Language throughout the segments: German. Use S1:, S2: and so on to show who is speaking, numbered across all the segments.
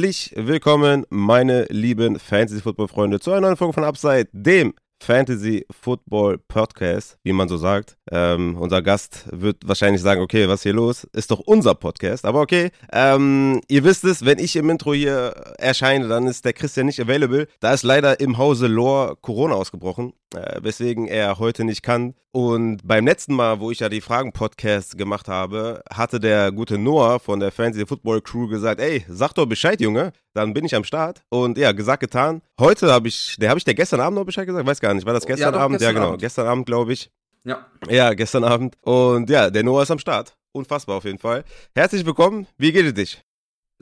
S1: Herzlich willkommen, meine lieben Fantasy-Football-Freunde, zu einer neuen Folge von Upside, dem Fantasy Football Podcast, wie man so sagt. Ähm, unser Gast wird wahrscheinlich sagen, okay, was hier los? Ist doch unser Podcast, aber okay. Ähm, ihr wisst es, wenn ich im Intro hier erscheine, dann ist der Christian nicht available. Da ist leider im Hause Lore Corona ausgebrochen, äh, weswegen er heute nicht kann. Und beim letzten Mal, wo ich ja die Fragen-Podcast gemacht habe, hatte der gute Noah von der Fantasy Football Crew gesagt, ey, sag doch Bescheid, Junge, dann bin ich am Start. Und ja, gesagt, getan. Heute habe ich, der habe ich der gestern Abend noch Bescheid gesagt? Weiß gar nicht. War das gestern ja, Abend? Gestern ja, genau. Abend. Gestern Abend, glaube ich.
S2: Ja.
S1: Ja, gestern Abend. Und ja, der Noah ist am Start. Unfassbar auf jeden Fall. Herzlich willkommen. Wie geht es dich?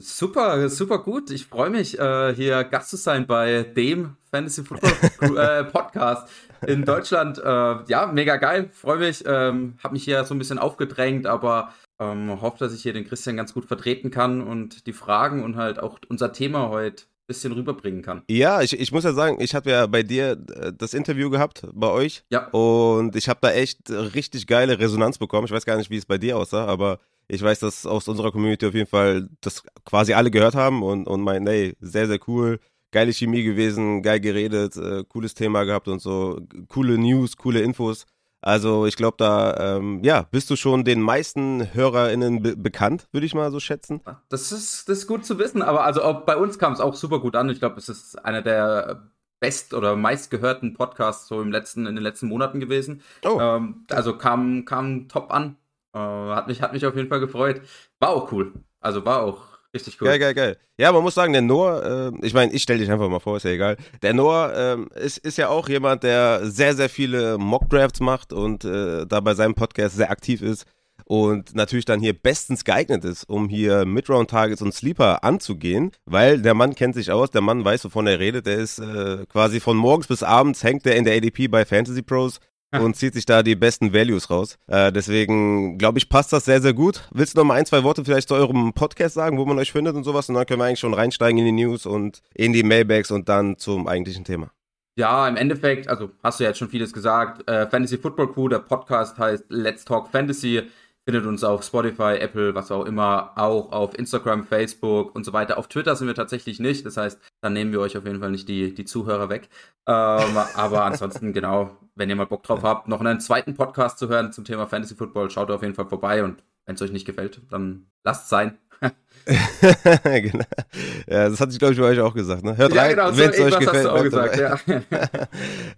S2: Super, super gut. Ich freue mich, äh, hier Gast zu sein bei dem Fantasy Football äh, Podcast in Deutschland. Äh, ja, mega geil. Freue mich. Ähm, habe mich hier so ein bisschen aufgedrängt, aber ähm, hoffe, dass ich hier den Christian ganz gut vertreten kann und die Fragen und halt auch unser Thema heute bisschen rüberbringen kann.
S1: Ja, ich, ich muss ja sagen, ich habe ja bei dir äh, das Interview gehabt, bei euch.
S2: Ja.
S1: Und ich habe da echt richtig geile Resonanz bekommen. Ich weiß gar nicht, wie es bei dir aussah, aber ich weiß, dass aus unserer Community auf jeden Fall das quasi alle gehört haben und, und meinen, ey, sehr, sehr cool. Geile Chemie gewesen, geil geredet, äh, cooles Thema gehabt und so, coole News, coole Infos. Also ich glaube, da ähm, ja, bist du schon den meisten HörerInnen be bekannt, würde ich mal so schätzen.
S2: Das ist, das ist gut zu wissen, aber also auch bei uns kam es auch super gut an. Ich glaube, es ist einer der best- oder meistgehörten Podcasts so im letzten, in den letzten Monaten gewesen. Oh. Ähm, also kam, kam top an. Äh, hat, mich, hat mich auf jeden Fall gefreut. War auch cool. Also war auch richtig cool.
S1: Geil, geil, geil. Ja, man muss sagen, der Noah, äh, ich meine, ich stelle dich einfach mal vor, ist ja egal. Der Noah äh, ist, ist ja auch jemand, der sehr, sehr viele Mock-Drafts macht und äh, da bei seinem Podcast sehr aktiv ist und natürlich dann hier bestens geeignet ist, um hier Midround-Targets und Sleeper anzugehen, weil der Mann kennt sich aus, der Mann weiß, wovon er redet, der ist äh, quasi von morgens bis abends hängt er in der ADP bei Fantasy Pros und zieht sich da die besten Values raus. Äh, deswegen glaube ich, passt das sehr, sehr gut. Willst du noch mal ein, zwei Worte vielleicht zu eurem Podcast sagen, wo man euch findet und sowas? Und dann können wir eigentlich schon reinsteigen in die News und in die Mailbags und dann zum eigentlichen Thema.
S2: Ja, im Endeffekt, also hast du ja jetzt schon vieles gesagt. Äh, Fantasy Football Crew, der Podcast heißt Let's Talk Fantasy. Findet uns auf Spotify, Apple, was auch immer, auch auf Instagram, Facebook und so weiter. Auf Twitter sind wir tatsächlich nicht. Das heißt, dann nehmen wir euch auf jeden Fall nicht die, die Zuhörer weg. Ähm, aber ansonsten, genau, wenn ihr mal Bock drauf habt, noch einen zweiten Podcast zu hören zum Thema Fantasy Football, schaut auf jeden Fall vorbei. Und wenn es euch nicht gefällt, dann lasst es sein.
S1: genau. Ja, das hatte ich, glaube ich, bei euch auch gesagt. Ne? Hört ja, rein, genau, wenn es euch gefällt. Hast du auch gesagt, ja.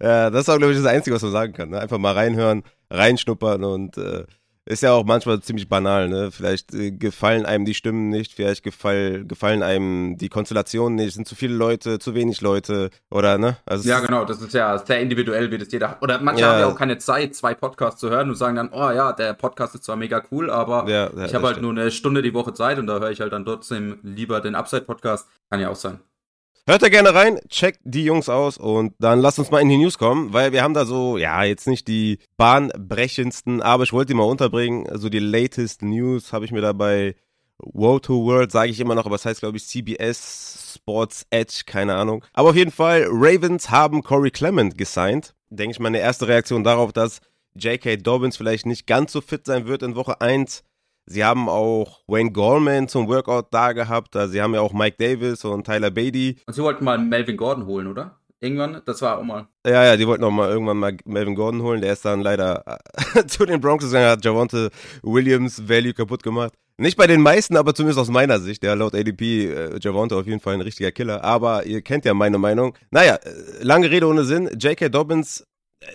S1: ja, das ist auch, glaube ich, das Einzige, was man sagen kann. Ne? Einfach mal reinhören, reinschnuppern und äh, ist ja auch manchmal ziemlich banal, ne? Vielleicht äh, gefallen einem die Stimmen nicht, vielleicht gefall, gefallen einem die Konstellationen nicht, sind zu viele Leute, zu wenig Leute oder ne?
S2: Also ja, genau, das ist ja sehr individuell, wie das jeder. Oder manche ja. haben ja auch keine Zeit, zwei Podcasts zu hören und sagen dann, oh ja, der Podcast ist zwar mega cool, aber ja, ja, ich habe halt stimmt. nur eine Stunde die Woche Zeit und da höre ich halt dann trotzdem lieber den Upside-Podcast. Kann ja auch sein.
S1: Hört da gerne rein, checkt die Jungs aus und dann lasst uns mal in die News kommen, weil wir haben da so, ja, jetzt nicht die bahnbrechendsten, aber ich wollte die mal unterbringen. Also die latest News habe ich mir da bei Woe to World, sage ich immer noch, aber es heißt, glaube ich, CBS Sports Edge, keine Ahnung. Aber auf jeden Fall, Ravens haben Corey Clement gesigned. Denke ich, meine erste Reaktion darauf, dass J.K. Dobbins vielleicht nicht ganz so fit sein wird in Woche 1 Sie haben auch Wayne Gorman zum Workout da gehabt. Also sie haben ja auch Mike Davis und Tyler Beatty.
S2: Und sie wollten mal Melvin Gordon holen, oder? Irgendwann, das war auch mal.
S1: Ja, ja, die wollten auch mal irgendwann mal Melvin Gordon holen. Der ist dann leider zu den Broncos gegangen, hat Javonte Williams Value kaputt gemacht. Nicht bei den meisten, aber zumindest aus meiner Sicht. Ja, laut ADP, äh, Javonte auf jeden Fall ein richtiger Killer. Aber ihr kennt ja meine Meinung. Naja, äh, lange Rede ohne Sinn. J.K. Dobbins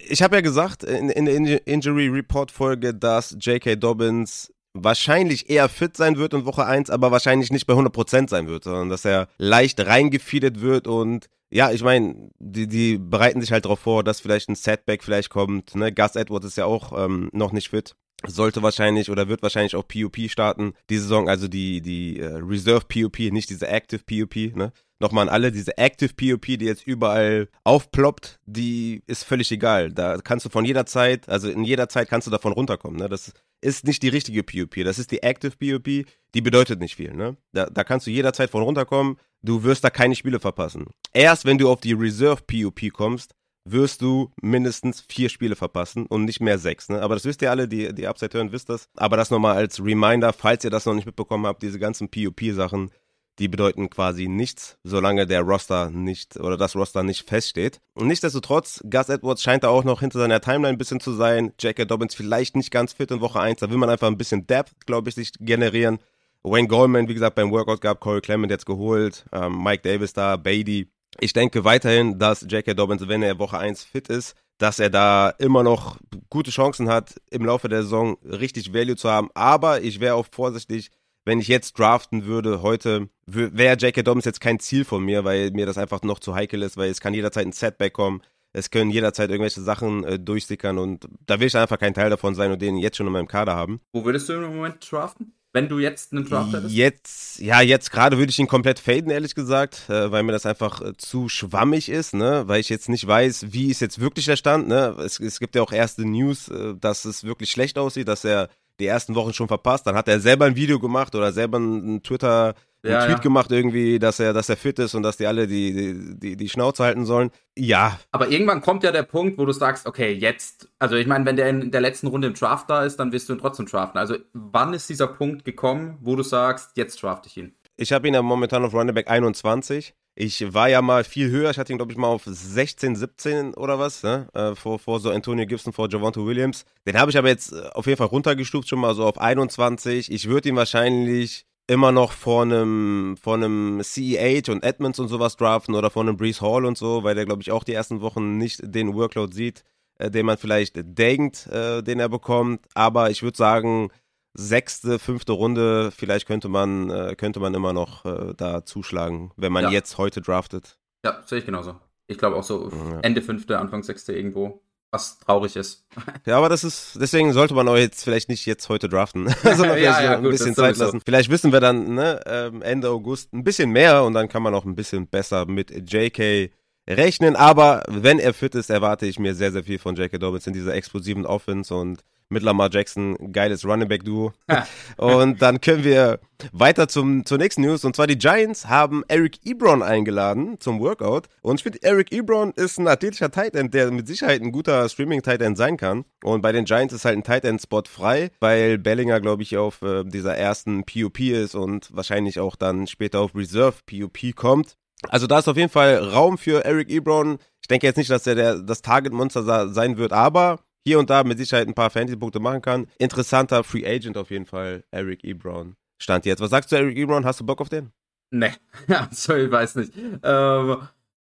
S1: ich habe ja gesagt in, in der Injury Report Folge, dass J.K. Dobbins wahrscheinlich eher fit sein wird in Woche 1, aber wahrscheinlich nicht bei 100% sein wird, sondern dass er leicht reingefeedet wird und ja, ich meine, die, die bereiten sich halt darauf vor, dass vielleicht ein Setback vielleicht kommt. Ne? Gus Edwards ist ja auch ähm, noch nicht fit. Sollte wahrscheinlich oder wird wahrscheinlich auch PUP starten, die Saison, also die, die äh, Reserve PUP, nicht diese Active PUP, ne? Nochmal an alle, diese Active POP, die jetzt überall aufploppt, die ist völlig egal. Da kannst du von jeder Zeit, also in jeder Zeit kannst du davon runterkommen. Ne? Das ist nicht die richtige POP. Das ist die Active POP, die bedeutet nicht viel. Ne? Da, da kannst du jederzeit von runterkommen. Du wirst da keine Spiele verpassen. Erst wenn du auf die Reserve POP kommst, wirst du mindestens vier Spiele verpassen und nicht mehr sechs. Ne? Aber das wisst ihr alle, die, die Upside hören, wisst das. Aber das nochmal als Reminder, falls ihr das noch nicht mitbekommen habt, diese ganzen POP-Sachen, die bedeuten quasi nichts, solange der Roster nicht oder das Roster nicht feststeht. Und nichtsdestotrotz, Gus Edwards scheint da auch noch hinter seiner Timeline ein bisschen zu sein. J.K. Dobbins vielleicht nicht ganz fit in Woche 1, da will man einfach ein bisschen Depth, glaube ich, sich generieren. Wayne Goldman, wie gesagt, beim Workout gab, Corey Clement jetzt geholt, ähm, Mike Davis da, Beatty. Ich denke weiterhin, dass J.K. Dobbins, wenn er Woche 1 fit ist, dass er da immer noch gute Chancen hat, im Laufe der Saison richtig Value zu haben. Aber ich wäre auch vorsichtig, wenn ich jetzt draften würde heute, wäre J.K. Dobbins jetzt kein Ziel von mir, weil mir das einfach noch zu heikel ist, weil es kann jederzeit ein Setback kommen. Es können jederzeit irgendwelche Sachen äh, durchsickern und da will ich einfach kein Teil davon sein und den jetzt schon in meinem Kader haben.
S2: Wo würdest du im Moment draften? Wenn du jetzt einen Draft hättest?
S1: Jetzt, ja, jetzt gerade würde ich ihn komplett faden, ehrlich gesagt, äh, weil mir das einfach äh, zu schwammig ist, ne? Weil ich jetzt nicht weiß, wie ist jetzt wirklich der Stand, ne? Es, es gibt ja auch erste News, äh, dass es wirklich schlecht aussieht, dass er die ersten Wochen schon verpasst. Dann hat er selber ein Video gemacht oder selber einen Twitter einen ja, Tweet ja. gemacht irgendwie, dass er, dass er fit ist und dass die alle die, die, die Schnauze halten sollen. Ja.
S2: Aber irgendwann kommt ja der Punkt, wo du sagst, okay, jetzt, also ich meine, wenn der in der letzten Runde im Draft da ist, dann wirst du ihn trotzdem draften. Also wann ist dieser Punkt gekommen, wo du sagst, jetzt draft ich ihn?
S1: Ich habe ihn ja momentan auf Running Back 21. Ich war ja mal viel höher. Ich hatte ihn, glaube ich, mal auf 16, 17 oder was, ne? Äh, vor, vor so Antonio Gibson, vor Javonto Williams. Den habe ich aber jetzt äh, auf jeden Fall runtergestuft, schon mal so auf 21. Ich würde ihn wahrscheinlich immer noch vor einem, vor einem CEH und Edmonds und sowas draften oder vor einem Brees Hall und so, weil der, glaube ich, auch die ersten Wochen nicht den Workload sieht, äh, den man vielleicht denkt, den er bekommt. Aber ich würde sagen, sechste, fünfte Runde, vielleicht könnte man, äh, könnte man immer noch äh, da zuschlagen, wenn man ja. jetzt heute draftet.
S2: Ja, sehe ich genauso. Ich glaube auch so ja. Ende fünfte, Anfang sechste irgendwo. Was traurig ist.
S1: Ja, aber das ist, deswegen sollte man auch jetzt vielleicht nicht jetzt heute draften, sondern vielleicht ja, ja, ein gut, bisschen Zeit lassen. Vielleicht wissen wir dann ne, ähm, Ende August ein bisschen mehr und dann kann man auch ein bisschen besser mit JK rechnen. Aber wenn er fit ist, erwarte ich mir sehr, sehr viel von J.K. Dobbins in dieser explosiven Offense und mit Lamar Jackson, geiles Running Back Duo. und dann können wir weiter zum, zur nächsten News. Und zwar die Giants haben Eric Ebron eingeladen zum Workout. Und ich finde, Eric Ebron ist ein athletischer Tight End, der mit Sicherheit ein guter Streaming Tight End sein kann. Und bei den Giants ist halt ein Tight End Spot frei, weil Bellinger, glaube ich, auf äh, dieser ersten PUP ist und wahrscheinlich auch dann später auf Reserve PUP kommt. Also da ist auf jeden Fall Raum für Eric Ebron. Ich denke jetzt nicht, dass er der, das Target-Monster sein wird, aber hier und da mit Sicherheit ein paar Fantasy-Punkte machen kann. Interessanter Free Agent auf jeden Fall, Eric Ebron. Stand jetzt. Was sagst du, Eric Ebron? Hast du Bock auf den?
S2: Nee, ich weiß nicht. Ähm,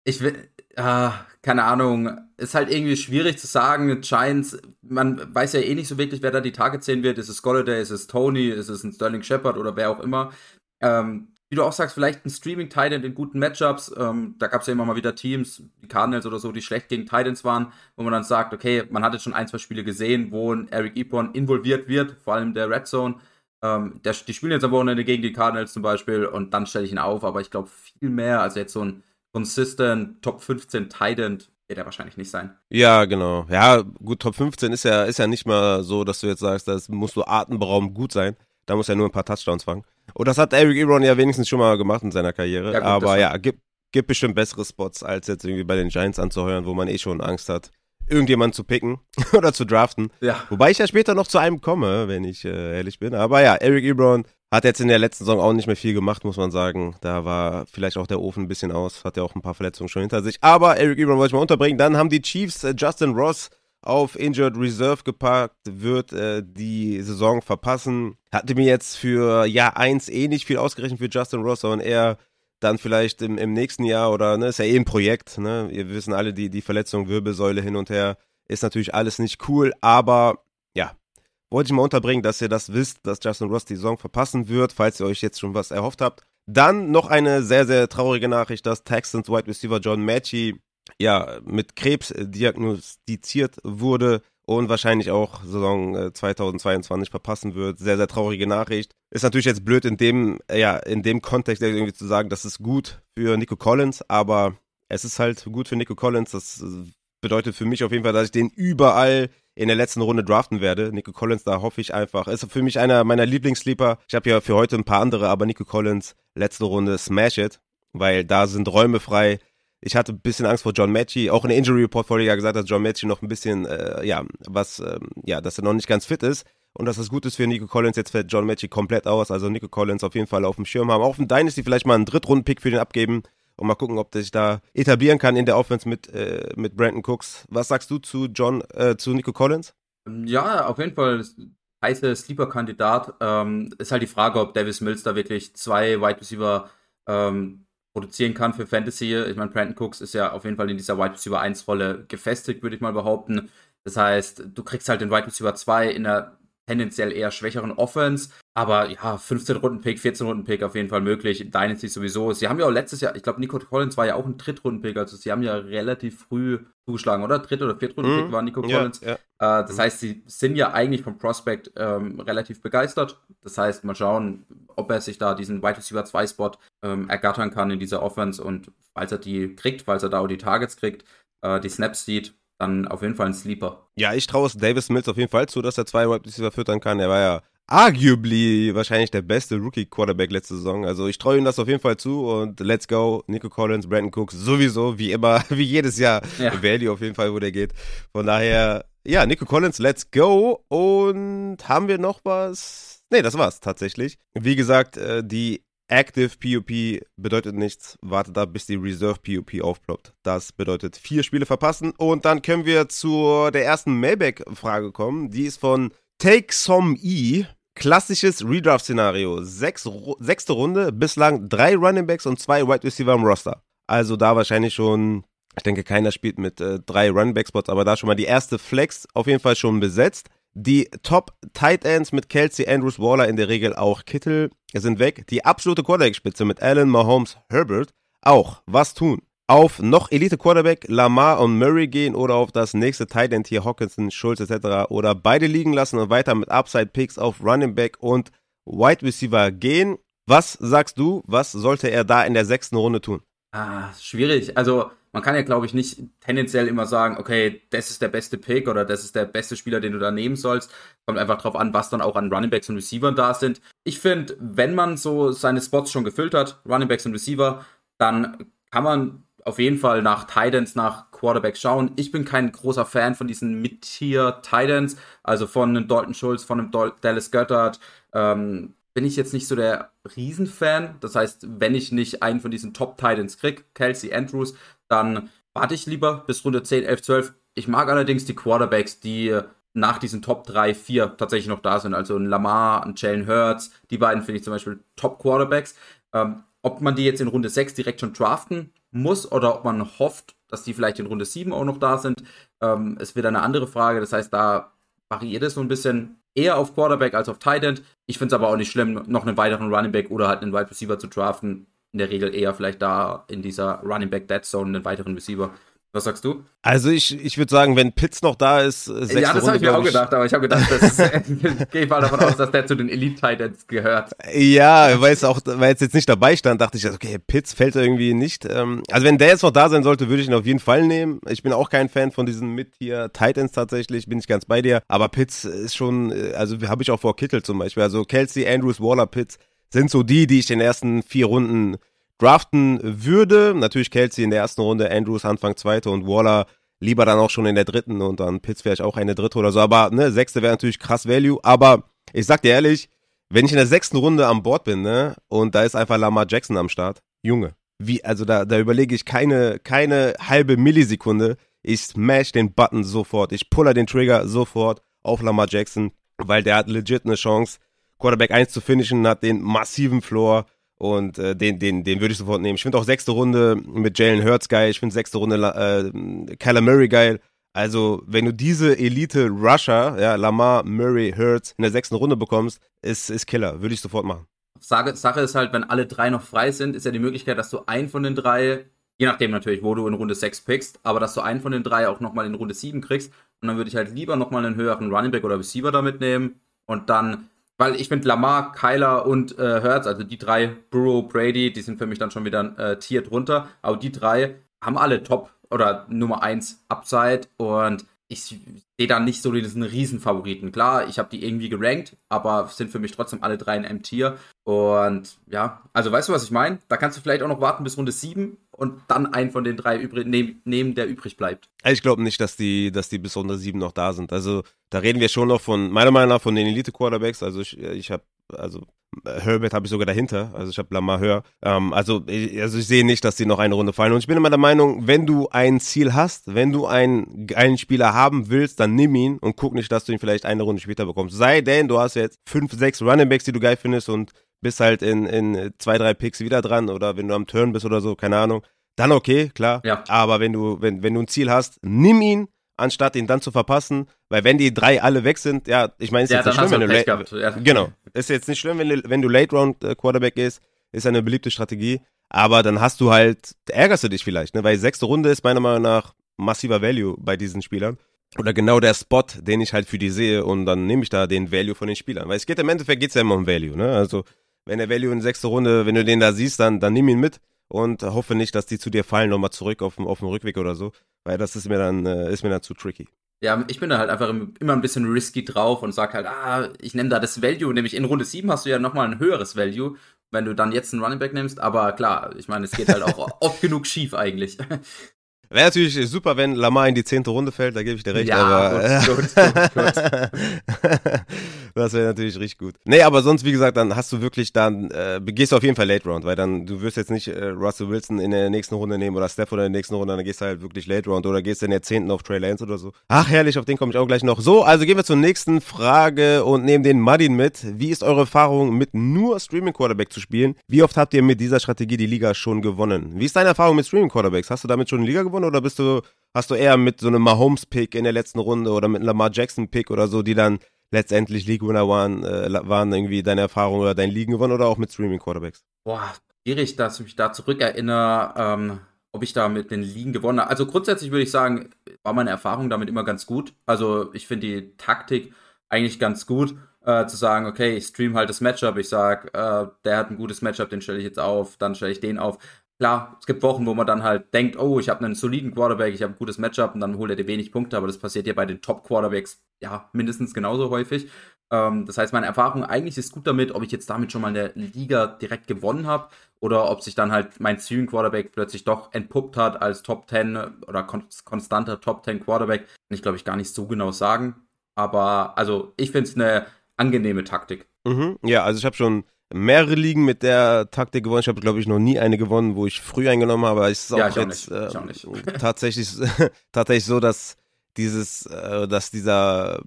S2: ich will, äh, keine Ahnung, ist halt irgendwie schwierig zu sagen. Giants, man weiß ja eh nicht so wirklich, wer da die Targets sehen wird. Ist es Golladay, ist es Tony, ist es ein Sterling Shepard oder wer auch immer. Ähm, wie du auch sagst, vielleicht ein Streaming-Titan in guten Matchups. Ähm, da gab es ja immer mal wieder Teams, die Cardinals oder so, die schlecht gegen Titans waren, wo man dann sagt, okay, man hat jetzt schon ein, zwei Spiele gesehen, wo ein Eric Ebron involviert wird, vor allem der Red Zone. Ähm, der, die spielen jetzt am Wochenende gegen die Cardinals zum Beispiel und dann stelle ich ihn auf, aber ich glaube viel mehr, also jetzt so ein consistent Top 15 Titan wird er wahrscheinlich nicht sein.
S1: Ja, genau. Ja, gut, Top 15 ist ja, ist ja nicht mal so, dass du jetzt sagst, das muss so atemberaubend gut sein. Da muss er nur ein paar Touchdowns fangen. Und das hat Eric Ebron ja wenigstens schon mal gemacht in seiner Karriere. Ja, gut, Aber ja, gibt, gibt bestimmt bessere Spots, als jetzt irgendwie bei den Giants anzuheuern, wo man eh schon Angst hat, irgendjemanden zu picken oder zu draften. Ja. Wobei ich ja später noch zu einem komme, wenn ich äh, ehrlich bin. Aber ja, Eric Ebron hat jetzt in der letzten Saison auch nicht mehr viel gemacht, muss man sagen. Da war vielleicht auch der Ofen ein bisschen aus, hat ja auch ein paar Verletzungen schon hinter sich. Aber Eric Ebron wollte ich mal unterbringen. Dann haben die Chiefs äh, Justin Ross auf Injured Reserve gepackt, wird äh, die Saison verpassen. Hatte mir jetzt für Jahr 1 eh nicht viel ausgerechnet für Justin Ross, sondern eher dann vielleicht im, im nächsten Jahr oder, ne, ist ja eh ein Projekt, ne? Wir wissen alle, die, die Verletzung, Wirbelsäule hin und her, ist natürlich alles nicht cool, aber ja, wollte ich mal unterbringen, dass ihr das wisst, dass Justin Ross die Saison verpassen wird, falls ihr euch jetzt schon was erhofft habt. Dann noch eine sehr, sehr traurige Nachricht, dass Texans Wide Receiver John Matchy ja, mit Krebs äh, diagnostiziert wurde und wahrscheinlich auch Saison 2022 äh, verpassen wird. Sehr, sehr traurige Nachricht. Ist natürlich jetzt blöd in dem, äh, ja, in dem Kontext irgendwie zu sagen, das ist gut für Nico Collins, aber es ist halt gut für Nico Collins. Das bedeutet für mich auf jeden Fall, dass ich den überall in der letzten Runde draften werde. Nico Collins, da hoffe ich einfach. Ist für mich einer meiner Lieblingssleeper. Ich habe ja für heute ein paar andere, aber Nico Collins, letzte Runde, smash it, weil da sind Räume frei. Ich hatte ein bisschen Angst vor John Matchy. Auch in der Injury Report vorher gesagt, dass John Matchy noch ein bisschen, äh, ja, was, ähm, ja, dass er noch nicht ganz fit ist. und dass das gut ist für Nico Collins. Jetzt fällt John Matchy komplett aus, also Nico Collins auf jeden Fall auf dem Schirm haben. Auch von Dynasty vielleicht mal einen Drittrunden-Pick für den abgeben und mal gucken, ob der sich da etablieren kann in der Offense mit, äh, mit Brandon Cooks. Was sagst du zu John, äh, zu Nico Collins?
S2: Ja, auf jeden Fall heiße Sleeper-Kandidat. Ähm, ist halt die Frage, ob Davis Mills da wirklich zwei Wide Receiver ähm, produzieren kann für Fantasy. Ich meine, Brandon Cooks ist ja auf jeden Fall in dieser Wide Receiver 1 Rolle gefestigt, würde ich mal behaupten. Das heißt, du kriegst halt den Wide Receiver 2 in der tendenziell eher schwächeren Offense. Aber ja, 15 Runden Pick, 14 Runden Pick auf jeden Fall möglich. Dynasty sowieso. Sie haben ja auch letztes Jahr, ich glaube, Nico Collins war ja auch ein Drittrunden Pick, also sie haben ja relativ früh zugeschlagen, oder? Dritt- oder Viertrunden Pick mhm. war Nico Collins. Ja, ja. Äh, das mhm. heißt, sie sind ja eigentlich vom Prospect ähm, relativ begeistert. Das heißt, mal schauen, ob er sich da diesen Wide Receiver 2 Spot ähm, ergattern kann in dieser Offense und falls er die kriegt, falls er da auch die Targets kriegt, äh, die Snaps sieht, dann auf jeden Fall ein Sleeper.
S1: Ja, ich traue es Davis Mills auf jeden Fall zu, dass er zwei Wide Receiver füttern kann. Er war ja arguably wahrscheinlich der beste Rookie-Quarterback letzte Saison. Also ich traue ihm das auf jeden Fall zu und let's go. Nico Collins, Brandon Cooks, sowieso, wie immer, wie jedes Jahr. Ja. Value auf jeden Fall, wo der geht. Von daher, ja, Nico Collins, let's go. Und haben wir noch was? Nee, das war's tatsächlich. Wie gesagt, äh, die Active POP bedeutet nichts. Wartet ab, bis die Reserve POP aufploppt. Das bedeutet vier Spiele verpassen. Und dann können wir zu der ersten Mailback-Frage kommen. Die ist von Take Some E. Klassisches Redraft-Szenario. Sechs, sechste Runde, bislang drei Runningbacks und zwei Wide Receiver im Roster. Also da wahrscheinlich schon, ich denke, keiner spielt mit äh, drei Running-Back-Spots, aber da schon mal die erste Flex auf jeden Fall schon besetzt. Die Top Tight Ends mit Kelsey, Andrews, Waller, in der Regel auch Kittel sind weg. Die absolute Quarterback-Spitze mit Allen, Mahomes, Herbert auch. Was tun? Auf noch Elite Quarterback Lamar und Murray gehen oder auf das nächste Tight End hier Hawkinson, Schulz etc. oder beide liegen lassen und weiter mit Upside Picks auf Running Back und Wide Receiver gehen. Was sagst du? Was sollte er da in der sechsten Runde tun?
S2: Ah, schwierig. Also man kann ja, glaube ich, nicht tendenziell immer sagen, okay, das ist der beste Pick oder das ist der beste Spieler, den du da nehmen sollst. Kommt einfach drauf an, was dann auch an Runningbacks und Receivern da sind. Ich finde, wenn man so seine Spots schon gefüllt hat, Runningbacks und Receiver, dann kann man auf jeden Fall nach Titans, nach Quarterbacks schauen. Ich bin kein großer Fan von diesen Mid-Tier Titans, also von einem Dalton Schulz, von einem Dallas Goddard, ähm, bin ich jetzt nicht so der Riesenfan. Das heißt, wenn ich nicht einen von diesen Top Titans krieg, Kelsey Andrews, dann warte ich lieber bis Runde 10, 11, 12. Ich mag allerdings die Quarterbacks, die nach diesen Top 3, 4 tatsächlich noch da sind. Also ein Lamar, ein Jalen Hurts, die beiden finde ich zum Beispiel Top Quarterbacks. Ähm, ob man die jetzt in Runde 6 direkt schon draften muss oder ob man hofft, dass die vielleicht in Runde 7 auch noch da sind, ähm, ist wieder eine andere Frage. Das heißt, da variiert es so ein bisschen eher auf Quarterback als auf Tight End. Ich finde es aber auch nicht schlimm, noch einen weiteren Running Back oder halt einen Wide Receiver zu draften. In der Regel eher vielleicht da in dieser Running Back Dead Zone einen weiteren Receiver. Was sagst du?
S1: Also ich, ich würde sagen, wenn Pitts noch da ist,
S2: äh, Ja, das habe ich mir auch gedacht, aber ich habe gedacht, das gehe ich mal davon aus, dass der zu den Elite Titans gehört.
S1: Ja, weil es auch, weil es jetzt nicht dabei stand, dachte ich, okay, Pitts fällt irgendwie nicht. Ähm, also wenn der jetzt noch da sein sollte, würde ich ihn auf jeden Fall nehmen. Ich bin auch kein Fan von diesen mit hier Titans tatsächlich, bin ich ganz bei dir. Aber Pitts ist schon, äh, also habe ich auch vor Kittel zum Beispiel. Also Kelsey, Andrews, Waller, Pitts sind so die, die ich in den ersten vier Runden draften würde. Natürlich Kelsey in der ersten Runde, Andrews Anfang zweite und Waller lieber dann auch schon in der dritten und dann Pitts vielleicht auch eine dritte oder so. Aber ne, sechste wäre natürlich krass Value. Aber ich sag dir ehrlich, wenn ich in der sechsten Runde an Bord bin, ne, und da ist einfach Lamar Jackson am Start, Junge, wie, also da, da überlege ich keine, keine halbe Millisekunde. Ich smash den Button sofort. Ich puller den Trigger sofort auf Lamar Jackson, weil der hat legit eine Chance, Quarterback 1 zu finishen, hat den massiven Floor und äh, den, den, den würde ich sofort nehmen. Ich finde auch sechste Runde mit Jalen Hurts geil. Ich finde sechste Runde äh, Kyler Murray geil. Also, wenn du diese Elite-Rusher, ja, Lamar, Murray, Hurts in der sechsten Runde bekommst, ist, ist Killer. Würde ich sofort machen.
S2: Sache, ist halt, wenn alle drei noch frei sind, ist ja die Möglichkeit, dass du einen von den drei, je nachdem natürlich, wo du in Runde 6 pickst, aber dass du einen von den drei auch nochmal in Runde 7 kriegst. Und dann würde ich halt lieber nochmal einen höheren Running Back oder Receiver damit nehmen und dann weil ich finde Lamar, Kyler und äh, Hertz, also die drei, Burrow, Brady, die sind für mich dann schon wieder äh, Tier drunter. Aber die drei haben alle Top oder Nummer 1 Upside und ich sehe da nicht so diesen Riesenfavoriten. Klar, ich habe die irgendwie gerankt, aber sind für mich trotzdem alle drei in M-Tier. Und ja, also weißt du, was ich meine? Da kannst du vielleicht auch noch warten bis Runde 7 und dann einen von den drei übrig nehmen, der übrig bleibt.
S1: Ich glaube nicht, dass die, dass die bis Runde 7 noch da sind. Also da reden wir schon noch von, meiner Meinung nach, von den Elite-Quarterbacks. Also ich, ich habe, also Herbert habe ich sogar dahinter, also ich habe Lamar höher. Ähm, also, ich, also ich sehe nicht, dass die noch eine Runde fallen. Und ich bin immer der Meinung, wenn du ein Ziel hast, wenn du einen geilen Spieler haben willst, dann nimm ihn und guck nicht, dass du ihn vielleicht eine Runde später bekommst. Sei denn, du hast jetzt fünf, sechs Runningbacks, die du geil findest und bist halt in, in zwei, drei Picks wieder dran oder wenn du am Turn bist oder so, keine Ahnung. Dann okay, klar. Ja. Aber wenn du, wenn, wenn du ein Ziel hast, nimm ihn anstatt ihn dann zu verpassen, weil wenn die drei alle weg sind, ja, ich meine, ist ja, jetzt nicht schlimm, wenn du late, gehabt, ja. genau, ist jetzt nicht schlimm, wenn du, wenn du Late Round äh, Quarterback gehst, ist eine beliebte Strategie, aber dann hast du halt, ärgerst du dich vielleicht, ne, weil sechste Runde ist meiner Meinung nach massiver Value bei diesen Spielern. Oder genau der Spot, den ich halt für die sehe und dann nehme ich da den Value von den Spielern, weil es geht im Endeffekt geht's ja immer um Value, ne, also wenn der Value in sechste Runde, wenn du den da siehst, dann, dann nimm ihn mit und hoffe nicht, dass die zu dir fallen, nochmal zurück auf dem, auf dem Rückweg oder so, weil das ist mir dann, äh, ist mir dann zu tricky.
S2: Ja, ich bin da halt einfach immer ein bisschen risky drauf und sag halt, ah, ich nehme da das Value, nämlich in Runde 7 hast du ja nochmal ein höheres Value, wenn du dann jetzt einen Running Back nimmst, aber klar, ich meine, es geht halt auch oft genug schief eigentlich.
S1: Wäre natürlich super, wenn Lamar in die zehnte Runde fällt, da gebe ich dir recht,
S2: ja,
S1: aber.
S2: Gut, gut, gut,
S1: das wäre natürlich richtig gut. Nee, aber sonst, wie gesagt, dann hast du wirklich dann, äh, gehst du auf jeden Fall Late Round, weil dann, du wirst jetzt nicht äh, Russell Wilson in der nächsten Runde nehmen oder Steph oder in der nächsten Runde, dann gehst du halt wirklich Late Round oder gehst in der zehnten auf Trey Lance oder so. Ach, herrlich, auf den komme ich auch gleich noch. So, also gehen wir zur nächsten Frage und nehmen den Muddin mit. Wie ist eure Erfahrung mit nur Streaming Quarterback zu spielen? Wie oft habt ihr mit dieser Strategie die Liga schon gewonnen? Wie ist deine Erfahrung mit Streaming Quarterbacks? Hast du damit schon eine Liga gewonnen? gewonnen oder bist du, hast du eher mit so einem Mahomes-Pick in der letzten Runde oder mit einem Lamar Jackson-Pick oder so, die dann letztendlich League-Winner waren, äh, waren irgendwie deine Erfahrung oder dein Ligen gewonnen oder auch mit Streaming-Quarterbacks?
S2: Boah, schwierig, dass ich mich da zurückerinnere, ähm, ob ich da mit den Ligen gewonnen habe. Also grundsätzlich würde ich sagen, war meine Erfahrung damit immer ganz gut. Also ich finde die Taktik eigentlich ganz gut. Äh, zu sagen, okay, ich stream halt das Matchup, ich sag, äh, der hat ein gutes Matchup, den stelle ich jetzt auf, dann stelle ich den auf. Klar, es gibt Wochen, wo man dann halt denkt, oh, ich habe einen soliden Quarterback, ich habe ein gutes Matchup und dann holt er dir wenig Punkte, aber das passiert ja bei den Top-Quarterbacks ja mindestens genauso häufig. Ähm, das heißt, meine Erfahrung eigentlich ist gut damit, ob ich jetzt damit schon mal eine Liga direkt gewonnen habe oder ob sich dann halt mein Streaming Quarterback plötzlich doch entpuppt hat als Top 10 oder kon konstanter Top 10 Quarterback. Kann ich glaube ich gar nicht so genau sagen. Aber also ich finde es eine angenehme Taktik.
S1: Mhm. Ja, also ich habe schon mehrere Ligen mit der Taktik gewonnen. Ich habe, glaube ich, noch nie eine gewonnen, wo ich früh eingenommen habe. Aber es ist auch ja, jetzt äh, tatsächlich, tatsächlich so, dass dieses, äh, dass dieser,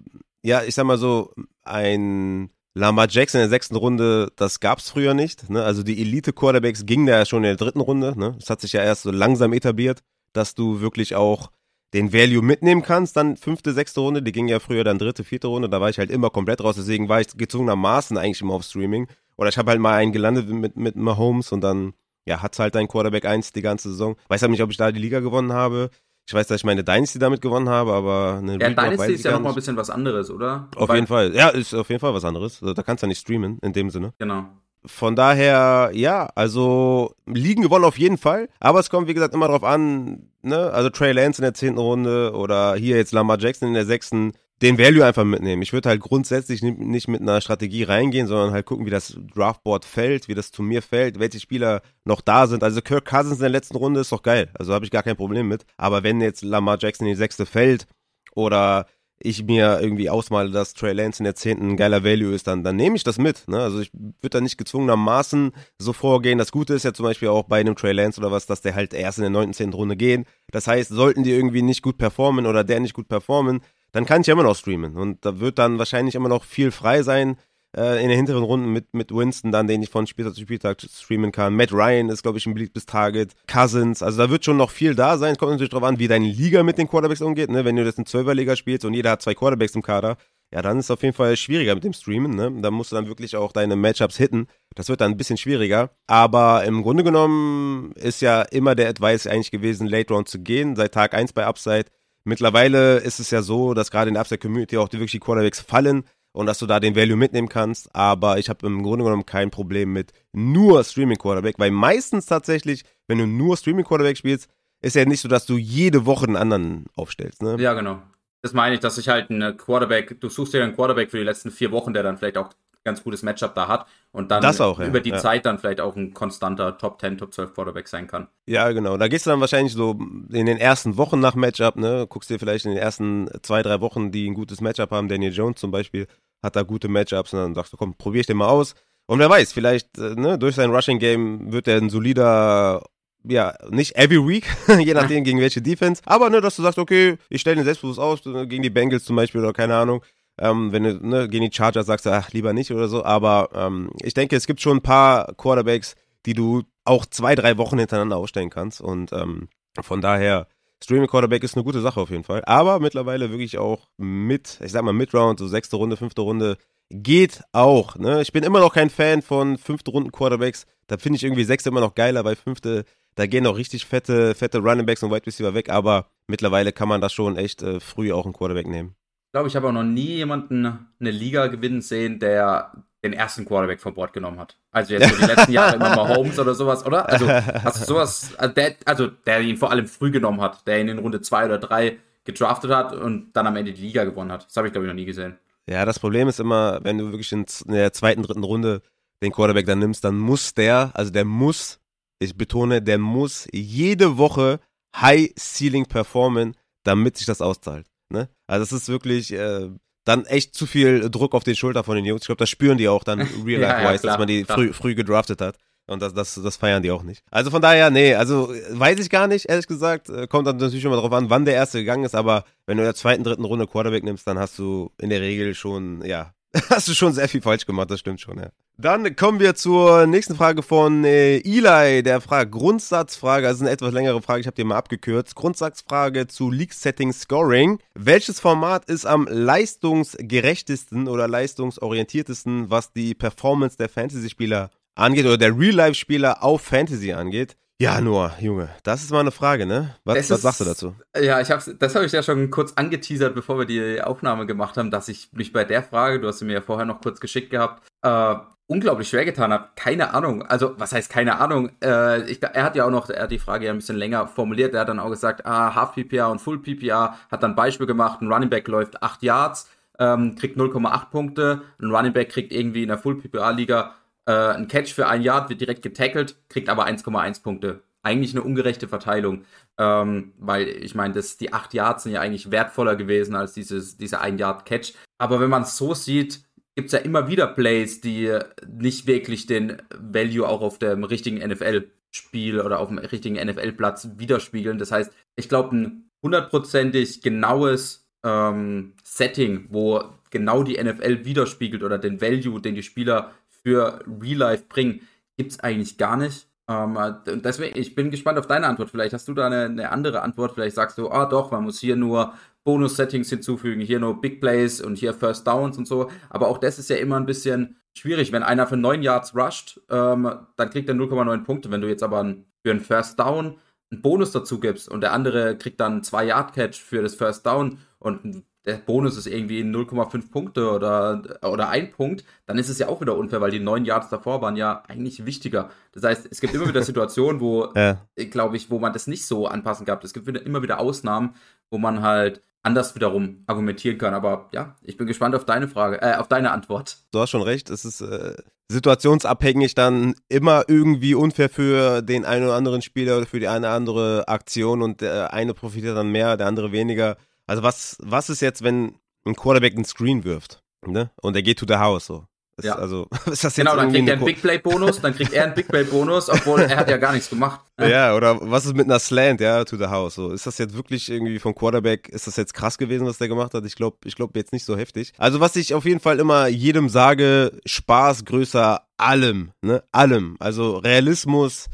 S1: ja, ich sag mal so, ein Lamar Jackson in der sechsten Runde, das gab's früher nicht. Ne? Also die Elite-Quarterbacks gingen da ja schon in der dritten Runde. Ne? Das hat sich ja erst so langsam etabliert, dass du wirklich auch den Value mitnehmen kannst, dann fünfte, sechste Runde, die ging ja früher dann dritte, vierte Runde, da war ich halt immer komplett raus, deswegen war ich gezwungenermaßen eigentlich immer auf Streaming. Oder ich habe halt mal einen gelandet mit, mit Mahomes und dann, ja, hat's halt dein Quarterback 1 die ganze Saison. Weiß halt nicht, ob ich da die Liga gewonnen habe. Ich weiß, dass ich meine Dynasty damit gewonnen habe, aber
S2: eine Ja, Redraft Dynasty ist ja nochmal ein bisschen was anderes, oder?
S1: Auf Weil, jeden Fall. Ja, ist auf jeden Fall was anderes. Also, da kannst du ja nicht streamen, in dem Sinne.
S2: Genau.
S1: Von daher, ja, also Ligen gewonnen auf jeden Fall. Aber es kommt, wie gesagt, immer drauf an, ne? Also Trey Lance in der zehnten Runde oder hier jetzt Lamar Jackson in der sechsten den Value einfach mitnehmen. Ich würde halt grundsätzlich nicht mit einer Strategie reingehen, sondern halt gucken, wie das Draftboard fällt, wie das zu mir fällt, welche Spieler noch da sind. Also Kirk Cousins in der letzten Runde ist doch geil. Also habe ich gar kein Problem mit. Aber wenn jetzt Lamar Jackson in die sechste fällt oder ich mir irgendwie ausmale, dass Trey Lance in der zehnten ein geiler Value ist, dann, dann nehme ich das mit. Ne? Also ich würde da nicht gezwungenermaßen so vorgehen. Das Gute ist ja zum Beispiel auch bei einem Trey Lance oder was, dass der halt erst in der neunten, zehnten Runde gehen. Das heißt, sollten die irgendwie nicht gut performen oder der nicht gut performen, dann kann ich ja immer noch streamen. Und da wird dann wahrscheinlich immer noch viel frei sein äh, in den hinteren Runden mit, mit Winston, dann, den ich von Spieltag zu Spieltag streamen kann. Matt Ryan ist, glaube ich, ein beliebtes Target. Cousins, also da wird schon noch viel da sein. Kommt natürlich drauf an, wie deine Liga mit den Quarterbacks umgeht. Ne? Wenn du das in 12er Liga spielst und jeder hat zwei Quarterbacks im Kader, ja, dann ist es auf jeden Fall schwieriger mit dem Streamen. Ne? Da musst du dann wirklich auch deine Matchups hitten. Das wird dann ein bisschen schwieriger. Aber im Grunde genommen ist ja immer der Advice eigentlich gewesen, Late Round zu gehen. Seit Tag 1 bei Upside. Mittlerweile ist es ja so, dass gerade in der Upside-Community auch die wirklich die Quarterbacks fallen und dass du da den Value mitnehmen kannst. Aber ich habe im Grunde genommen kein Problem mit nur Streaming-Quarterback, weil meistens tatsächlich, wenn du nur Streaming-Quarterback spielst, ist ja nicht so, dass du jede Woche einen anderen aufstellst. Ne?
S2: Ja, genau. Das meine ich, dass ich halt einen Quarterback, du suchst dir einen Quarterback für die letzten vier Wochen, der dann vielleicht auch ganz gutes Matchup da hat und dann
S1: auch, ja.
S2: über die
S1: ja.
S2: Zeit dann vielleicht auch ein konstanter Top 10, Top 12 Quarterback sein kann.
S1: Ja, genau. Da gehst du dann wahrscheinlich so in den ersten Wochen nach Matchup, ne? Guckst dir vielleicht in den ersten zwei, drei Wochen, die ein gutes Matchup haben. Daniel Jones zum Beispiel hat da gute Matchups und dann sagst du, komm, probier ich den mal aus. Und wer weiß, vielleicht äh, ne, durch sein Rushing Game wird er ein solider ja, nicht every week, je nachdem gegen welche Defense, aber ne, dass du sagst, okay, ich stelle den selbstbewusst aus, äh, gegen die Bengals zum Beispiel oder keine Ahnung, ähm, wenn du ne, gegen die Chargers sagst, ach, lieber nicht oder so. Aber ähm, ich denke, es gibt schon ein paar Quarterbacks, die du auch zwei, drei Wochen hintereinander ausstellen kannst. Und ähm, von daher, Streaming Quarterback ist eine gute Sache auf jeden Fall. Aber mittlerweile wirklich auch mit, ich sag mal, Mid-Round, so sechste Runde, fünfte Runde, geht auch. Ne? Ich bin immer noch kein Fan von fünfte Runden Quarterbacks. Da finde ich irgendwie sechste immer noch geiler, weil fünfte, da gehen auch richtig fette, fette Running Backs und Wide Receiver weg. Aber mittlerweile kann man das schon echt äh, früh auch einen Quarterback nehmen.
S2: Glaube, ich habe auch noch nie jemanden eine Liga gewinnen sehen, der den ersten Quarterback von Bord genommen hat. Also jetzt so die letzten Jahre immer mal Holmes oder sowas, oder? Also hast du sowas, also der, also der ihn vor allem früh genommen hat, der ihn in Runde zwei oder drei gedraftet hat und dann am Ende die Liga gewonnen hat. Das habe ich, glaube ich, noch nie gesehen.
S1: Ja, das Problem ist immer, wenn du wirklich in der zweiten, dritten Runde den Quarterback dann nimmst, dann muss der, also der muss, ich betone, der muss jede Woche High Ceiling performen, damit sich das auszahlt. Ne? Also es ist wirklich äh, dann echt zu viel Druck auf den Schulter von den Jungs. Ich glaube, das spüren die auch dann real-life-wise, ja, ja, dass man die früh, früh gedraftet hat. Und das, das, das feiern die auch nicht. Also von daher, nee, also weiß ich gar nicht, ehrlich gesagt. Äh, kommt dann natürlich immer darauf an, wann der erste gegangen ist, aber wenn du in der zweiten, dritten Runde Quarterback nimmst, dann hast du in der Regel schon, ja, hast du schon sehr viel falsch gemacht, das stimmt schon, ja. Dann kommen wir zur nächsten Frage von äh, Eli, der fragt Grundsatzfrage, also eine etwas längere Frage, ich habe die mal abgekürzt. Grundsatzfrage zu League Setting Scoring. Welches Format ist am leistungsgerechtesten oder leistungsorientiertesten, was die Performance der Fantasy-Spieler angeht oder der Real-Life-Spieler auf Fantasy angeht? Ja, nur, Junge, das ist mal eine Frage, ne? Was, was ist, sagst du dazu?
S2: Ja, ich hab's, das habe ich ja schon kurz angeteasert, bevor wir die Aufnahme gemacht haben, dass ich mich bei der Frage, du hast sie mir ja vorher noch kurz geschickt gehabt, äh, unglaublich schwer getan habe. Keine Ahnung. Also, was heißt keine Ahnung? Äh, ich, er hat ja auch noch, er hat die Frage ja ein bisschen länger formuliert. Er hat dann auch gesagt, ah, Half PPA und Full PPA, hat dann Beispiel gemacht, ein Running Back läuft 8 Yards, ähm, kriegt 0,8 Punkte, ein Running Back kriegt irgendwie in der Full PPA Liga äh, ein Catch für ein Yard, wird direkt getackelt, kriegt aber 1,1 Punkte. Eigentlich eine ungerechte Verteilung, ähm, weil ich meine, die 8 Yards sind ja eigentlich wertvoller gewesen als dieses, dieser 1 Yard Catch. Aber wenn man es so sieht, gibt es ja immer wieder Plays, die nicht wirklich den Value auch auf dem richtigen NFL-Spiel oder auf dem richtigen NFL-Platz widerspiegeln. Das heißt, ich glaube, ein hundertprozentig genaues ähm, Setting, wo genau die NFL widerspiegelt oder den Value, den die Spieler für Real Life bringen, gibt es eigentlich gar nicht. Ähm, deswegen, ich bin gespannt auf deine Antwort. Vielleicht hast du da eine, eine, andere Antwort. Vielleicht sagst du, ah doch, man muss hier nur Bonus-Settings hinzufügen, hier nur Big Plays und hier First Downs und so. Aber auch das ist ja immer ein bisschen schwierig. Wenn einer für 9 Yards rusht, ähm, dann kriegt er 0,9 Punkte. Wenn du jetzt aber für einen First Down einen Bonus dazu gibst und der andere kriegt dann 2 Yard Catch für das First Down und der Bonus ist irgendwie 0,5 Punkte oder, oder ein Punkt, dann ist es ja auch wieder unfair, weil die neun Yards davor waren ja eigentlich wichtiger. Das heißt, es gibt immer wieder Situationen, wo, ja. glaube ich, wo man das nicht so anpassen kann. Es gibt wieder, immer wieder Ausnahmen, wo man halt anders wiederum argumentieren kann. Aber ja, ich bin gespannt auf deine Frage, äh, auf deine Antwort.
S1: Du hast schon recht, es ist äh, situationsabhängig dann immer irgendwie unfair für den einen oder anderen Spieler oder für die eine oder andere Aktion und der eine profitiert dann mehr, der andere weniger. Also was, was ist jetzt, wenn ein Quarterback einen Screen wirft, ne? Und er geht to the house so. Ist, ja. Also,
S2: ist das jetzt genau, dann kriegt er einen Big Play Bonus, dann kriegt er einen Big Play Bonus, obwohl er hat ja gar nichts gemacht.
S1: Ja, oder was ist mit einer Slant, ja, to the house, so. Ist das jetzt wirklich irgendwie vom Quarterback, ist das jetzt krass gewesen, was der gemacht hat? Ich glaube, ich glaube jetzt nicht so heftig. Also, was ich auf jeden Fall immer jedem sage, Spaß größer allem, ne, allem. Also, Realismus,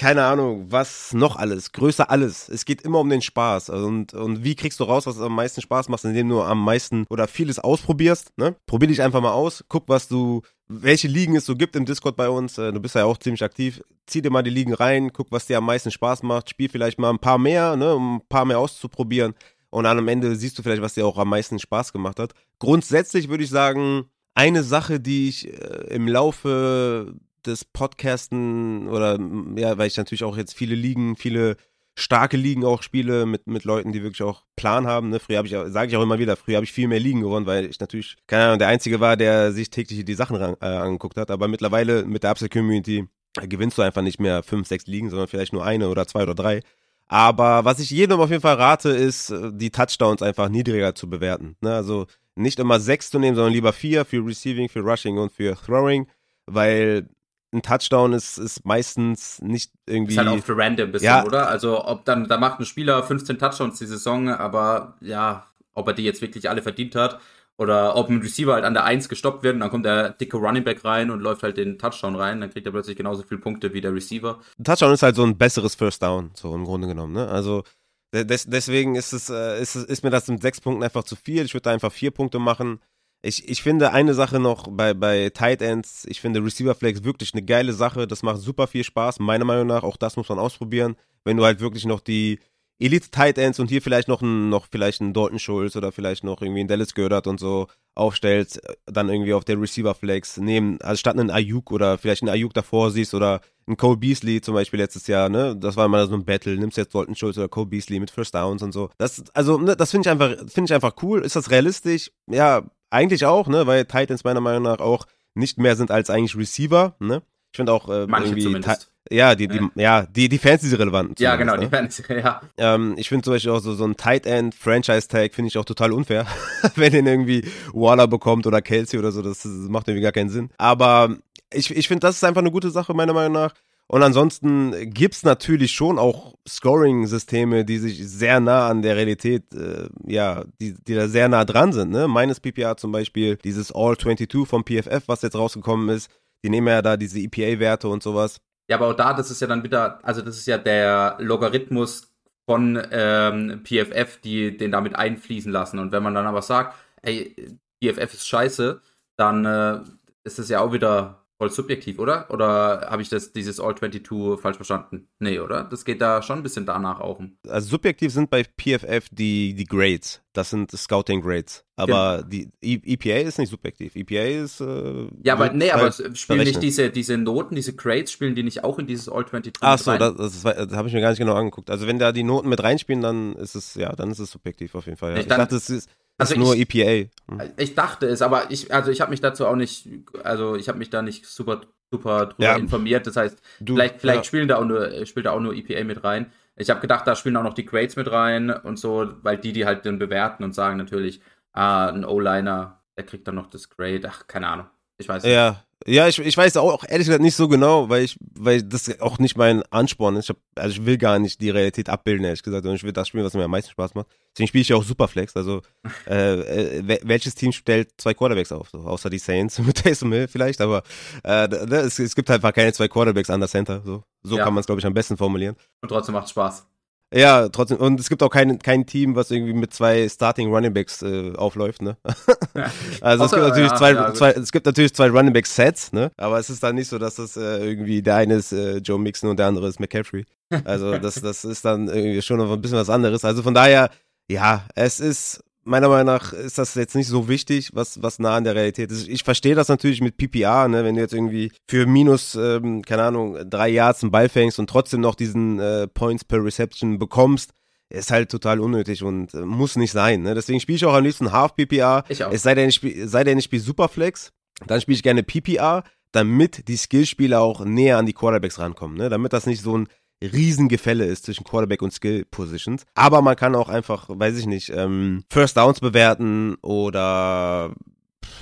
S1: keine Ahnung, was noch alles, größer alles. Es geht immer um den Spaß. Und, und wie kriegst du raus, was am meisten Spaß macht, indem du am meisten oder vieles ausprobierst. Ne? Probier dich einfach mal aus, guck, was du, welche Ligen es so gibt im Discord bei uns. Äh, du bist ja auch ziemlich aktiv. Zieh dir mal die Ligen rein, guck, was dir am meisten Spaß macht. Spiel vielleicht mal ein paar mehr, ne, um ein paar mehr auszuprobieren. Und dann am Ende siehst du vielleicht, was dir auch am meisten Spaß gemacht hat. Grundsätzlich würde ich sagen, eine Sache, die ich äh, im Laufe des Podcasten oder ja, weil ich natürlich auch jetzt viele Ligen, viele starke Ligen auch spiele mit, mit Leuten, die wirklich auch Plan haben. Ne? Früher habe ich, sage ich auch immer wieder, früher habe ich viel mehr Ligen gewonnen, weil ich natürlich, keine Ahnung, der Einzige war, der sich täglich die Sachen ran, äh, angeguckt hat. Aber mittlerweile mit der Upside Community gewinnst du einfach nicht mehr fünf, sechs Ligen, sondern vielleicht nur eine oder zwei oder drei. Aber was ich jedem auf jeden Fall rate, ist, die Touchdowns einfach niedriger zu bewerten. Ne? Also nicht immer sechs zu nehmen, sondern lieber vier für Receiving, für Rushing und für Throwing, weil ein Touchdown ist, ist meistens nicht irgendwie. Ist
S2: halt für random ein bisschen, ja. oder? Also, ob dann, da macht ein Spieler 15 Touchdowns die Saison, aber ja, ob er die jetzt wirklich alle verdient hat oder ob ein Receiver halt an der 1 gestoppt wird und dann kommt der dicke Running Back rein und läuft halt den Touchdown rein, dann kriegt er plötzlich genauso viele Punkte wie der Receiver.
S1: Ein Touchdown ist halt so ein besseres First Down, so im Grunde genommen, ne? Also, des, deswegen ist es, äh, ist, ist mir das mit sechs Punkten einfach zu viel. Ich würde da einfach vier Punkte machen. Ich, ich finde eine Sache noch bei, bei Tight Ends, ich finde Receiver Flex wirklich eine geile Sache. Das macht super viel Spaß, meiner Meinung nach. Auch das muss man ausprobieren. Wenn du halt wirklich noch die Elite Tight Ends und hier vielleicht noch ein, noch vielleicht ein Dalton Schulz oder vielleicht noch irgendwie ein Dallas Gödert und so aufstellst, dann irgendwie auf der Receiver Flex nehmen, also statt einen Ayuk oder vielleicht einen Ayuk davor siehst oder ein Cole Beasley zum Beispiel letztes Jahr, ne, das war mal so ein Battle, nimmst jetzt Dalton Schulz oder Cole Beasley mit First Downs und so. Das, also, ne, das finde ich einfach, finde ich einfach cool. Ist das realistisch? Ja, eigentlich auch, ne, weil Titans meiner Meinung nach auch nicht mehr sind als eigentlich Receiver, ne. Ich finde auch äh,
S2: Manche irgendwie zumindest.
S1: Ja, die, die, ja, die, die Fantasy-relevanten.
S2: Ja, genau, ne? die Fantasy, ja.
S1: Ähm, ich finde zum Beispiel auch so, so ein Tight End Franchise-Tag finde ich auch total unfair. Wenn den irgendwie Waller bekommt oder Kelsey oder so, das, das macht irgendwie gar keinen Sinn. Aber ich, ich finde, das ist einfach eine gute Sache, meiner Meinung nach. Und ansonsten gibt's natürlich schon auch Scoring-Systeme, die sich sehr nah an der Realität, äh, ja, die, die da sehr nah dran sind. Ne? Meines PPA zum Beispiel, dieses All-22 vom PFF, was jetzt rausgekommen ist, die nehmen ja da diese EPA-Werte und sowas.
S2: Ja, aber auch da, das ist ja dann wieder, also das ist ja der Logarithmus von ähm, PFF, die den damit einfließen lassen. Und wenn man dann aber sagt, ey, PFF ist scheiße, dann äh, ist es ja auch wieder voll subjektiv, oder? Oder habe ich das dieses All 22 falsch verstanden? Nee, oder? Das geht da schon ein bisschen danach auch.
S1: Also subjektiv sind bei PFF die, die Grades. Das sind Scouting Grades. Aber genau. die EPA ist nicht subjektiv. EPA ist. Äh,
S2: ja, aber nee, aber spielen berechnet. nicht diese, diese Noten, diese Grades, spielen die nicht auch in dieses All 22
S1: Ach so, das, das, das habe ich mir gar nicht genau angeguckt. Also wenn da die Noten mit reinspielen, dann ist es, ja, dann ist es subjektiv auf jeden Fall. Ja. Ich, ich dachte, es ist also nur ich, EPA.
S2: Hm. Ich dachte es, aber ich, also ich habe mich dazu auch nicht, also ich habe mich da nicht super, super drüber ja. informiert. Das heißt, du, vielleicht, vielleicht ja. spielen da auch nur, spielt da auch nur EPA mit rein. Ich habe gedacht, da spielen auch noch die Grades mit rein und so, weil die die halt dann bewerten und sagen natürlich, ah, ein O-Liner, der kriegt dann noch das Grade. Ach, keine Ahnung. Ich weiß
S1: nicht. Ja, ja, ich, ich weiß auch ehrlich gesagt nicht so genau, weil ich, weil das auch nicht mein Ansporn ist. Ich hab, also ich will gar nicht die Realität abbilden, ehrlich gesagt, sondern ich will das spielen, was mir am meisten Spaß macht. Deswegen spiele ich ja auch Superflex. Also äh, äh, welches Team stellt zwei Quarterbacks auf? So, außer die Saints mit Taysom Hill vielleicht, aber äh, es, es gibt halt einfach keine zwei Quarterbacks an der Center. So, so ja. kann man es, glaube ich, am besten formulieren.
S2: Und trotzdem macht Spaß.
S1: Ja, trotzdem. Und es gibt auch kein, kein Team, was irgendwie mit zwei Starting Running Backs äh, aufläuft, ne? also es gibt natürlich ja, zwei, ja, zwei, es gibt natürlich zwei Running Back Sets, ne? Aber es ist dann nicht so, dass das äh, irgendwie der eine ist äh, Joe Mixon und der andere ist McCaffrey. Also das, das ist dann irgendwie schon noch ein bisschen was anderes. Also von daher, ja, es ist meiner Meinung nach ist das jetzt nicht so wichtig, was, was nah an der Realität ist. Ich verstehe das natürlich mit PPA, ne, wenn du jetzt irgendwie für minus, ähm, keine Ahnung, drei Yards einen Ball fängst und trotzdem noch diesen äh, Points per Reception bekommst, ist halt total unnötig und äh, muss nicht sein. Ne? Deswegen spiele ich auch am liebsten Half PPA. Ich auch. Es sei denn, ich spiele sei denn, ich spiele Superflex, dann spiele ich gerne PPA, damit die Skillspieler auch näher an die Quarterbacks rankommen, ne? damit das nicht so ein Riesengefälle ist zwischen Quarterback und Skill Positions. Aber man kann auch einfach, weiß ich nicht, ähm, First Downs bewerten oder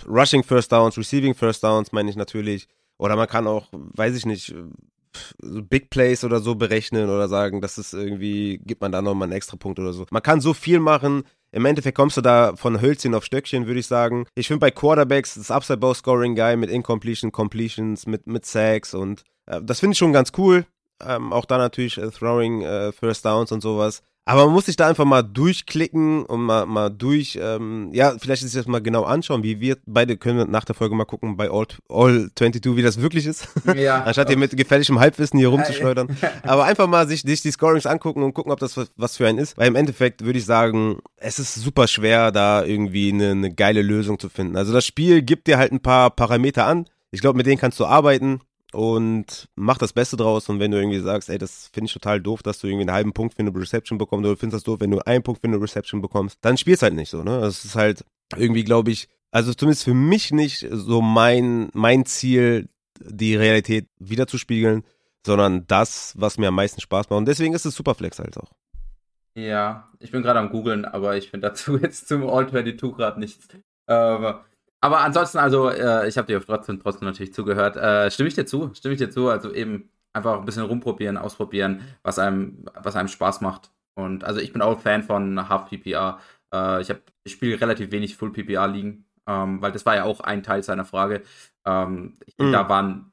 S1: Rushing First Downs, Receiving First Downs meine ich natürlich. Oder man kann auch, weiß ich nicht, Big Plays oder so berechnen oder sagen, das ist irgendwie, gibt man da nochmal einen extra Punkt oder so. Man kann so viel machen. Im Endeffekt kommst du da von Hölzchen auf Stöckchen, würde ich sagen. Ich finde bei Quarterbacks das Upside Bow Scoring Guy mit Incompletion, Completions, mit, mit Sacks und äh, das finde ich schon ganz cool. Ähm, auch da natürlich äh, Throwing, äh, First Downs und sowas. Aber man muss sich da einfach mal durchklicken und mal, mal durch, ähm, ja, vielleicht sich das mal genau anschauen, wie wir beide können nach der Folge mal gucken bei All, All 22, wie das wirklich ist. Ja. Anstatt hier mit gefährlichem Halbwissen hier rumzuschleudern. Aber einfach mal sich, sich die Scorings angucken und gucken, ob das was, was für einen ist. Weil im Endeffekt würde ich sagen, es ist super schwer, da irgendwie eine, eine geile Lösung zu finden. Also das Spiel gibt dir halt ein paar Parameter an. Ich glaube, mit denen kannst du arbeiten und mach das Beste draus. Und wenn du irgendwie sagst, ey, das finde ich total doof, dass du irgendwie einen halben Punkt für eine Reception bekommst, oder du findest das doof, wenn du einen Punkt für eine Reception bekommst, dann spielst halt nicht so, ne? Das ist halt irgendwie, glaube ich, also zumindest für mich nicht so mein, mein Ziel, die Realität wiederzuspiegeln, sondern das, was mir am meisten Spaß macht. Und deswegen ist es Superflex halt auch.
S2: Ja, ich bin gerade am googeln, aber ich finde dazu jetzt zum All 22 gerade nichts. Ähm, aber ansonsten, also, äh, ich habe dir trotzdem, trotzdem natürlich zugehört. Äh, stimme ich dir zu? Stimme ich dir zu? Also eben einfach ein bisschen rumprobieren, ausprobieren, was einem, was einem Spaß macht. Und also ich bin auch Fan von Half PPR. Äh, ich, ich spiele relativ wenig Full PPR liegen, ähm, weil das war ja auch ein Teil seiner Frage. Ähm, ich, mhm. Da waren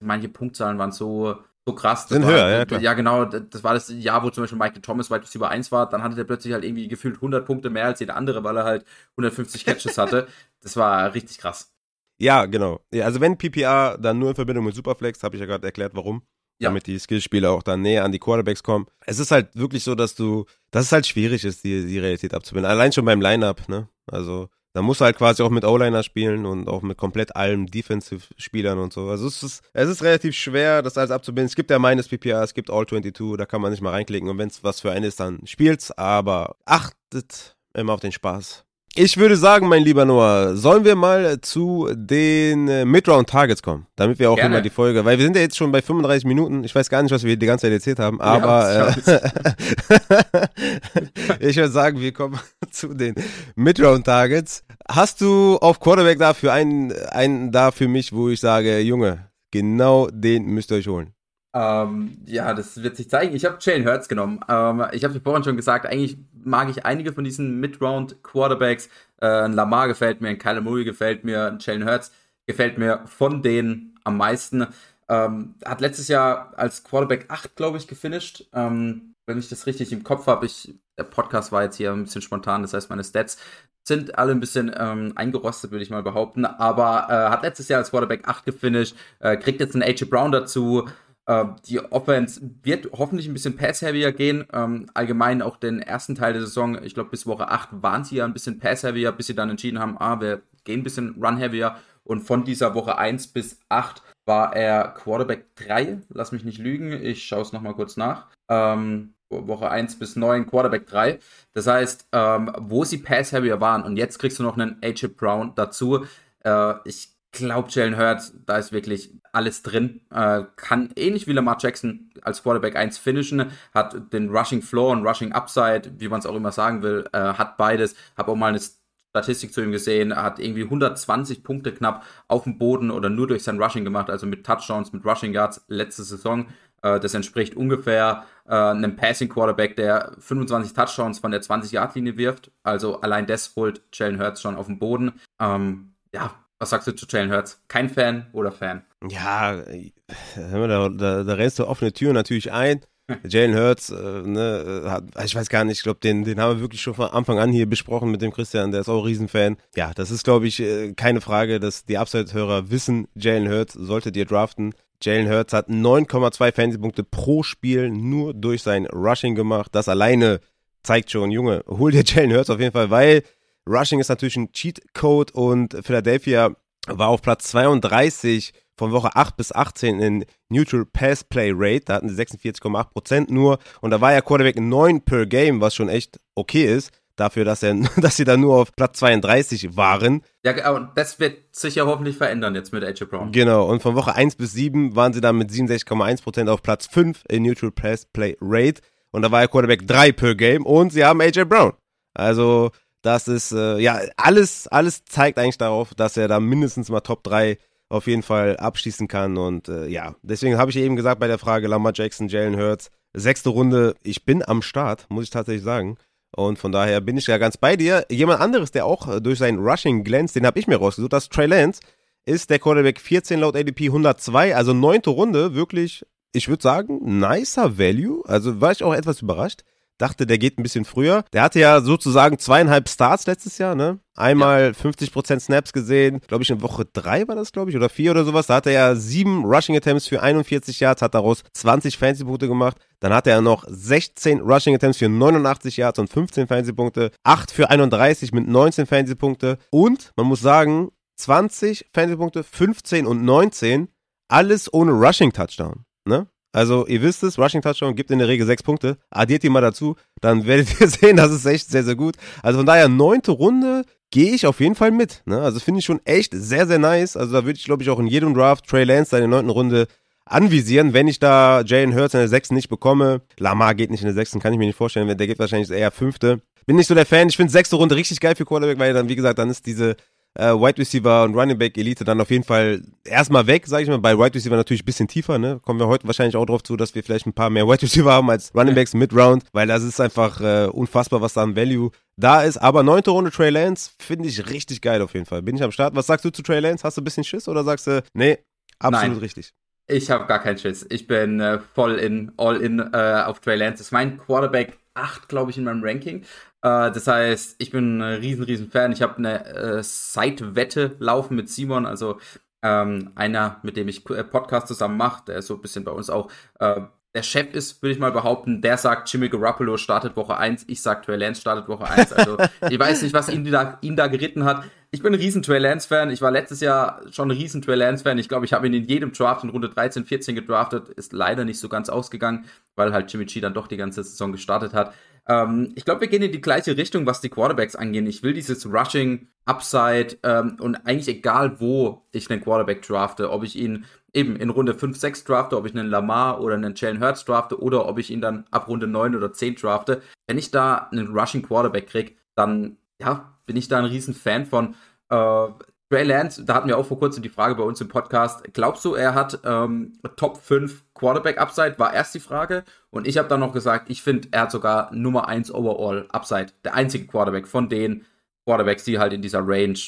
S2: manche Punktzahlen waren so, so krass.
S1: Sind höher, ja,
S2: klar. Ja, genau. Das war das Jahr, wo zum Beispiel Michael Thomas weit über 1 war. Dann hatte der plötzlich halt irgendwie gefühlt 100 Punkte mehr als jeder andere, weil er halt 150 Catches hatte. Das war richtig krass.
S1: Ja, genau. Ja, also wenn PPR dann nur in Verbindung mit Superflex, habe ich ja gerade erklärt, warum. Ja. Damit die Skillspieler auch dann näher an die Quarterbacks kommen. Es ist halt wirklich so, dass du, dass es halt schwierig ist, die, die Realität abzubinden. Allein schon beim Lineup, ne? Also da musst du halt quasi auch mit O-Liner spielen und auch mit komplett allen Defensive-Spielern und so. Also es ist, es ist relativ schwer, das alles abzubinden. Es gibt ja meines PPR, es gibt All-22, da kann man nicht mal reinklicken und wenn es was für einen ist, dann spielt's, aber achtet immer auf den Spaß. Ich würde sagen, mein lieber Noah, sollen wir mal zu den äh, Midround-Targets kommen, damit wir auch Gerne. immer die Folge, weil wir sind ja jetzt schon bei 35 Minuten. Ich weiß gar nicht, was wir die ganze Zeit erzählt haben, aber ja, äh, ich würde sagen, wir kommen zu den Midround-Targets. Hast du auf Quarterback dafür einen, einen da für mich, wo ich sage, Junge, genau den müsst ihr euch holen?
S2: Ähm, ja, das wird sich zeigen. Ich habe Jalen Hurts genommen. Ähm, ich habe dir vorhin schon gesagt, eigentlich mag ich einige von diesen Mid-Round-Quarterbacks. Äh, ein Lamar gefällt mir, ein Kyler Murray gefällt mir, ein Jalen Hurts gefällt mir von denen am meisten. Ähm, hat letztes Jahr als Quarterback 8, glaube ich, gefinisht. Ähm, wenn ich das richtig im Kopf habe, der Podcast war jetzt hier ein bisschen spontan, das heißt, meine Stats sind alle ein bisschen ähm, eingerostet, würde ich mal behaupten. Aber äh, hat letztes Jahr als Quarterback 8 gefinisht, äh, kriegt jetzt einen AJ Brown dazu. Ähm, die Offense wird hoffentlich ein bisschen pass-heavier gehen. Ähm, allgemein auch den ersten Teil der Saison, ich glaube bis Woche 8 waren sie ja ein bisschen pass-heavier, bis sie dann entschieden haben, ah, wir gehen ein bisschen run-heavier. Und von dieser Woche 1 bis 8 war er Quarterback 3. Lass mich nicht lügen, ich schaue es nochmal kurz nach. Ähm, Woche 1 bis 9 Quarterback 3. Das heißt, ähm, wo sie pass-heavier waren und jetzt kriegst du noch einen AJ Brown dazu. Äh, ich glaube, Jalen Hurts, da ist wirklich alles drin. Äh, kann ähnlich wie Lamar Jackson als Quarterback 1 finishen, hat den Rushing Floor und Rushing Upside, wie man es auch immer sagen will, äh, hat beides. Habe auch mal eine Statistik zu ihm gesehen, hat irgendwie 120 Punkte knapp auf dem Boden oder nur durch sein Rushing gemacht, also mit Touchdowns, mit Rushing Yards letzte Saison. Äh, das entspricht ungefähr äh, einem Passing Quarterback, der 25 Touchdowns von der 20-Yard-Linie wirft. Also allein das holt Jalen Hurts schon auf den Boden. Ähm, ja, was sagst du zu Jalen Hurts? Kein Fan oder Fan?
S1: Ja, da, da, da rennst du offene Türen natürlich ein. Jalen Hurts, äh, ne, hat, ich weiß gar nicht, ich glaube, den, den haben wir wirklich schon von Anfang an hier besprochen mit dem Christian, der ist auch ein Riesenfan. Ja, das ist, glaube ich, äh, keine Frage, dass die Upside-Hörer wissen, Jalen Hurts solltet ihr draften. Jalen Hurts hat 9,2 Fantasy-Punkte pro Spiel nur durch sein Rushing gemacht. Das alleine zeigt schon, Junge, hol dir Jalen Hurts auf jeden Fall, weil Rushing ist natürlich ein Cheat-Code und Philadelphia war auf Platz 32 von Woche 8 bis 18 in Neutral Pass Play Rate. Da hatten sie 46,8% nur. Und da war ja Quarterback 9 per Game, was schon echt okay ist. Dafür, dass, er, dass sie da nur auf Platz 32 waren.
S2: Ja, und das wird sich ja hoffentlich verändern jetzt mit AJ Brown.
S1: Genau, und von Woche 1 bis 7 waren sie dann mit 67,1% auf Platz 5 in Neutral Pass Play Rate. Und da war ja Quarterback 3 per Game und sie haben AJ Brown. Also, das ist, äh, ja, alles, alles zeigt eigentlich darauf, dass er da mindestens mal Top 3 auf jeden Fall abschließen kann. Und äh, ja, deswegen habe ich eben gesagt bei der Frage Lamar Jackson, Jalen Hurts, sechste Runde, ich bin am Start, muss ich tatsächlich sagen. Und von daher bin ich ja ganz bei dir. Jemand anderes, der auch äh, durch sein Rushing glänzt, den habe ich mir rausgesucht, das ist Trey Lance, ist der Quarterback 14 laut ADP 102, also neunte Runde, wirklich, ich würde sagen, nicer Value. Also war ich auch etwas überrascht dachte, der geht ein bisschen früher. Der hatte ja sozusagen zweieinhalb Starts letztes Jahr, ne? Einmal ja. 50% Snaps gesehen, glaube ich in Woche drei war das, glaube ich, oder vier oder sowas. Da hatte er ja sieben Rushing Attempts für 41 Yards, hat daraus 20 Fantasy-Punkte gemacht. Dann hatte er noch 16 Rushing Attempts für 89 Yards und 15 Fantasy-Punkte. 8 für 31 mit 19 Fantasy-Punkte. Und man muss sagen, 20 Fantasy-Punkte, 15 und 19 alles ohne Rushing Touchdown. Ne? Also, ihr wisst es, Rushing Touchdown gibt in der Regel sechs Punkte. Addiert die mal dazu, dann werdet ihr sehen, das ist echt sehr, sehr gut. Also von daher, neunte Runde gehe ich auf jeden Fall mit. Ne? Also finde ich schon echt sehr, sehr nice. Also da würde ich, glaube ich, auch in jedem Draft Trey Lance in der neunten Runde anvisieren, wenn ich da Jalen Hurts in der sechsten nicht bekomme. Lamar geht nicht in der sechsten, kann ich mir nicht vorstellen. Der geht wahrscheinlich eher fünfte. Bin nicht so der Fan. Ich finde sechste Runde richtig geil für Quarterback, weil dann, wie gesagt, dann ist diese äh, Wide Receiver und Running Back Elite dann auf jeden Fall erstmal weg, sage ich mal. Bei Wide Receiver natürlich ein bisschen tiefer, ne? Kommen wir heute wahrscheinlich auch drauf zu, dass wir vielleicht ein paar mehr Wide Receiver haben als Running Backs Mid Round, weil das ist einfach äh, unfassbar, was da an Value da ist. Aber neunte Runde Trey Lance finde ich richtig geil auf jeden Fall. Bin ich am Start. Was sagst du zu Trey Lance? Hast du ein bisschen Schiss oder sagst du, nee, absolut Nein. richtig?
S2: Ich habe gar keinen Schiss. Ich bin äh, voll in, all in äh, auf Trey Lance. Das ist mein Quarterback 8, glaube ich, in meinem Ranking. Äh, das heißt, ich bin ein riesen, riesen Fan. Ich habe eine äh, Side-Wette laufen mit Simon, also ähm, einer, mit dem ich äh, Podcast zusammen mache, der ist so ein bisschen bei uns auch äh, der Chef ist, würde ich mal behaupten. Der sagt, Jimmy Garoppolo startet Woche 1. Ich sag, Trey Lance startet Woche 1. Also, ich weiß nicht, was ihn da, ihn da geritten hat. Ich bin ein riesen Trey Lance-Fan. Ich war letztes Jahr schon ein riesen Trey Lance-Fan. Ich glaube, ich habe ihn in jedem Draft in Runde 13, 14 gedraftet. Ist leider nicht so ganz ausgegangen, weil halt Jimmy G dann doch die ganze Saison gestartet hat. Ähm, ich glaube, wir gehen in die gleiche Richtung, was die Quarterbacks angehen. Ich will dieses Rushing, Upside ähm, und eigentlich egal, wo ich einen Quarterback drafte, ob ich ihn eben in Runde 5, 6 drafte, ob ich einen Lamar oder einen Jalen Hurts drafte oder ob ich ihn dann ab Runde 9 oder 10 drafte. Wenn ich da einen Rushing Quarterback kriege, dann ja, bin ich da ein riesen Fan von. Äh, Trey Lance, da hatten wir auch vor kurzem die Frage bei uns im Podcast. Glaubst du, er hat ähm, Top 5 Quarterback Upside? War erst die Frage. Und ich habe dann noch gesagt, ich finde, er hat sogar Nummer 1 Overall Upside. Der einzige Quarterback von den Quarterbacks, die halt in dieser Range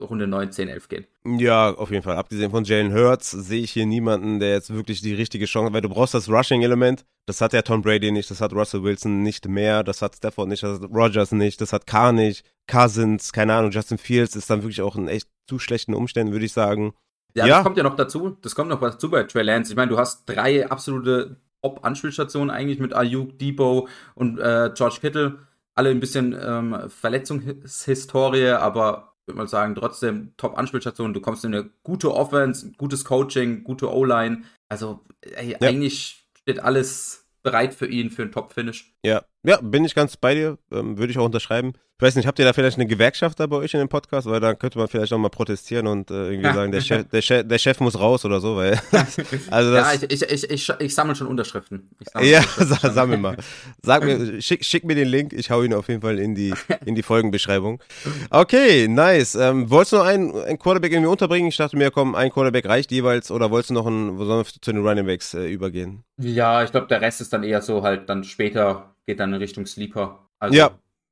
S2: Runde 9, 10, 11 gehen.
S1: Ja, auf jeden Fall. Abgesehen von Jalen Hurts sehe ich hier niemanden, der jetzt wirklich die richtige Chance hat, weil du brauchst das Rushing-Element. Das hat ja Tom Brady nicht, das hat Russell Wilson nicht mehr, das hat Stafford nicht, das hat Rogers nicht, das hat Carr nicht, Cousins, keine Ahnung, Justin Fields ist dann wirklich auch in echt zu schlechten Umständen, würde ich sagen.
S2: Ja, ja, das kommt ja noch dazu. Das kommt noch dazu bei Trey Lance. Ich meine, du hast drei absolute Top-Anspielstationen eigentlich mit Ayuk, Debo und äh, George Kittle. Alle ein bisschen ähm, Verletzungshistorie, aber würde mal sagen, trotzdem Top-Anspielstation. Du kommst in eine gute Offense, gutes Coaching, gute O-Line. Also ey, ja. eigentlich steht alles bereit für ihn für einen Top-Finish.
S1: Ja, ja, bin ich ganz bei dir. Ähm, Würde ich auch unterschreiben. Ich weiß nicht, habt ihr da vielleicht eine Gewerkschaft da bei euch in dem Podcast? Weil da könnte man vielleicht auch mal protestieren und äh, irgendwie sagen, der Chef, der, Chef, der Chef muss raus oder so. Weil,
S2: also das, ja, ich, ich, ich, ich, sammle schon Unterschriften.
S1: Sammle ja, Unterschriften. sammel mal. Sag mir, schick, schick mir den Link. Ich hau ihn auf jeden Fall in die, in die Folgenbeschreibung. Okay, nice. Ähm, wolltest du noch einen, einen Quarterback irgendwie unterbringen? Ich dachte mir, komm, ein Quarterback reicht jeweils. Oder wolltest du noch einen, sollen wir zu den Running Backs äh, übergehen?
S2: Ja, ich glaube, der Rest ist dann eher so halt dann später geht dann in Richtung Sleeper.
S1: Also, ja,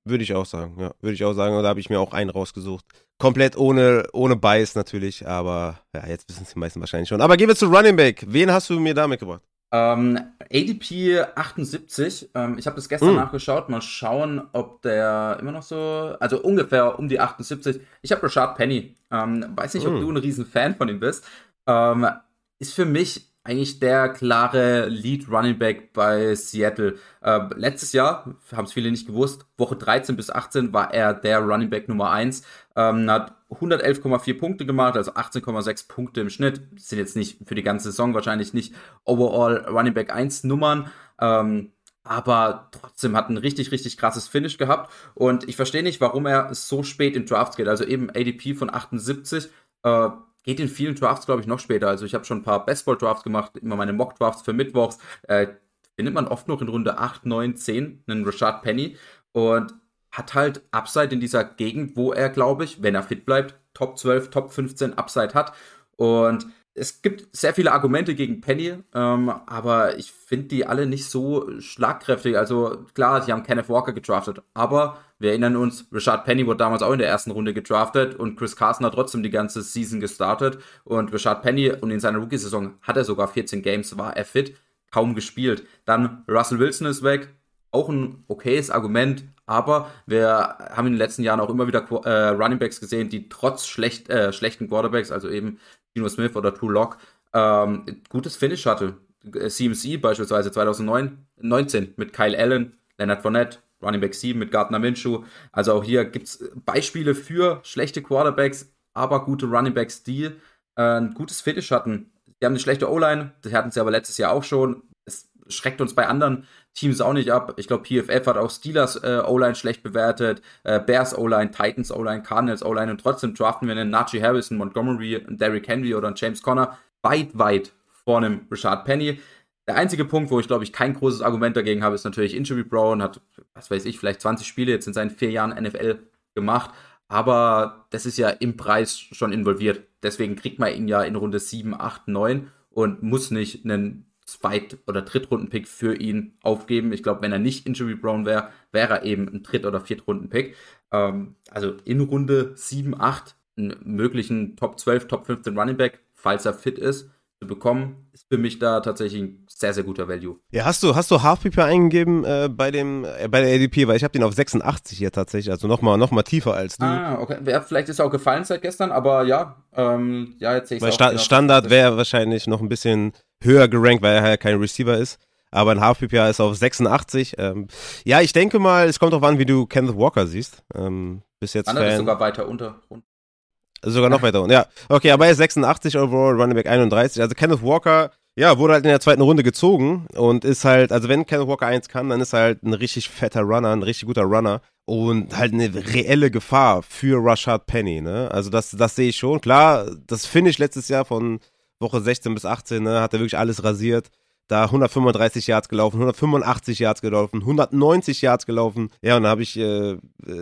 S1: würde ich auch sagen. Ja, würde ich auch sagen. Und da habe ich mir auch einen rausgesucht. Komplett ohne, ohne Bias natürlich, aber ja, jetzt wissen es die meisten wahrscheinlich schon. Aber gehen wir zu Running Back. Wen hast du mir da mitgebracht?
S2: Ähm, ADP 78. Ähm, ich habe das gestern mm. nachgeschaut. Mal schauen, ob der immer noch so, also ungefähr um die 78. Ich habe Rashad Penny. Ähm, weiß nicht, ob mm. du ein riesen Fan von ihm bist. Ähm, ist für mich eigentlich der klare Lead Running Back bei Seattle. Äh, letztes Jahr, haben es viele nicht gewusst, Woche 13 bis 18 war er der Running Back Nummer 1. Ähm, hat 111,4 Punkte gemacht, also 18,6 Punkte im Schnitt. Sind jetzt nicht für die ganze Saison wahrscheinlich nicht overall Running Back 1 Nummern. Ähm, aber trotzdem hat ein richtig, richtig krasses Finish gehabt. Und ich verstehe nicht, warum er so spät in Drafts geht. Also eben ADP von 78. Äh, geht in vielen Drafts, glaube ich, noch später. Also ich habe schon ein paar Baseball-Drafts gemacht, immer meine Mock-Drafts für Mittwochs. Äh, findet man oft noch in Runde 8, 9, 10 einen Rashad Penny und hat halt Upside in dieser Gegend, wo er, glaube ich, wenn er fit bleibt, Top 12, Top 15 Upside hat. Und es gibt sehr viele Argumente gegen Penny, ähm, aber ich finde die alle nicht so schlagkräftig. Also klar, sie haben Kenneth Walker gedraftet, aber wir erinnern uns, Richard Penny wurde damals auch in der ersten Runde gedraftet und Chris Carson hat trotzdem die ganze Season gestartet. Und Richard Penny und in seiner Rookie-Saison hat er sogar 14 Games, war er fit, kaum gespielt. Dann Russell Wilson ist weg, auch ein okayes Argument, aber wir haben in den letzten Jahren auch immer wieder äh, Running Backs gesehen, die trotz schlecht, äh, schlechten Quarterbacks, also eben Gino Smith oder True Lock, ähm, gutes Finish hatte. CMC beispielsweise 2019 mit Kyle Allen, Leonard Fournette, Running Back 7 mit Gardner Minshew. Also auch hier gibt es Beispiele für schlechte Quarterbacks, aber gute Running Backs, die äh, ein gutes Finish hatten. die haben eine schlechte O-Line, das hatten sie aber letztes Jahr auch schon. Es schreckt uns bei anderen Teams auch nicht ab. Ich glaube, PFF hat auch Steelers äh, O-Line schlecht bewertet, äh, Bears O-Line, Titans O-Line, Cardinals O-Line und trotzdem draften wir einen Najee Harrison, Montgomery, einen Derrick Henry oder einen James Conner weit, weit vor einem Richard Penny. Der einzige Punkt, wo ich glaube ich kein großes Argument dagegen habe, ist natürlich Injury Brown, hat, was weiß ich, vielleicht 20 Spiele jetzt in seinen vier Jahren NFL gemacht, aber das ist ja im Preis schon involviert. Deswegen kriegt man ihn ja in Runde 7, 8, 9 und muss nicht einen Zweit- oder Drittrunden-Pick für ihn aufgeben. Ich glaube, wenn er nicht Injury Brown wäre, wäre er eben ein Dritt- oder Viertrunden-Pick. Ähm, also in Runde 7, 8 einen möglichen Top 12, Top 15 Running Back, falls er fit ist zu bekommen, ist für mich da tatsächlich ein sehr, sehr guter Value.
S1: Ja, hast du, hast du Half PPR eingegeben äh, bei dem, äh, bei der ADP, weil ich habe den auf 86 hier tatsächlich, also nochmal noch mal tiefer als du.
S2: Ah, okay. Ja, vielleicht ist er auch gefallen seit gestern, aber ja, ähm, ja, jetzt sehe ich
S1: Weil Sta Standard wäre wahrscheinlich noch ein bisschen höher gerankt, weil er ja kein Receiver ist. Aber ein Half PPR ist auf 86. Ähm, ja, ich denke mal, es kommt darauf an, wie du Kenneth Walker siehst. Ähm, bis jetzt
S2: Fan. ist sogar weiter unter.
S1: Sogar noch weiter unten, ja. Okay, aber er ist 86 overall, Running Back 31. Also Kenneth Walker, ja, wurde halt in der zweiten Runde gezogen und ist halt, also wenn Kenneth Walker eins kann, dann ist er halt ein richtig fetter Runner, ein richtig guter Runner und halt eine reelle Gefahr für Rashad Penny, ne? Also das, das sehe ich schon. Klar, das Finish letztes Jahr von Woche 16 bis 18, ne, hat er wirklich alles rasiert da 135 Yards gelaufen, 185 Yards gelaufen, 190 Yards gelaufen. Ja, und da habe ich äh,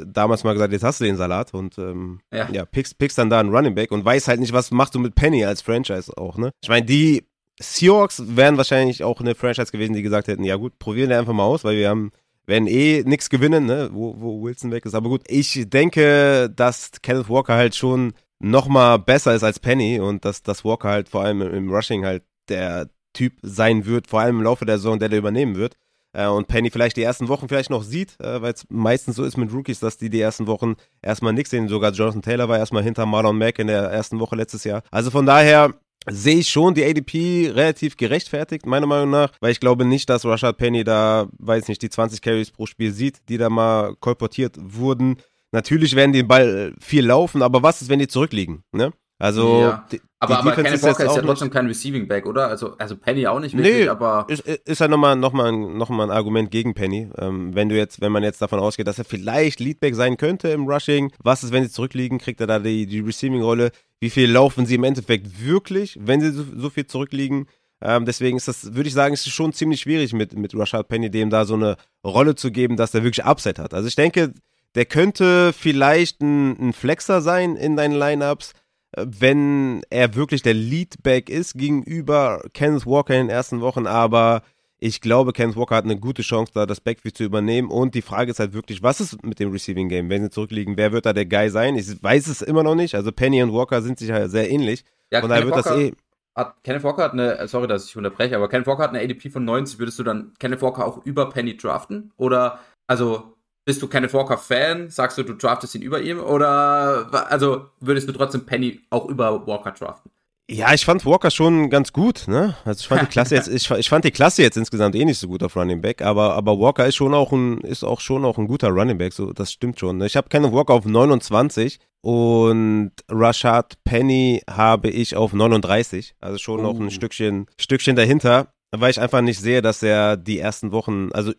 S1: damals mal gesagt, jetzt hast du den Salat und ähm, ja, ja pickst, pickst dann da einen Running Back und weiß halt nicht, was machst du mit Penny als Franchise auch, ne? Ich meine, die Seahawks wären wahrscheinlich auch eine Franchise gewesen, die gesagt hätten, ja gut, probieren wir einfach mal aus, weil wir haben werden eh nichts gewinnen, ne, wo, wo Wilson weg ist. Aber gut, ich denke, dass Kenneth Walker halt schon noch mal besser ist als Penny und dass, dass Walker halt vor allem im Rushing halt der Typ sein wird, vor allem im Laufe der Saison, der der übernehmen wird. Äh, und Penny vielleicht die ersten Wochen vielleicht noch sieht, äh, weil es meistens so ist mit Rookies, dass die die ersten Wochen erstmal nichts sehen. Sogar Jonathan Taylor war erstmal hinter Marlon Mack in der ersten Woche letztes Jahr. Also von daher sehe ich schon die ADP relativ gerechtfertigt, meiner Meinung nach, weil ich glaube nicht, dass Rashad Penny da, weiß nicht, die 20 Carries pro Spiel sieht, die da mal kolportiert wurden. Natürlich werden die den Ball viel laufen, aber was ist, wenn die zurückliegen? Ne? Also,
S2: ja. die, aber, aber Kenneth Walker ist, ja trotzdem kein Receiving Back, oder? Also, also Penny auch nicht wirklich,
S1: nee,
S2: aber.
S1: Ist, ist ja nochmal noch mal, noch mal ein Argument gegen Penny. Ähm, wenn du jetzt, wenn man jetzt davon ausgeht, dass er vielleicht Leadback sein könnte im Rushing, was ist, wenn sie zurückliegen, kriegt er da die, die Receiving-Rolle? Wie viel laufen sie im Endeffekt wirklich, wenn sie so, so viel zurückliegen? Ähm, deswegen ist das, würde ich sagen, ist es schon ziemlich schwierig mit, mit Rashad Penny, dem da so eine Rolle zu geben, dass er wirklich Upset hat. Also ich denke, der könnte vielleicht ein, ein Flexer sein in deinen Lineups wenn er wirklich der Leadback ist gegenüber Kenneth Walker in den ersten Wochen, aber ich glaube, Kenneth Walker hat eine gute Chance, da das Backfield zu übernehmen. Und die Frage ist halt wirklich, was ist mit dem Receiving Game? Wenn sie zurückliegen, wer wird da der Guy sein? Ich weiß es immer noch nicht. Also Penny und Walker sind sich halt sehr ähnlich.
S2: Ja, von daher wird Walker das eh. Hat, Kenneth Walker hat eine, sorry, dass ich unterbreche, aber Kenneth Walker hat eine ADP von 90. Würdest du dann Kenneth Walker auch über Penny draften? Oder, also, bist du Kenneth Walker Fan? Sagst du, du draftest ihn über ihm? Oder also würdest du trotzdem Penny auch über Walker draften?
S1: Ja, ich fand Walker schon ganz gut, ne? Also ich fand die Klasse jetzt, ich, ich fand die Klasse jetzt insgesamt eh nicht so gut auf Running Back, aber, aber Walker ist schon auch ein, ist auch schon auch ein guter Running Back, so, das stimmt schon. Ne? Ich habe Kenneth Walker auf 29 und Rashad Penny habe ich auf 39, also schon uh. noch ein oh. Stückchen, Stückchen dahinter, weil ich einfach nicht sehe, dass er die ersten Wochen, also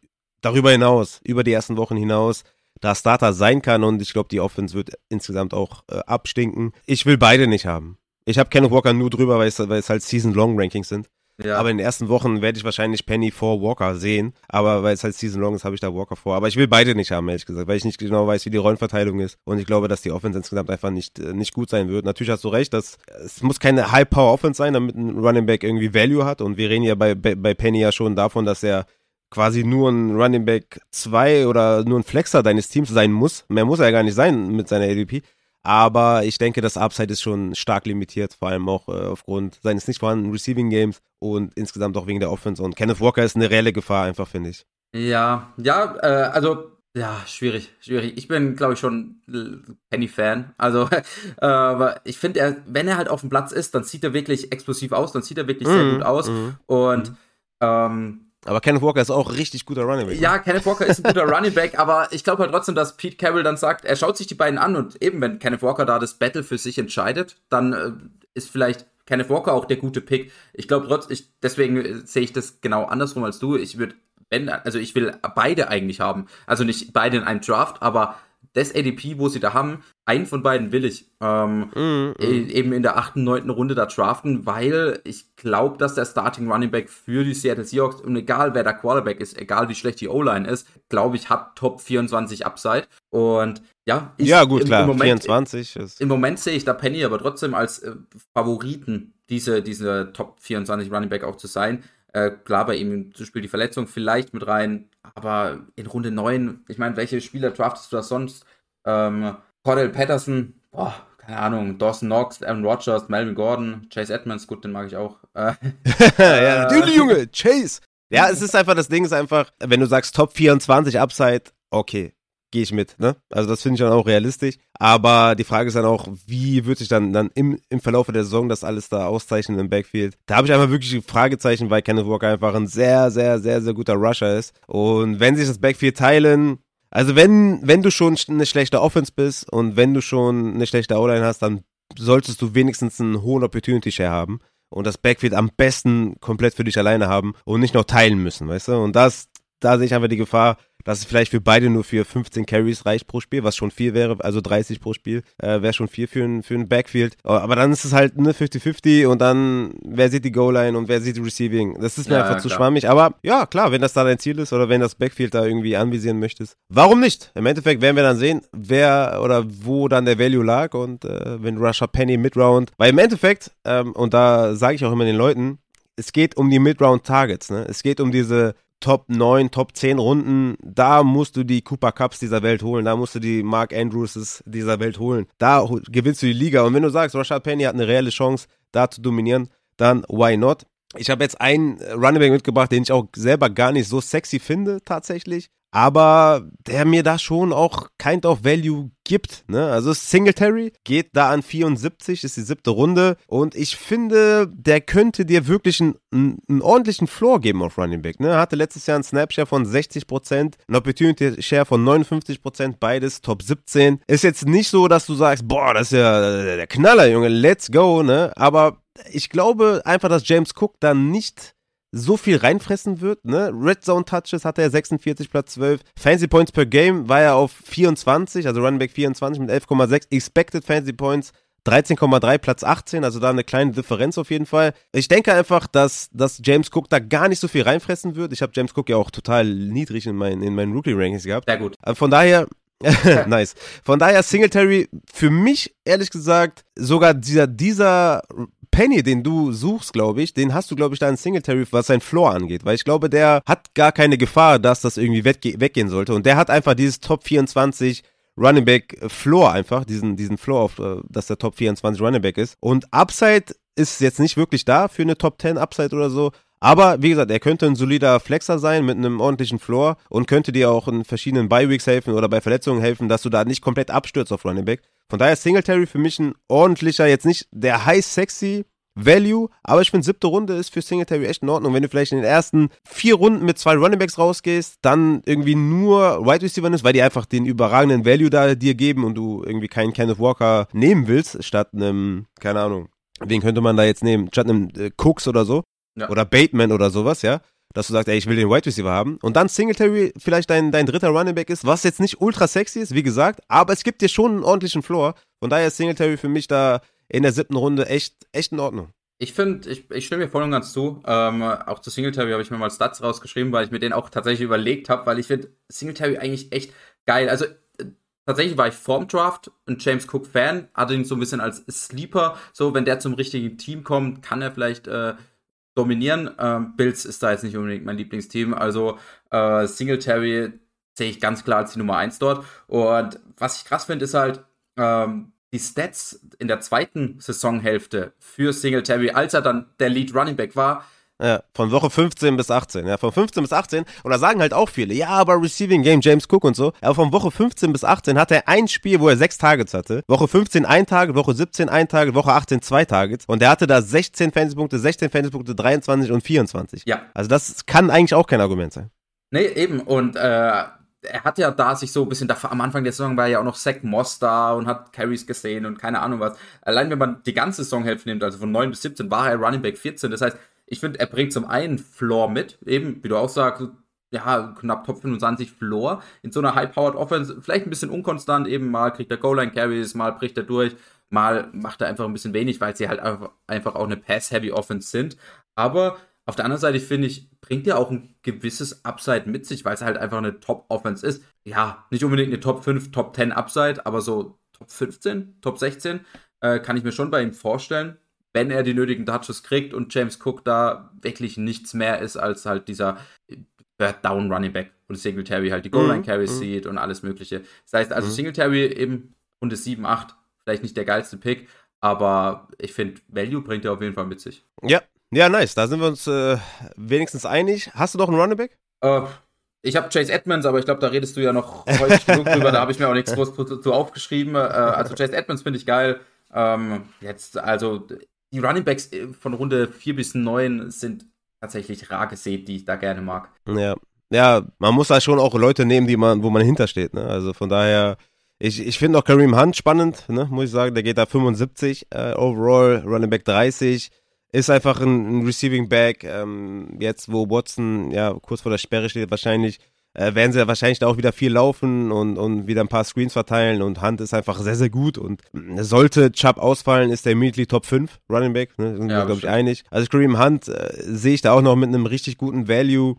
S1: darüber hinaus, über die ersten Wochen hinaus, da Starter sein kann und ich glaube, die Offense wird insgesamt auch äh, abstinken. Ich will beide nicht haben. Ich habe Kenneth Walker nur drüber, weil es, weil es halt Season-Long-Rankings sind. Ja. Aber in den ersten Wochen werde ich wahrscheinlich Penny vor Walker sehen. Aber weil es halt Season Long ist, habe ich da Walker vor. Aber ich will beide nicht haben, ehrlich gesagt, weil ich nicht genau weiß, wie die Rollenverteilung ist. Und ich glaube, dass die Offense insgesamt einfach nicht, äh, nicht gut sein wird. Natürlich hast du recht, dass es muss keine High-Power-Offense sein, damit ein Running Back irgendwie Value hat. Und wir reden ja bei, bei, bei Penny ja schon davon, dass er quasi nur ein Running Back 2 oder nur ein Flexer deines Teams sein muss. Mehr muss er ja gar nicht sein mit seiner ADP. Aber ich denke, das Upside ist schon stark limitiert, vor allem auch äh, aufgrund seines nicht vorhandenen Receiving Games und insgesamt auch wegen der Offense. Und Kenneth Walker ist eine reelle Gefahr, einfach, finde ich.
S2: Ja, ja, äh, also ja, schwierig, schwierig. Ich bin, glaube ich, schon Penny-Fan. Also, äh, aber ich finde, wenn er halt auf dem Platz ist, dann sieht er wirklich explosiv aus, dann sieht er wirklich mm, sehr mhm, gut aus. Mm, und mm. Ähm,
S1: aber Kenneth Walker ist auch richtig guter Running Back.
S2: Ja, Kenneth Walker ist ein guter Running Back, aber ich glaube halt trotzdem, dass Pete Carroll dann sagt, er schaut sich die beiden an und eben, wenn Kenneth Walker da das Battle für sich entscheidet, dann äh, ist vielleicht Kenneth Walker auch der gute Pick. Ich glaube trotzdem, deswegen sehe ich das genau andersrum als du. Ich würde, wenn, also ich will beide eigentlich haben. Also nicht beide in einem Draft, aber das ADP, wo sie da haben, einen von beiden will ich ähm, mm, mm. eben in der achten, neunten Runde da draften, weil ich glaube, dass der Starting Running Back für die Seattle Seahawks, und egal wer der Quarterback ist, egal wie schlecht die O-Line ist, glaube ich, hat Top 24 Upside. Und ja, ich,
S1: ja gut, im, klar, im Moment, 24 ist.
S2: Im Moment sehe ich da Penny aber trotzdem als äh, Favoriten, diese, diese Top 24 Running Back auch zu sein. Äh, klar, bei ihm spielt die Verletzung vielleicht mit rein, aber in Runde 9, ich meine, welche Spieler draftest du da sonst? Ähm, Cordell Patterson, boah, keine Ahnung, Dawson Knox, Aaron Rodgers, Melvin Gordon, Chase Edmonds, gut, den mag ich auch. Äh,
S1: ja, natürlich, Junge, Chase. Ja, es ist einfach, das Ding ist einfach, wenn du sagst Top 24 Upside, okay, gehe ich mit. Ne? Also das finde ich dann auch realistisch. Aber die Frage ist dann auch, wie wird sich dann, dann im, im Verlauf der Saison das alles da auszeichnen im Backfield? Da habe ich einfach wirklich Fragezeichen, weil Kenneth Walker einfach ein sehr, sehr, sehr, sehr guter Rusher ist. Und wenn sich das Backfield teilen, also wenn, wenn du schon eine schlechte Offense bist und wenn du schon eine schlechte O-Line hast, dann solltest du wenigstens einen hohen Opportunity Share haben und das Backfield am besten komplett für dich alleine haben und nicht noch teilen müssen, weißt du? Und das, da sehe ich einfach die Gefahr, dass es vielleicht für beide nur für 15 Carries reicht pro Spiel, was schon viel wäre, also 30 pro Spiel, äh, wäre schon viel für ein, für ein Backfield. Aber dann ist es halt eine 50-50 und dann, wer sieht die Goal-Line und wer sieht die Receiving? Das ist mir ja, einfach zu schwammig. Aber ja, klar, wenn das da dein Ziel ist oder wenn das Backfield da irgendwie anvisieren möchtest, warum nicht? Im Endeffekt werden wir dann sehen, wer oder wo dann der Value lag und äh, wenn Russia Penny Midround, weil im Endeffekt, ähm, und da sage ich auch immer den Leuten, es geht um die Midround Targets, ne? Es geht um diese Top 9, Top 10 Runden, da musst du die Cooper Cups dieser Welt holen, da musst du die Mark Andrewses dieser Welt holen. Da gewinnst du die Liga. Und wenn du sagst, Rashad Penny hat eine reelle Chance, da zu dominieren, dann why not? Ich habe jetzt einen Running Back mitgebracht, den ich auch selber gar nicht so sexy finde, tatsächlich aber der mir da schon auch kind of Value gibt. Ne? Also Singletary geht da an 74, ist die siebte Runde und ich finde, der könnte dir wirklich einen, einen ordentlichen Floor geben auf Running Back. Ne? Hatte letztes Jahr einen Snapshare von 60%, einen Opportunity Share von 59%, beides Top 17. Ist jetzt nicht so, dass du sagst, boah, das ist ja der Knaller, Junge, let's go, ne? Aber ich glaube einfach, dass James Cook da nicht so viel reinfressen wird. Ne? Red Zone Touches hatte er 46 Platz 12. Fancy Points per Game war er auf 24, also Running Back 24 mit 11,6. Expected Fancy Points 13,3 Platz 18, also da eine kleine Differenz auf jeden Fall. Ich denke einfach, dass, dass James Cook da gar nicht so viel reinfressen wird. Ich habe James Cook ja auch total niedrig in meinen, in meinen Rookie-Rankings gehabt.
S2: Sehr gut.
S1: Von daher, nice. Von daher Singletary für mich ehrlich gesagt sogar dieser dieser Penny, den du suchst, glaube ich, den hast du, glaube ich, da in Singletary, was sein Floor angeht. Weil ich glaube, der hat gar keine Gefahr, dass das irgendwie weggehen sollte. Und der hat einfach dieses Top 24 Running Back Floor einfach, diesen, diesen Floor, auf, äh, dass der Top 24 Running Back ist. Und Upside ist jetzt nicht wirklich da für eine Top 10 Upside oder so. Aber wie gesagt, er könnte ein solider Flexer sein mit einem ordentlichen Floor und könnte dir auch in verschiedenen Bye-Weeks helfen oder bei Verletzungen helfen, dass du da nicht komplett abstürzt auf Running Back. Von daher ist Singletary für mich ein ordentlicher, jetzt nicht der high sexy Value, aber ich finde siebte Runde ist für Singletary echt in Ordnung. Wenn du vielleicht in den ersten vier Runden mit zwei Runningbacks rausgehst, dann irgendwie nur Wide Receiver nimmst, weil die einfach den überragenden Value da dir geben und du irgendwie keinen Kenneth Walker nehmen willst, statt einem, keine Ahnung, wen könnte man da jetzt nehmen, statt einem äh, Cooks oder so, ja. oder Bateman oder sowas, ja dass du sagst, ey, ich will den Wide Receiver haben. Und dann Singletary vielleicht dein, dein dritter Running Back ist, was jetzt nicht ultra sexy ist, wie gesagt, aber es gibt dir schon einen ordentlichen Floor. Von daher ist Singletary für mich da in der siebten Runde echt, echt in Ordnung.
S2: Ich finde, ich, ich stimme mir voll und ganz zu. Ähm, auch zu Singletary habe ich mir mal Stats rausgeschrieben, weil ich mir den auch tatsächlich überlegt habe, weil ich finde Singletary eigentlich echt geil. Also tatsächlich war ich vorm Draft ein James Cook Fan, hatte ihn so ein bisschen als Sleeper. So, wenn der zum richtigen Team kommt, kann er vielleicht äh, dominieren. Ähm, Bills ist da jetzt nicht unbedingt mein Lieblingsteam. Also äh, Singletary sehe ich ganz klar als die Nummer 1 dort. Und was ich krass finde, ist halt, ähm, die Stats in der zweiten Saisonhälfte für Singletary, als er dann der Lead Running Back war,
S1: ja, von Woche 15 bis 18. Ja, von 15 bis 18. Und da sagen halt auch viele, ja, aber Receiving Game, James Cook und so. Aber von Woche 15 bis 18 hatte er ein Spiel, wo er sechs Targets hatte. Woche 15 ein Target, Woche 17 ein Target, Woche 18 zwei Targets. Und er hatte da 16 Fantasy-Punkte, 16 Fantasy-Punkte, 23 und 24.
S2: Ja.
S1: Also das kann eigentlich auch kein Argument sein.
S2: Nee, eben. Und äh, er hat ja da sich so ein bisschen, davor, am Anfang der Saison war ja auch noch Zach Moss da und hat Carries gesehen und keine Ahnung was. Allein wenn man die ganze Saisonhälfte nimmt, also von 9 bis 17, war er Running Back 14. Das heißt, ich finde, er bringt zum einen Floor mit, eben, wie du auch sagst, ja, knapp Top 25 Floor in so einer High-Powered Offense, vielleicht ein bisschen unkonstant, eben mal kriegt er Goal-Line-Carries, mal bricht er durch, mal macht er einfach ein bisschen wenig, weil sie halt einfach auch eine Pass-Heavy Offense sind. Aber auf der anderen Seite finde ich, bringt er auch ein gewisses Upside mit sich, weil es halt einfach eine Top-Offense ist. Ja, nicht unbedingt eine Top 5, Top 10 Upside, aber so Top 15, Top 16 äh, kann ich mir schon bei ihm vorstellen, wenn er die nötigen Touches kriegt und James Cook da wirklich nichts mehr ist als halt dieser Third Down Running Back und Singletary halt die Goal Line mhm, Carries mhm. sieht und alles Mögliche. Das heißt also mhm. Singletary eben Runde 7, 8, vielleicht nicht der geilste Pick, aber ich finde, Value bringt er auf jeden Fall mit sich.
S1: Ja, ja, nice. Da sind wir uns äh, wenigstens einig. Hast du noch einen Running Back?
S2: Uh, ich habe Chase Edmonds, aber ich glaube, da redest du ja noch häufig genug drüber. Da habe ich mir auch nichts groß zu, zu aufgeschrieben. Uh, also Chase Edmonds finde ich geil. Ähm, jetzt, also die Running Backs äh, von Runde 4 bis 9 sind tatsächlich rar gesät, die ich da gerne mag.
S1: Ja. Ja, man muss da schon auch Leute nehmen, die man, wo man hintersteht. Ne? Also von daher, ich, ich finde auch Kareem Hunt spannend, ne? muss ich sagen. Der geht da 75 äh, overall, Running Back 30. Ist einfach ein, ein Receiving Back. Ähm, jetzt, wo Watson ja kurz vor der Sperre steht, wahrscheinlich äh, werden sie wahrscheinlich da auch wieder viel laufen und, und wieder ein paar Screens verteilen und Hunt ist einfach sehr, sehr gut und äh, sollte Chubb ausfallen, ist der immediately Top 5 Running Back, ne, sind ja, wir, glaube ich, einig. Also Kareem Hunt äh, sehe ich da auch noch mit einem richtig guten Value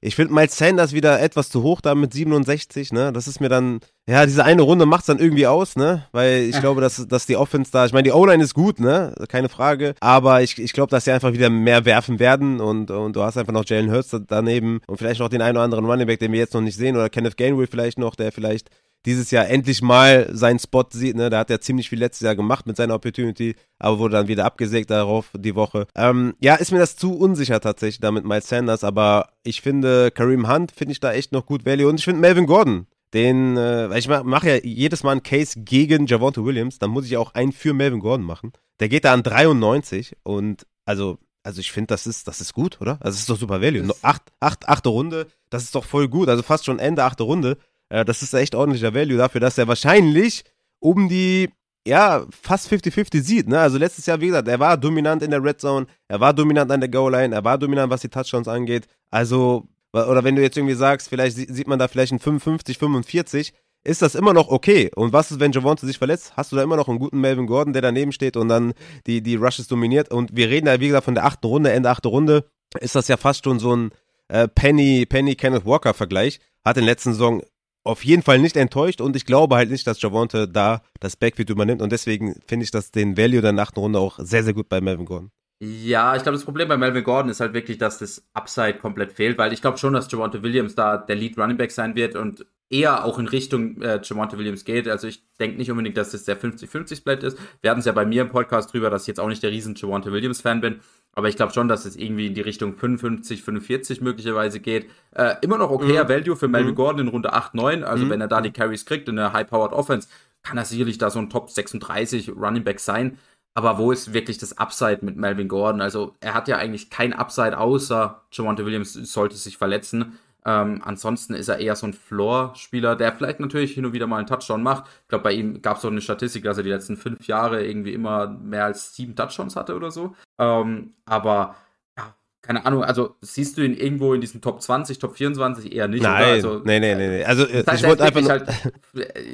S1: ich finde Miles Sanders wieder etwas zu hoch da mit 67, ne? Das ist mir dann, ja, diese eine Runde macht es dann irgendwie aus, ne? Weil ich glaube, dass, dass die Offense da, ich meine, die O-Line ist gut, ne? Keine Frage. Aber ich, ich glaube, dass sie einfach wieder mehr werfen werden und, und du hast einfach noch Jalen Hurts daneben und vielleicht noch den einen oder anderen Running Back, den wir jetzt noch nicht sehen oder Kenneth Gainwell vielleicht noch, der vielleicht dieses Jahr endlich mal seinen Spot sieht. Ne? Da hat er ziemlich viel letztes Jahr gemacht mit seiner Opportunity, aber wurde dann wieder abgesägt darauf die Woche. Ähm, ja, ist mir das zu unsicher tatsächlich da mit Miles Sanders, aber ich finde Kareem Hunt finde ich da echt noch gut Value und ich finde Melvin Gordon. Den, äh, weil ich mache mach ja jedes Mal einen Case gegen Javonte Williams, dann muss ich auch einen für Melvin Gordon machen. Der geht da an 93 und also also ich finde, das ist, das ist gut, oder? Also es ist doch super Value. Acht, acht, achte Runde, das ist doch voll gut. Also fast schon Ende achte Runde. Äh, das ist echt ordentlicher Value dafür, dass er wahrscheinlich um die, ja, fast 50-50 sieht. Ne? Also letztes Jahr, wie gesagt, er war dominant in der Red Zone, er war dominant an der Goal-Line, er war dominant, was die Touchdowns angeht. Also, oder wenn du jetzt irgendwie sagst, vielleicht sieht man da vielleicht ein 55, 45, ist das immer noch okay. Und was ist, wenn Javonte sich verletzt? Hast du da immer noch einen guten Melvin Gordon, der daneben steht und dann die, die Rushes dominiert? Und wir reden ja, wie gesagt, von der achten Runde, Ende achte Runde, ist das ja fast schon so ein äh, Penny, Penny Kenneth Walker Vergleich. Hat in der letzten Saison auf jeden Fall nicht enttäuscht und ich glaube halt nicht, dass Javonte da das Backfield übernimmt und deswegen finde ich das den Value der achten Runde auch sehr, sehr gut bei Melvin Gordon.
S2: Ja, ich glaube, das Problem bei Melvin Gordon ist halt wirklich, dass das Upside komplett fehlt, weil ich glaube schon, dass Javonte Williams da der Lead Running Back sein wird und eher auch in Richtung äh, Javonte Williams geht. Also ich denke nicht unbedingt, dass das der 50-50-Split ist. Wir hatten es ja bei mir im Podcast drüber, dass ich jetzt auch nicht der riesen Javonte Williams-Fan bin. Aber ich glaube schon, dass es irgendwie in die Richtung 55, 45 möglicherweise geht. Äh, immer noch okayer mhm. Value für Melvin mhm. Gordon in Runde 8, 9. Also mhm. wenn er da die Carries kriegt in der High-Powered Offense, kann er sicherlich da so ein Top 36 Running Back sein. Aber wo ist wirklich das Upside mit Melvin Gordon? Also er hat ja eigentlich kein Upside, außer Javante Williams sollte sich verletzen. Ähm, ansonsten ist er eher so ein Floor-Spieler, der vielleicht natürlich hin und wieder mal einen Touchdown macht. Ich glaube, bei ihm gab es auch eine Statistik, dass er die letzten fünf Jahre irgendwie immer mehr als sieben Touchdowns hatte oder so. Ähm, aber ja, keine Ahnung, also siehst du ihn irgendwo in diesen Top 20, Top 24 eher nicht,
S1: Nein,
S2: oder? Also,
S1: nee, nee, nee, nee. Also
S2: das heißt,
S1: ich wollte einfach
S2: nur... halt,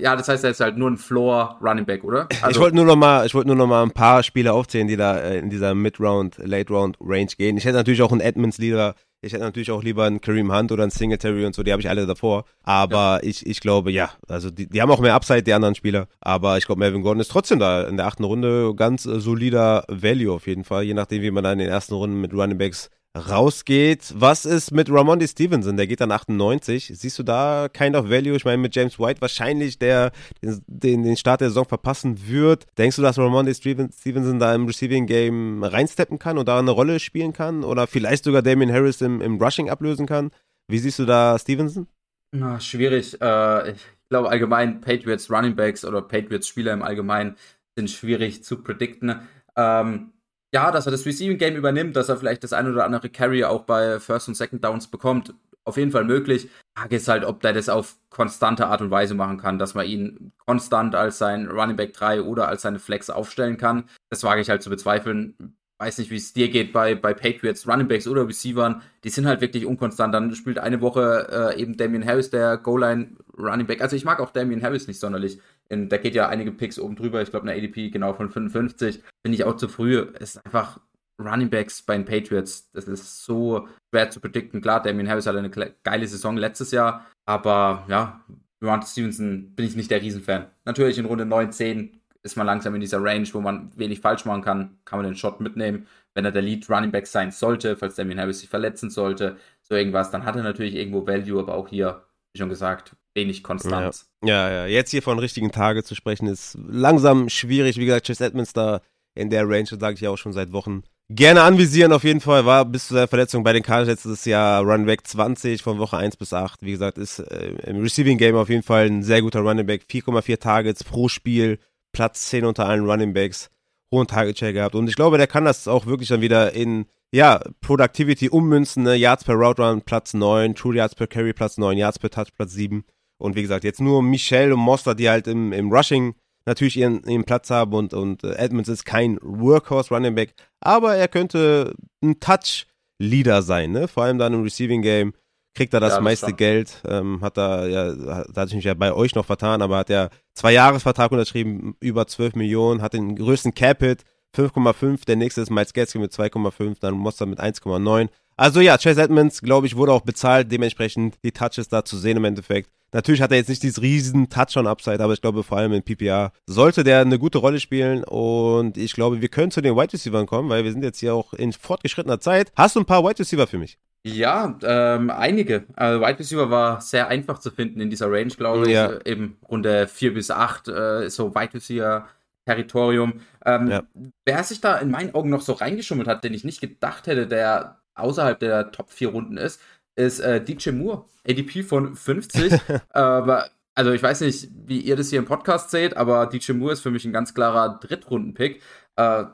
S2: Ja, das heißt, er ist halt nur ein Floor Running Back, oder?
S1: Also, ich wollte nur noch mal, ich wollte nur noch mal ein paar Spieler aufzählen, die da äh, in dieser Mid-Round, Late-Round Range gehen. Ich hätte natürlich auch einen Edmonds Leader ich hätte natürlich auch lieber einen Kareem Hunt oder einen Singletary und so, die habe ich alle davor. Aber ja. ich, ich glaube, ja, also die, die haben auch mehr Upside, die anderen Spieler. Aber ich glaube, Melvin Gordon ist trotzdem da in der achten Runde ganz äh, solider Value auf jeden Fall, je nachdem, wie man da in den ersten Runden mit Running Backs rausgeht. Was ist mit Ramondi Stevenson? Der geht dann 98. Siehst du da kind of value? Ich meine, mit James White wahrscheinlich, der den, den Start der Saison verpassen wird. Denkst du, dass Ramondi Stevenson da im Receiving Game reinsteppen kann und da eine Rolle spielen kann? Oder vielleicht sogar Damien Harris im, im Rushing ablösen kann? Wie siehst du da Stevenson?
S2: Na, schwierig. Äh, ich glaube allgemein Patriots Running Backs oder Patriots Spieler im Allgemeinen sind schwierig zu predikten. Ähm, ja, dass er das Receiving Game übernimmt, dass er vielleicht das ein oder andere Carry auch bei First und Second Downs bekommt, auf jeden Fall möglich. Frage ist halt, ob der das auf konstante Art und Weise machen kann, dass man ihn konstant als sein Running Back 3 oder als seine Flex aufstellen kann. Das wage ich halt zu bezweifeln. Weiß nicht, wie es dir geht bei, bei Patriots, Running Backs oder Receivern. Die sind halt wirklich unkonstant. Dann spielt eine Woche äh, eben Damian Harris, der Goal-Line Running Back. Also ich mag auch Damian Harris nicht sonderlich. In, da geht ja einige Picks oben drüber. Ich glaube, eine ADP genau von 55. Finde ich auch zu früh. Es ist einfach Running Backs bei den Patriots, das ist so schwer zu predikten. Klar, Damien Harris hatte eine geile Saison letztes Jahr, aber ja, Ron Stevenson bin ich nicht der Riesenfan. Natürlich in Runde 9, 10 ist man langsam in dieser Range, wo man wenig falsch machen kann, kann man den Shot mitnehmen. Wenn er der Lead Running Back sein sollte, falls Damien Harris sich verletzen sollte, so irgendwas, dann hat er natürlich irgendwo Value, aber auch hier, wie schon gesagt, wenig Konstanz.
S1: Ja, ja, ja. jetzt hier von richtigen Tage zu sprechen, ist langsam schwierig. Wie gesagt, Chase Edmonds da in der Range, sage ich ja auch schon seit Wochen gerne anvisieren auf jeden Fall. War bis zu seiner Verletzung bei den Cardinals letztes Jahr Running Back 20 von Woche 1 bis 8. Wie gesagt, ist äh, im Receiving Game auf jeden Fall ein sehr guter Running Back. 4,4 Targets pro Spiel, Platz 10 unter allen Running Backs, hohen Target Share gehabt. Und ich glaube, der kann das auch wirklich dann wieder in ja, Productivity ummünzen. Ne? Yards per Route Run Platz 9, True Yards per Carry Platz 9, Yards per Touch Platz 7. Und wie gesagt, jetzt nur Michelle und Monster, die halt im, im Rushing natürlich ihren, ihren Platz haben und, und äh, Edmonds ist kein Workhorse Running Back, aber er könnte ein Touch-Leader sein, ne? Vor allem dann im Receiving Game kriegt er das, ja, das meiste klar. Geld, ähm, hat er, ja, da hatte ich mich ja bei euch noch vertan, aber hat er zwei Jahresvertrag unterschrieben, über 12 Millionen, hat den größten Cap-Hit, 5,5, der nächste ist Miles Gatsky mit 2,5, dann Monster mit 1,9. Also ja, Chase Edmonds, glaube ich, wurde auch bezahlt, dementsprechend die Touches da zu sehen im Endeffekt. Natürlich hat er jetzt nicht dieses riesen Touchdown-Upside, aber ich glaube, vor allem in PPR sollte der eine gute Rolle spielen und ich glaube, wir können zu den Wide Receivers kommen, weil wir sind jetzt hier auch in fortgeschrittener Zeit. Hast du ein paar Wide Receiver für mich?
S2: Ja, ähm, einige. Also Wide Receiver war sehr einfach zu finden in dieser Range, glaube ich. Ja. Eben Runde 4 bis 8, äh, so Wide Receiver Territorium. Ähm, ja. Wer sich da in meinen Augen noch so reingeschummelt hat, den ich nicht gedacht hätte, der außerhalb der Top 4 Runden ist, ist äh, DJ Moore. ADP von 50. aber, also ich weiß nicht, wie ihr das hier im Podcast seht, aber DJ Moore ist für mich ein ganz klarer Drittrunden-Pick. Äh,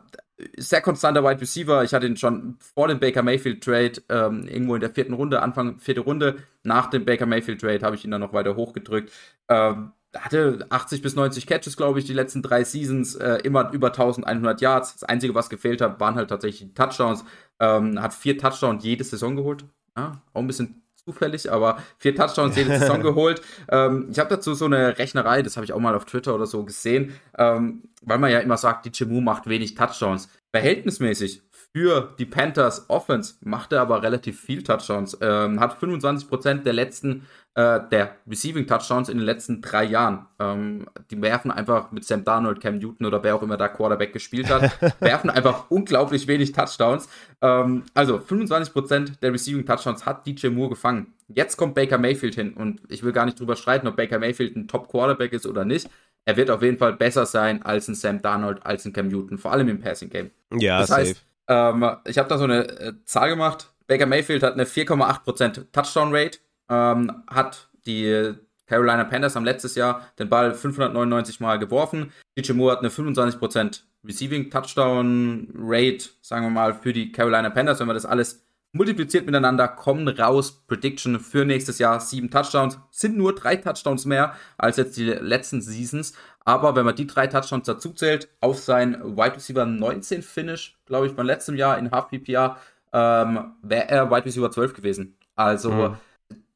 S2: sehr konstanter Wide Receiver. Ich hatte ihn schon vor dem Baker Mayfield Trade ähm, irgendwo in der vierten Runde, Anfang vierte Runde. Nach dem Baker Mayfield Trade habe ich ihn dann noch weiter hochgedrückt. Ähm, hatte 80 bis 90 Catches, glaube ich, die letzten drei Seasons, äh, immer über 1100 Yards. Das Einzige, was gefehlt hat, waren halt tatsächlich die Touchdowns. Ähm, hat vier Touchdowns jede Saison geholt. Ja, auch ein bisschen zufällig, aber vier Touchdowns jede Saison geholt. Ähm, ich habe dazu so eine Rechnerei, das habe ich auch mal auf Twitter oder so gesehen, ähm, weil man ja immer sagt, die Chemu macht wenig Touchdowns. Verhältnismäßig für die Panthers Offense macht er aber relativ viel Touchdowns. Ähm, hat 25% der letzten, äh, der Receiving Touchdowns in den letzten drei Jahren. Ähm, die werfen einfach mit Sam Darnold, Cam Newton oder wer auch immer da Quarterback gespielt hat, werfen einfach unglaublich wenig Touchdowns. Ähm, also 25% der Receiving Touchdowns hat DJ Moore gefangen. Jetzt kommt Baker Mayfield hin und ich will gar nicht drüber streiten, ob Baker Mayfield ein Top Quarterback ist oder nicht. Er wird auf jeden Fall besser sein als ein Sam Darnold, als ein Cam Newton, vor allem im Passing Game.
S1: Ja, das safe. heißt,
S2: ähm, ich habe da so eine äh, Zahl gemacht. Baker Mayfield hat eine 4,8% Touchdown Rate, ähm, hat die Carolina Panthers haben letztes Jahr den Ball 599 Mal geworfen. DJ Moore hat eine 25% Receiving Touchdown Rate, sagen wir mal, für die Carolina Panthers. Wenn man das alles multipliziert miteinander, kommen raus Prediction für nächstes Jahr sieben Touchdowns. Sind nur drei Touchdowns mehr als jetzt die letzten Seasons. Aber wenn man die drei Touchdowns dazu zählt, auf sein Wide Receiver 19 Finish, glaube ich, beim letzten Jahr in Half PPR, ähm, wäre er Wide Receiver 12 gewesen. Also, mhm.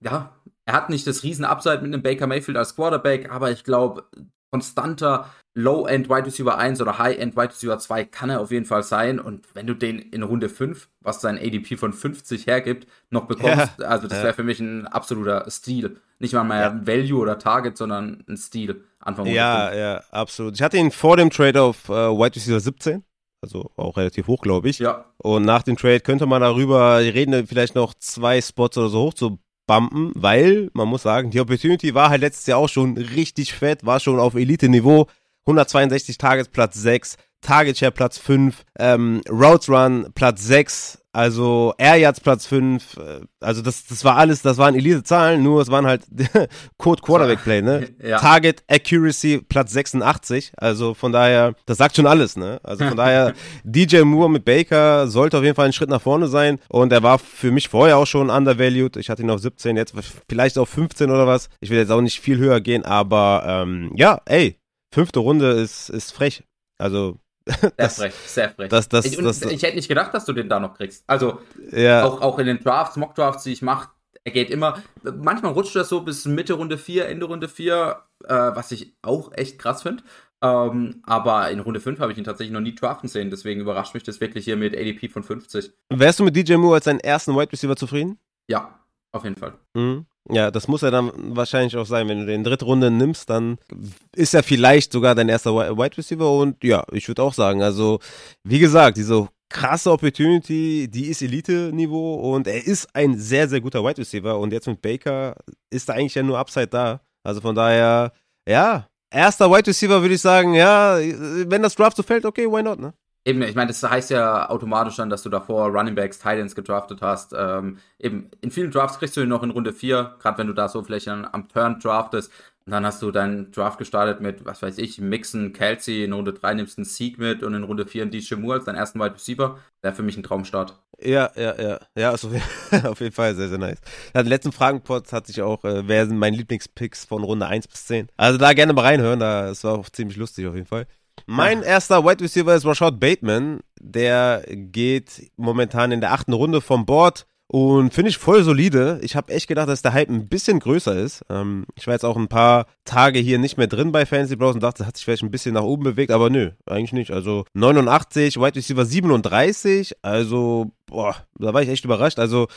S2: Ja, er hat nicht das riesen Upside mit einem Baker Mayfield als Quarterback, aber ich glaube, konstanter Low-End Wide Receiver 1 oder High-End Wide Receiver 2 kann er auf jeden Fall sein. Und wenn du den in Runde 5, was sein ADP von 50 hergibt, noch bekommst, ja, also das wäre für mich ein absoluter Stil. Nicht mal mehr ja. Value oder Target, sondern ein Stil.
S1: Anfang Ja, ja, absolut. Ich hatte ihn vor dem Trade auf äh, Wide Receiver 17. Also auch relativ hoch, glaube ich.
S2: Ja.
S1: Und nach dem Trade könnte man darüber reden, vielleicht noch zwei Spots oder so hoch zu bumpen, weil man muss sagen, die Opportunity war halt letztes Jahr auch schon richtig fett, war schon auf Elite-Niveau. 162 Targets Platz 6, Target Share Platz 5, ähm, Routes Run Platz 6. Also Air Yards Platz 5, äh, also das, das war alles, das waren Elite-Zahlen, nur es waren halt Code Quarterback Play, ne? Ja. Target Accuracy Platz 86, also von daher, das sagt schon alles, ne? Also von daher, DJ Moore mit Baker sollte auf jeden Fall ein Schritt nach vorne sein und er war für mich vorher auch schon undervalued. Ich hatte ihn auf 17, jetzt vielleicht auf 15 oder was. Ich will jetzt auch nicht viel höher gehen, aber ähm, ja, ey, fünfte Runde ist, ist frech. Also
S2: sehr das, frech, sehr frech.
S1: Das, das,
S2: ich,
S1: das,
S2: ich hätte nicht gedacht, dass du den da noch kriegst. Also
S1: ja.
S2: auch, auch in den Drafts, Mock-Drafts, die ich mache, er geht immer. Manchmal rutscht das so bis Mitte Runde 4, Ende Runde 4, äh, was ich auch echt krass finde. Ähm, aber in Runde 5 habe ich ihn tatsächlich noch nie draften sehen, deswegen überrascht mich das wirklich hier mit ADP von 50.
S1: Wärst du mit DJ Moore als deinen ersten Wide Receiver zufrieden?
S2: Ja, auf jeden Fall.
S1: Mhm. Ja, das muss ja dann wahrscheinlich auch sein. Wenn du den dritte Runde nimmst, dann ist er vielleicht sogar dein erster Wide Receiver. Und ja, ich würde auch sagen, also wie gesagt, diese krasse Opportunity, die ist Elite-Niveau und er ist ein sehr, sehr guter Wide Receiver. Und jetzt mit Baker ist da eigentlich ja nur Upside da. Also von daher, ja, erster Wide Receiver würde ich sagen, ja, wenn das Draft so fällt, okay, why not, ne?
S2: Eben, ich meine, das heißt ja automatisch dann, dass du davor Running Backs, Titans gedraftet hast. Ähm, eben, in vielen Drafts kriegst du ihn noch in Runde 4, gerade wenn du da so vielleicht am Turn draftest. Und dann hast du deinen Draft gestartet mit, was weiß ich, Mixon, Kelsey, in Runde 3 nimmst du einen Sieg mit und in Runde 4 einen DJ Moore als deinen ersten Wide Receiver. Wäre für mich ein Traumstart.
S1: Ja, ja, ja. Ja, ist auf, jeden Fall sehr, sehr nice. Ja, den letzten Fragenpot hatte ich auch, äh, wer sind meine Lieblingspicks von Runde 1 bis 10. Also da gerne mal reinhören, da, das war auch ziemlich lustig auf jeden Fall. Mein erster Wide Receiver ist Rashad Bateman. Der geht momentan in der achten Runde vom Board. Und finde ich voll solide. Ich habe echt gedacht, dass der Hype ein bisschen größer ist. Ähm, ich war jetzt auch ein paar Tage hier nicht mehr drin bei Fantasy Bros und dachte, das hat sich vielleicht ein bisschen nach oben bewegt, aber nö, eigentlich nicht. Also 89, Wide Receiver 37, also boah, da war ich echt überrascht. Also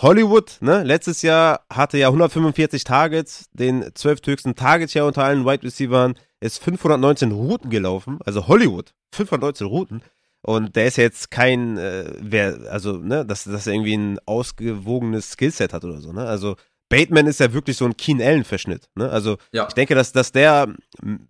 S1: Hollywood, ne, letztes Jahr hatte ja 145 Targets, den 12 höchsten Targets unter allen Wide Receivers ist 519 Routen gelaufen, also Hollywood, 519 Routen. Und der ist jetzt kein, äh, wer, also, ne, dass, dass er irgendwie ein ausgewogenes Skillset hat oder so, ne? Also, Bateman ist ja wirklich so ein Keen Allen-Verschnitt, ne? Also, ja. ich denke, dass, dass der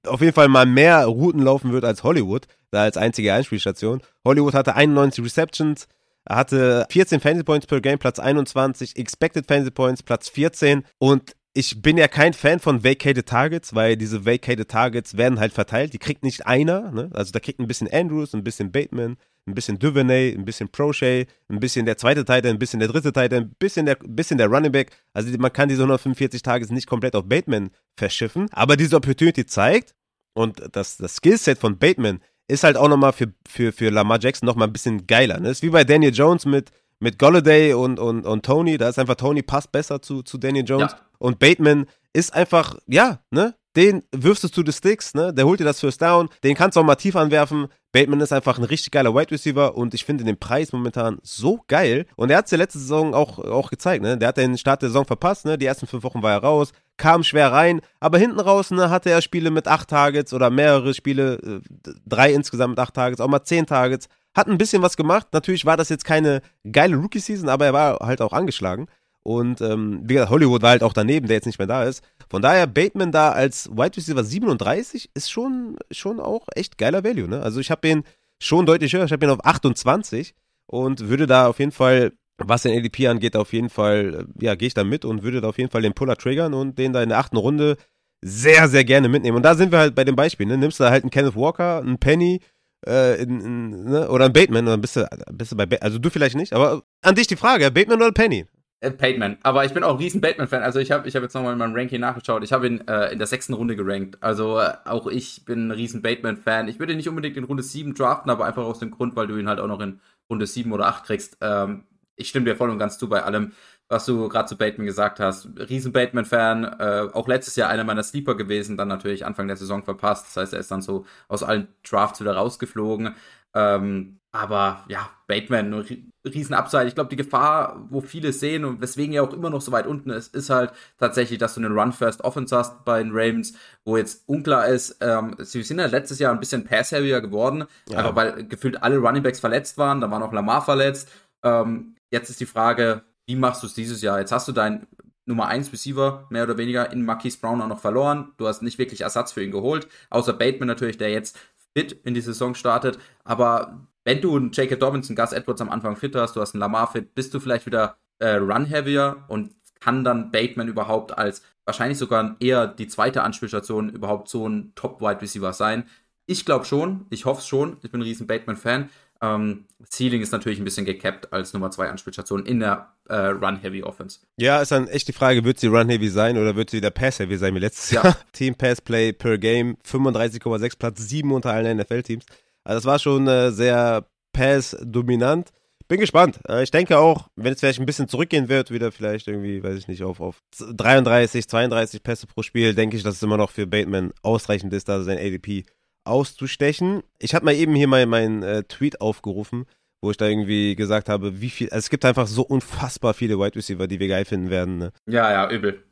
S1: auf jeden Fall mal mehr Routen laufen wird als Hollywood, da als einzige Einspielstation. Hollywood hatte 91 Receptions, hatte 14 Fantasy Points per Game, Platz 21, Expected Fantasy Points, Platz 14 und ich bin ja kein Fan von Vacated Targets, weil diese Vacated Targets werden halt verteilt. Die kriegt nicht einer. Ne? Also da kriegt ein bisschen Andrews, ein bisschen Bateman, ein bisschen Duvernay, ein bisschen Prochet, ein bisschen der zweite Titan, ein bisschen der dritte Titan, ein bisschen der, bisschen der Running Back. Also man kann diese 145 Targets nicht komplett auf Bateman verschiffen. Aber diese Opportunity zeigt, und das, das Skillset von Bateman ist halt auch nochmal für, für, für Lamar Jackson nochmal ein bisschen geiler. Ne? Ist wie bei Daniel Jones mit, mit Golladay und, und, und Tony. Da ist einfach Tony passt besser zu, zu Daniel Jones. Ja. Und Bateman ist einfach, ja, ne? Den wirfst du zu den Sticks, ne? Der holt dir das First Down. Den kannst du auch mal tief anwerfen. Bateman ist einfach ein richtig geiler Wide Receiver und ich finde den Preis momentan so geil. Und er hat es ja letzte Saison auch, auch gezeigt, ne? Der hat den Start der Saison verpasst, ne? Die ersten fünf Wochen war er raus, kam schwer rein, aber hinten raus, ne, hatte er Spiele mit acht Targets oder mehrere Spiele, äh, drei insgesamt mit acht Targets, auch mal zehn Targets. Hat ein bisschen was gemacht. Natürlich war das jetzt keine geile Rookie-Season, aber er war halt auch angeschlagen. Und ähm, wie gesagt, Hollywood war halt auch daneben, der jetzt nicht mehr da ist. Von daher, Bateman da als Wide Receiver 37 ist schon, schon auch echt geiler Value. Ne? Also ich habe ihn schon deutlich höher, ich habe ihn auf 28 und würde da auf jeden Fall, was den ADP angeht, auf jeden Fall, ja, gehe ich da mit und würde da auf jeden Fall den Puller triggern und den da in der achten Runde sehr, sehr gerne mitnehmen. Und da sind wir halt bei dem Beispiel, ne? Nimmst du halt einen Kenneth Walker, einen Penny, äh, in, in, ne? oder einen Bateman, oder bist du, bist du bei, ba also du vielleicht nicht, aber an dich die Frage, Bateman oder Penny?
S2: Äh, Bateman. Aber ich bin auch ein riesen Bateman-Fan. Also ich habe ich hab jetzt nochmal in meinem Ranking nachgeschaut. Ich habe ihn äh, in der sechsten Runde gerankt. Also äh, auch ich bin ein riesen Bateman-Fan. Ich würde ihn nicht unbedingt in Runde 7 draften, aber einfach aus dem Grund, weil du ihn halt auch noch in Runde 7 oder 8 kriegst. Ähm, ich stimme dir voll und ganz zu bei allem, was du gerade zu Bateman gesagt hast. Riesen Bateman-Fan. Äh, auch letztes Jahr einer meiner Sleeper gewesen, dann natürlich Anfang der Saison verpasst. Das heißt, er ist dann so aus allen Drafts wieder rausgeflogen. Ähm, aber ja, Bateman, riesen Upside. Ich glaube, die Gefahr, wo viele sehen und weswegen er auch immer noch so weit unten ist, ist halt tatsächlich, dass du einen Run-First-Offense hast bei den Ravens, wo jetzt unklar ist, ähm, sie sind ja letztes Jahr ein bisschen pass-heavier geworden, ja. einfach weil gefühlt alle Runningbacks verletzt waren, da war noch Lamar verletzt. Ähm, jetzt ist die Frage, wie machst du es dieses Jahr? Jetzt hast du deinen Nummer 1 Receiver mehr oder weniger in Marquise Brown auch noch verloren. Du hast nicht wirklich Ersatz für ihn geholt, außer Bateman natürlich, der jetzt fit in die Saison startet. Aber wenn du einen J.K. Dobbins, einen Gus Edwards am Anfang fit hast, du hast einen Lamar fit, bist du vielleicht wieder äh, run-heavier und kann dann Bateman überhaupt als wahrscheinlich sogar eher die zweite Anspielstation überhaupt so ein Top-Wide Receiver sein? Ich glaube schon, ich hoffe es schon. Ich bin ein riesen Bateman-Fan. Ähm, Ceiling ist natürlich ein bisschen gecapped als Nummer 2 Anspielstation in der äh, Run-Heavy-Offense.
S1: Ja, ist dann echt die Frage, wird sie Run-Heavy sein oder wird sie der Pass-Heavy sein wie letztes ja. Jahr? Team Pass-Play per Game, 35,6 Platz, 7 unter allen NFL-Teams. Also das war schon äh, sehr Pass-dominant. Bin gespannt. Äh, ich denke auch, wenn es vielleicht ein bisschen zurückgehen wird, wieder vielleicht irgendwie, weiß ich nicht, auf, auf 33, 32 Pässe pro Spiel, denke ich, dass es immer noch für Bateman ausreichend ist, da sein ADP auszustechen. Ich hatte mal eben hier meinen mein, äh, Tweet aufgerufen, wo ich da irgendwie gesagt habe, wie viel, also es gibt einfach so unfassbar viele Wide Receiver, die wir geil finden werden. Ne?
S2: Ja, ja, übel.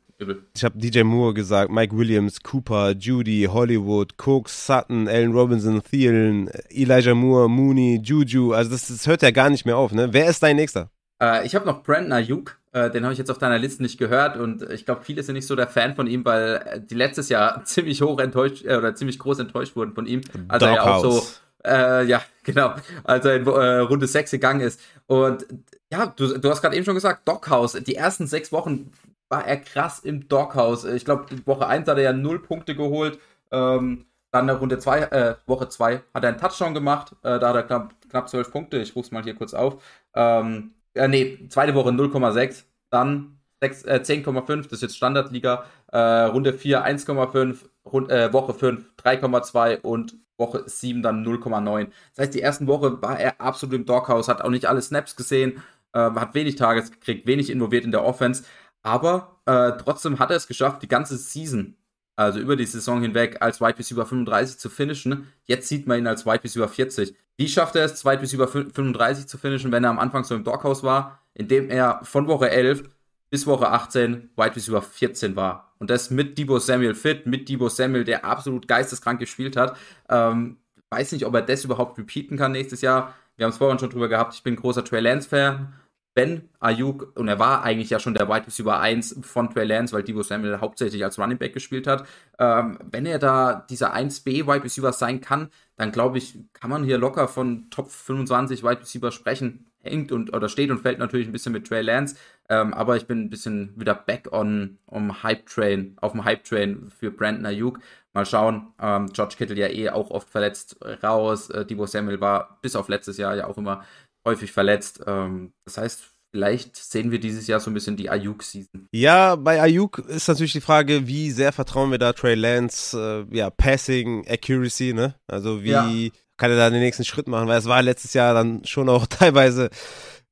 S1: Ich habe DJ Moore gesagt, Mike Williams, Cooper, Judy, Hollywood, Cooks, Sutton, Allen Robinson, Thielen, Elijah Moore, Mooney, Juju. Also das, das hört ja gar nicht mehr auf. Ne? Wer ist dein nächster?
S2: Äh, ich habe noch Brandon Ayuk. Äh, den habe ich jetzt auf deiner Liste nicht gehört und ich glaube, viele sind nicht so der Fan von ihm, weil die letztes Jahr ziemlich hoch enttäuscht äh, oder ziemlich groß enttäuscht wurden von ihm. Also er auch so äh, ja, genau. Als er in äh, Runde 6 gegangen ist. Und ja, du, du hast gerade eben schon gesagt, Dockhaus. Die ersten sechs Wochen war er krass im Doghouse. Ich glaube, Woche 1 hat er ja null Punkte geholt. Ähm, dann in Runde 2, äh, Woche 2 hat er einen Touchdown gemacht. Äh, da hat er knapp, knapp 12 Punkte. Ich rufe es mal hier kurz auf. Ähm, äh, nee, zweite Woche 0,6. Dann äh, 10,5. Das ist jetzt Standardliga. Äh, Runde 4 1,5. Äh, Woche 5 3,2 und Woche 7 dann 0,9. Das heißt, die ersten Woche war er absolut im Doghouse, hat auch nicht alle Snaps gesehen, äh, hat wenig Tages gekriegt, wenig involviert in der Offense. Aber äh, trotzdem hat er es geschafft, die ganze Season, also über die Saison hinweg, als Wide Receiver 35 zu finishen. Jetzt sieht man ihn als Wide Receiver 40. Wie schafft er es, Wide Receiver 35 zu finishen, wenn er am Anfang so im Doghouse war? Indem er von Woche 11 bis Woche 18 Wide Receiver 14 war. Und das mit Debo Samuel fit, mit Debo Samuel, der absolut geisteskrank gespielt hat. Ähm, weiß nicht, ob er das überhaupt repeaten kann nächstes Jahr. Wir haben es vorhin schon drüber gehabt. Ich bin großer Trey Lance-Fan Ben Ayuk, und er war eigentlich ja schon der Wide Receiver 1 von Trey Lance, weil Debo Samuel hauptsächlich als Running Back gespielt hat. Ähm, wenn er da dieser 1B Wide Receiver sein kann, dann glaube ich, kann man hier locker von Top 25 Wide Receiver sprechen. Hängt und oder steht und fällt natürlich ein bisschen mit Trey Lance. Ähm, aber ich bin ein bisschen wieder back on um Hype Train, auf dem Hype Train für Brandon Ayuk. Mal schauen. Ähm, George Kittle ja eh auch oft verletzt raus. Äh, Debo Samuel war bis auf letztes Jahr ja auch immer häufig verletzt. Ähm, das heißt, vielleicht sehen wir dieses Jahr so ein bisschen die Ayuk-Season.
S1: Ja, bei Ayuk ist natürlich die Frage, wie sehr vertrauen wir da Trey Lance, äh, ja, Passing Accuracy, ne? Also wie ja. kann er da den nächsten Schritt machen? Weil es war letztes Jahr dann schon auch teilweise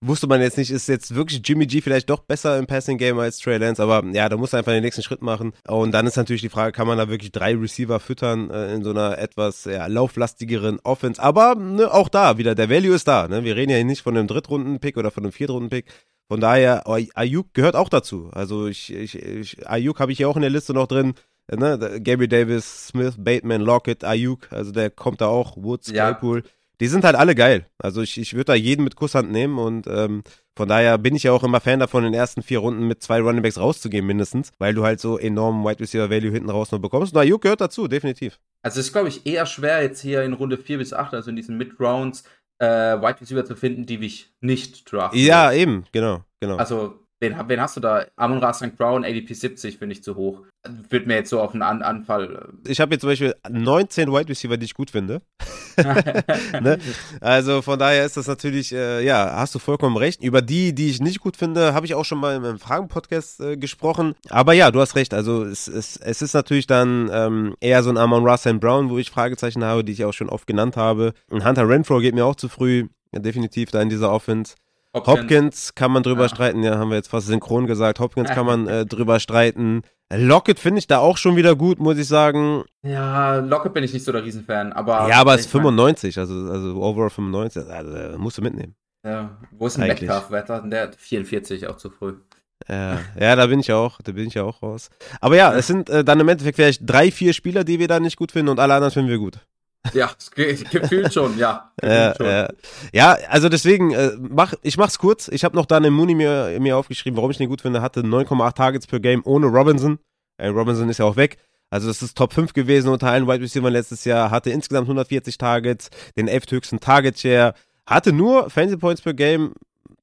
S1: wusste man jetzt nicht, ist jetzt wirklich Jimmy G vielleicht doch besser im Passing Game als Trey Lance, aber ja, da muss er einfach den nächsten Schritt machen. Und dann ist natürlich die Frage, kann man da wirklich drei Receiver füttern äh, in so einer etwas ja, lauflastigeren Offense? Aber ne, auch da wieder, der Value ist da. Ne? Wir reden ja hier nicht von einem Drittrunden-Pick oder von einem Viertrunden-Pick. Von daher, Ayuk gehört auch dazu. Also ich, ich, ich Ayuk habe ich hier auch in der Liste noch drin. Ne? Gary Davis, Smith, Bateman, Lockett, Ayuk, also der kommt da auch, Woods, ja. Claypool die sind halt alle geil. Also ich, ich würde da jeden mit Kusshand nehmen und ähm, von daher bin ich ja auch immer Fan davon, in den ersten vier Runden mit zwei Runningbacks rauszugehen mindestens, weil du halt so enormen Wide Receiver Value hinten raus noch bekommst. Und Ayuk gehört dazu, definitiv.
S2: Also es ist, glaube ich, eher schwer jetzt hier in Runde 4 bis 8, also in diesen Mid-Rounds, äh, Wide Receiver zu finden, die ich nicht draften.
S1: Ja, eben, genau, genau.
S2: Also Wen, wen, hast du da? Amon Ra St. Brown, ADP 70 finde ich zu hoch. Wird mir jetzt so auf einen An Anfall.
S1: Äh, ich habe jetzt zum Beispiel 19 Wide Receiver, die ich gut finde. ne? Also von daher ist das natürlich, äh, ja, hast du vollkommen recht. Über die, die ich nicht gut finde, habe ich auch schon mal im Fragen-Podcast äh, gesprochen. Aber ja, du hast recht. Also es, es, es ist natürlich dann ähm, eher so ein Amon Ra St. Brown, wo ich Fragezeichen habe, die ich auch schon oft genannt habe. Ein Hunter Renfro geht mir auch zu früh. Definitiv da in dieser Offense. Hopkins, Hopkins kann man drüber ja. streiten, ja, haben wir jetzt fast synchron gesagt. Hopkins kann man äh, drüber streiten. Lockett finde ich da auch schon wieder gut, muss ich sagen.
S2: Ja, Lockett bin ich nicht so der Riesenfan, aber.
S1: Ja, aber es ist 95, also, also overall 95, also, musst du mitnehmen.
S2: Ja, wo ist ein Metcalf? Wetter? Der hat 44 auch zu früh.
S1: Ja, ja, da bin ich auch, da bin ich ja auch raus. Aber ja, es sind äh, dann im Endeffekt vielleicht drei, vier Spieler, die wir da nicht gut finden und alle anderen finden wir gut.
S2: Ja, gefühlt schon, ja.
S1: ja, schon. ja. ja, also deswegen, äh, mach, ich mach's kurz. Ich habe noch da einen Mooney mir, mir aufgeschrieben, warum ich den gut finde. Hatte 9,8 Targets per Game ohne Robinson. Äh, Robinson ist ja auch weg. Also das ist Top 5 gewesen unter allen Wide Receivers letztes Jahr. Hatte insgesamt 140 Targets, den elfthöchsten Target Share. Hatte nur Fantasy Points per Game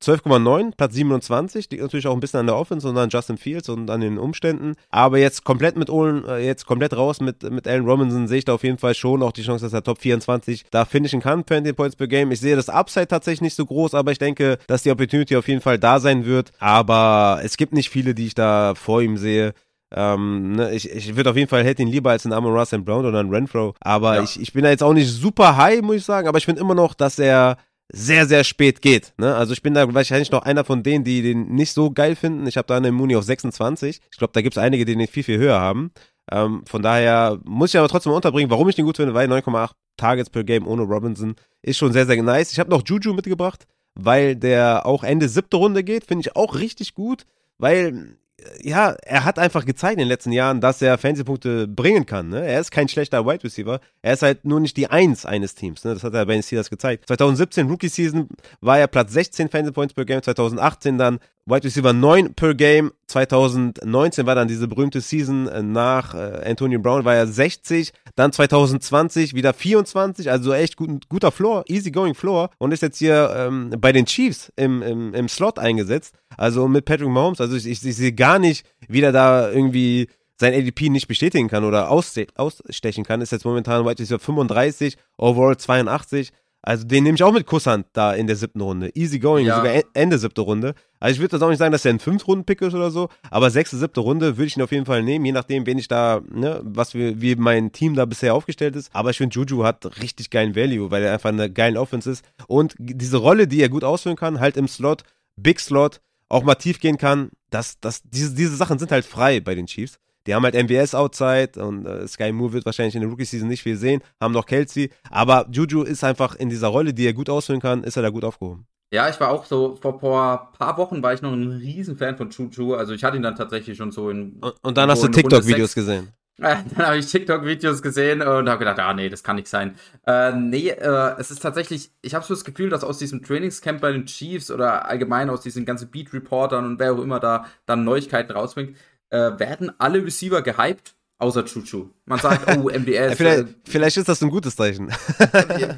S1: 12,9, Platz 27, liegt natürlich auch ein bisschen an der Offense und an Justin Fields und an den Umständen. Aber jetzt komplett mit Olin, äh, jetzt komplett raus mit, mit Allen Robinson sehe ich da auf jeden Fall schon auch die Chance, dass er Top 24 da finishen kann, Fantasy Points per Game. Ich sehe das Upside tatsächlich nicht so groß, aber ich denke, dass die Opportunity auf jeden Fall da sein wird. Aber es gibt nicht viele, die ich da vor ihm sehe. Ähm, ne, ich, ich würde auf jeden Fall hätte ihn lieber als einen Amon Russell Brown oder einen Renfro. Aber ja. ich, ich bin da jetzt auch nicht super high, muss ich sagen. Aber ich finde immer noch, dass er sehr, sehr spät geht. Ne? Also ich bin da wahrscheinlich noch einer von denen, die den nicht so geil finden. Ich habe da eine Muni auf 26. Ich glaube, da gibt es einige, die den viel, viel höher haben. Ähm, von daher muss ich aber trotzdem unterbringen, warum ich den gut finde, weil 9,8 Targets per Game ohne Robinson ist schon sehr, sehr nice. Ich habe noch Juju mitgebracht, weil der auch Ende siebte Runde geht. Finde ich auch richtig gut, weil ja, er hat einfach gezeigt in den letzten Jahren, dass er Fantasy-Punkte bringen kann. Ne? Er ist kein schlechter Wide Receiver. Er ist halt nur nicht die Eins eines Teams. Ne? Das hat er bei den Steelers gezeigt. 2017 Rookie Season war er Platz 16 Fantasy Points per Game. 2018 dann Wide Receiver 9 per Game. 2019 war dann diese berühmte Season äh, nach äh, Antonio Brown, war er 60. Dann 2020 wieder 24, also echt gut, guter Floor, easy going Floor. Und ist jetzt hier ähm, bei den Chiefs im, im, im Slot eingesetzt. Also mit Patrick Mahomes. Also ich, ich, ich sehe gar nicht, wie der da irgendwie sein ADP nicht bestätigen kann oder ausstechen kann. Ist jetzt momentan Wide Receiver 35, Overall 82. Also den nehme ich auch mit Kusshand da in der siebten Runde. Easy going, ja. sogar Ende siebte Runde. Also ich würde das auch nicht sagen, dass er ein Fünf-Runden-Pick ist oder so, aber sechste, siebte Runde würde ich ihn auf jeden Fall nehmen, je nachdem, wen ich da, ne, was wir, wie mein Team da bisher aufgestellt ist. Aber ich finde, Juju hat richtig geilen Value, weil er einfach eine geile Offense ist. Und diese Rolle, die er gut ausführen kann, halt im Slot, Big Slot, auch mal tief gehen kann, das, das, diese, diese Sachen sind halt frei bei den Chiefs. Die haben halt MBS outside und äh, Sky Moore wird wahrscheinlich in der Rookie Season nicht viel sehen, haben noch Kelsey, aber Juju ist einfach in dieser Rolle, die er gut ausfüllen kann, ist er da gut aufgehoben.
S2: Ja, ich war auch so, vor, vor paar Wochen war ich noch ein Riesenfan von Juju, also ich hatte ihn dann tatsächlich schon so in.
S1: Und, und dann hast du TikTok-Videos gesehen.
S2: Dann habe ich TikTok-Videos gesehen und habe gedacht, ah nee, das kann nicht sein. Äh, nee, äh, es ist tatsächlich, ich habe so das Gefühl, dass aus diesem Trainingscamp bei den Chiefs oder allgemein aus diesen ganzen Beat-Reportern und wer auch immer da dann Neuigkeiten rausbringt, äh, werden alle Receiver gehypt, außer Chuchu. Man sagt, oh, MDS.
S1: vielleicht, äh, vielleicht, ist das ein gutes Zeichen.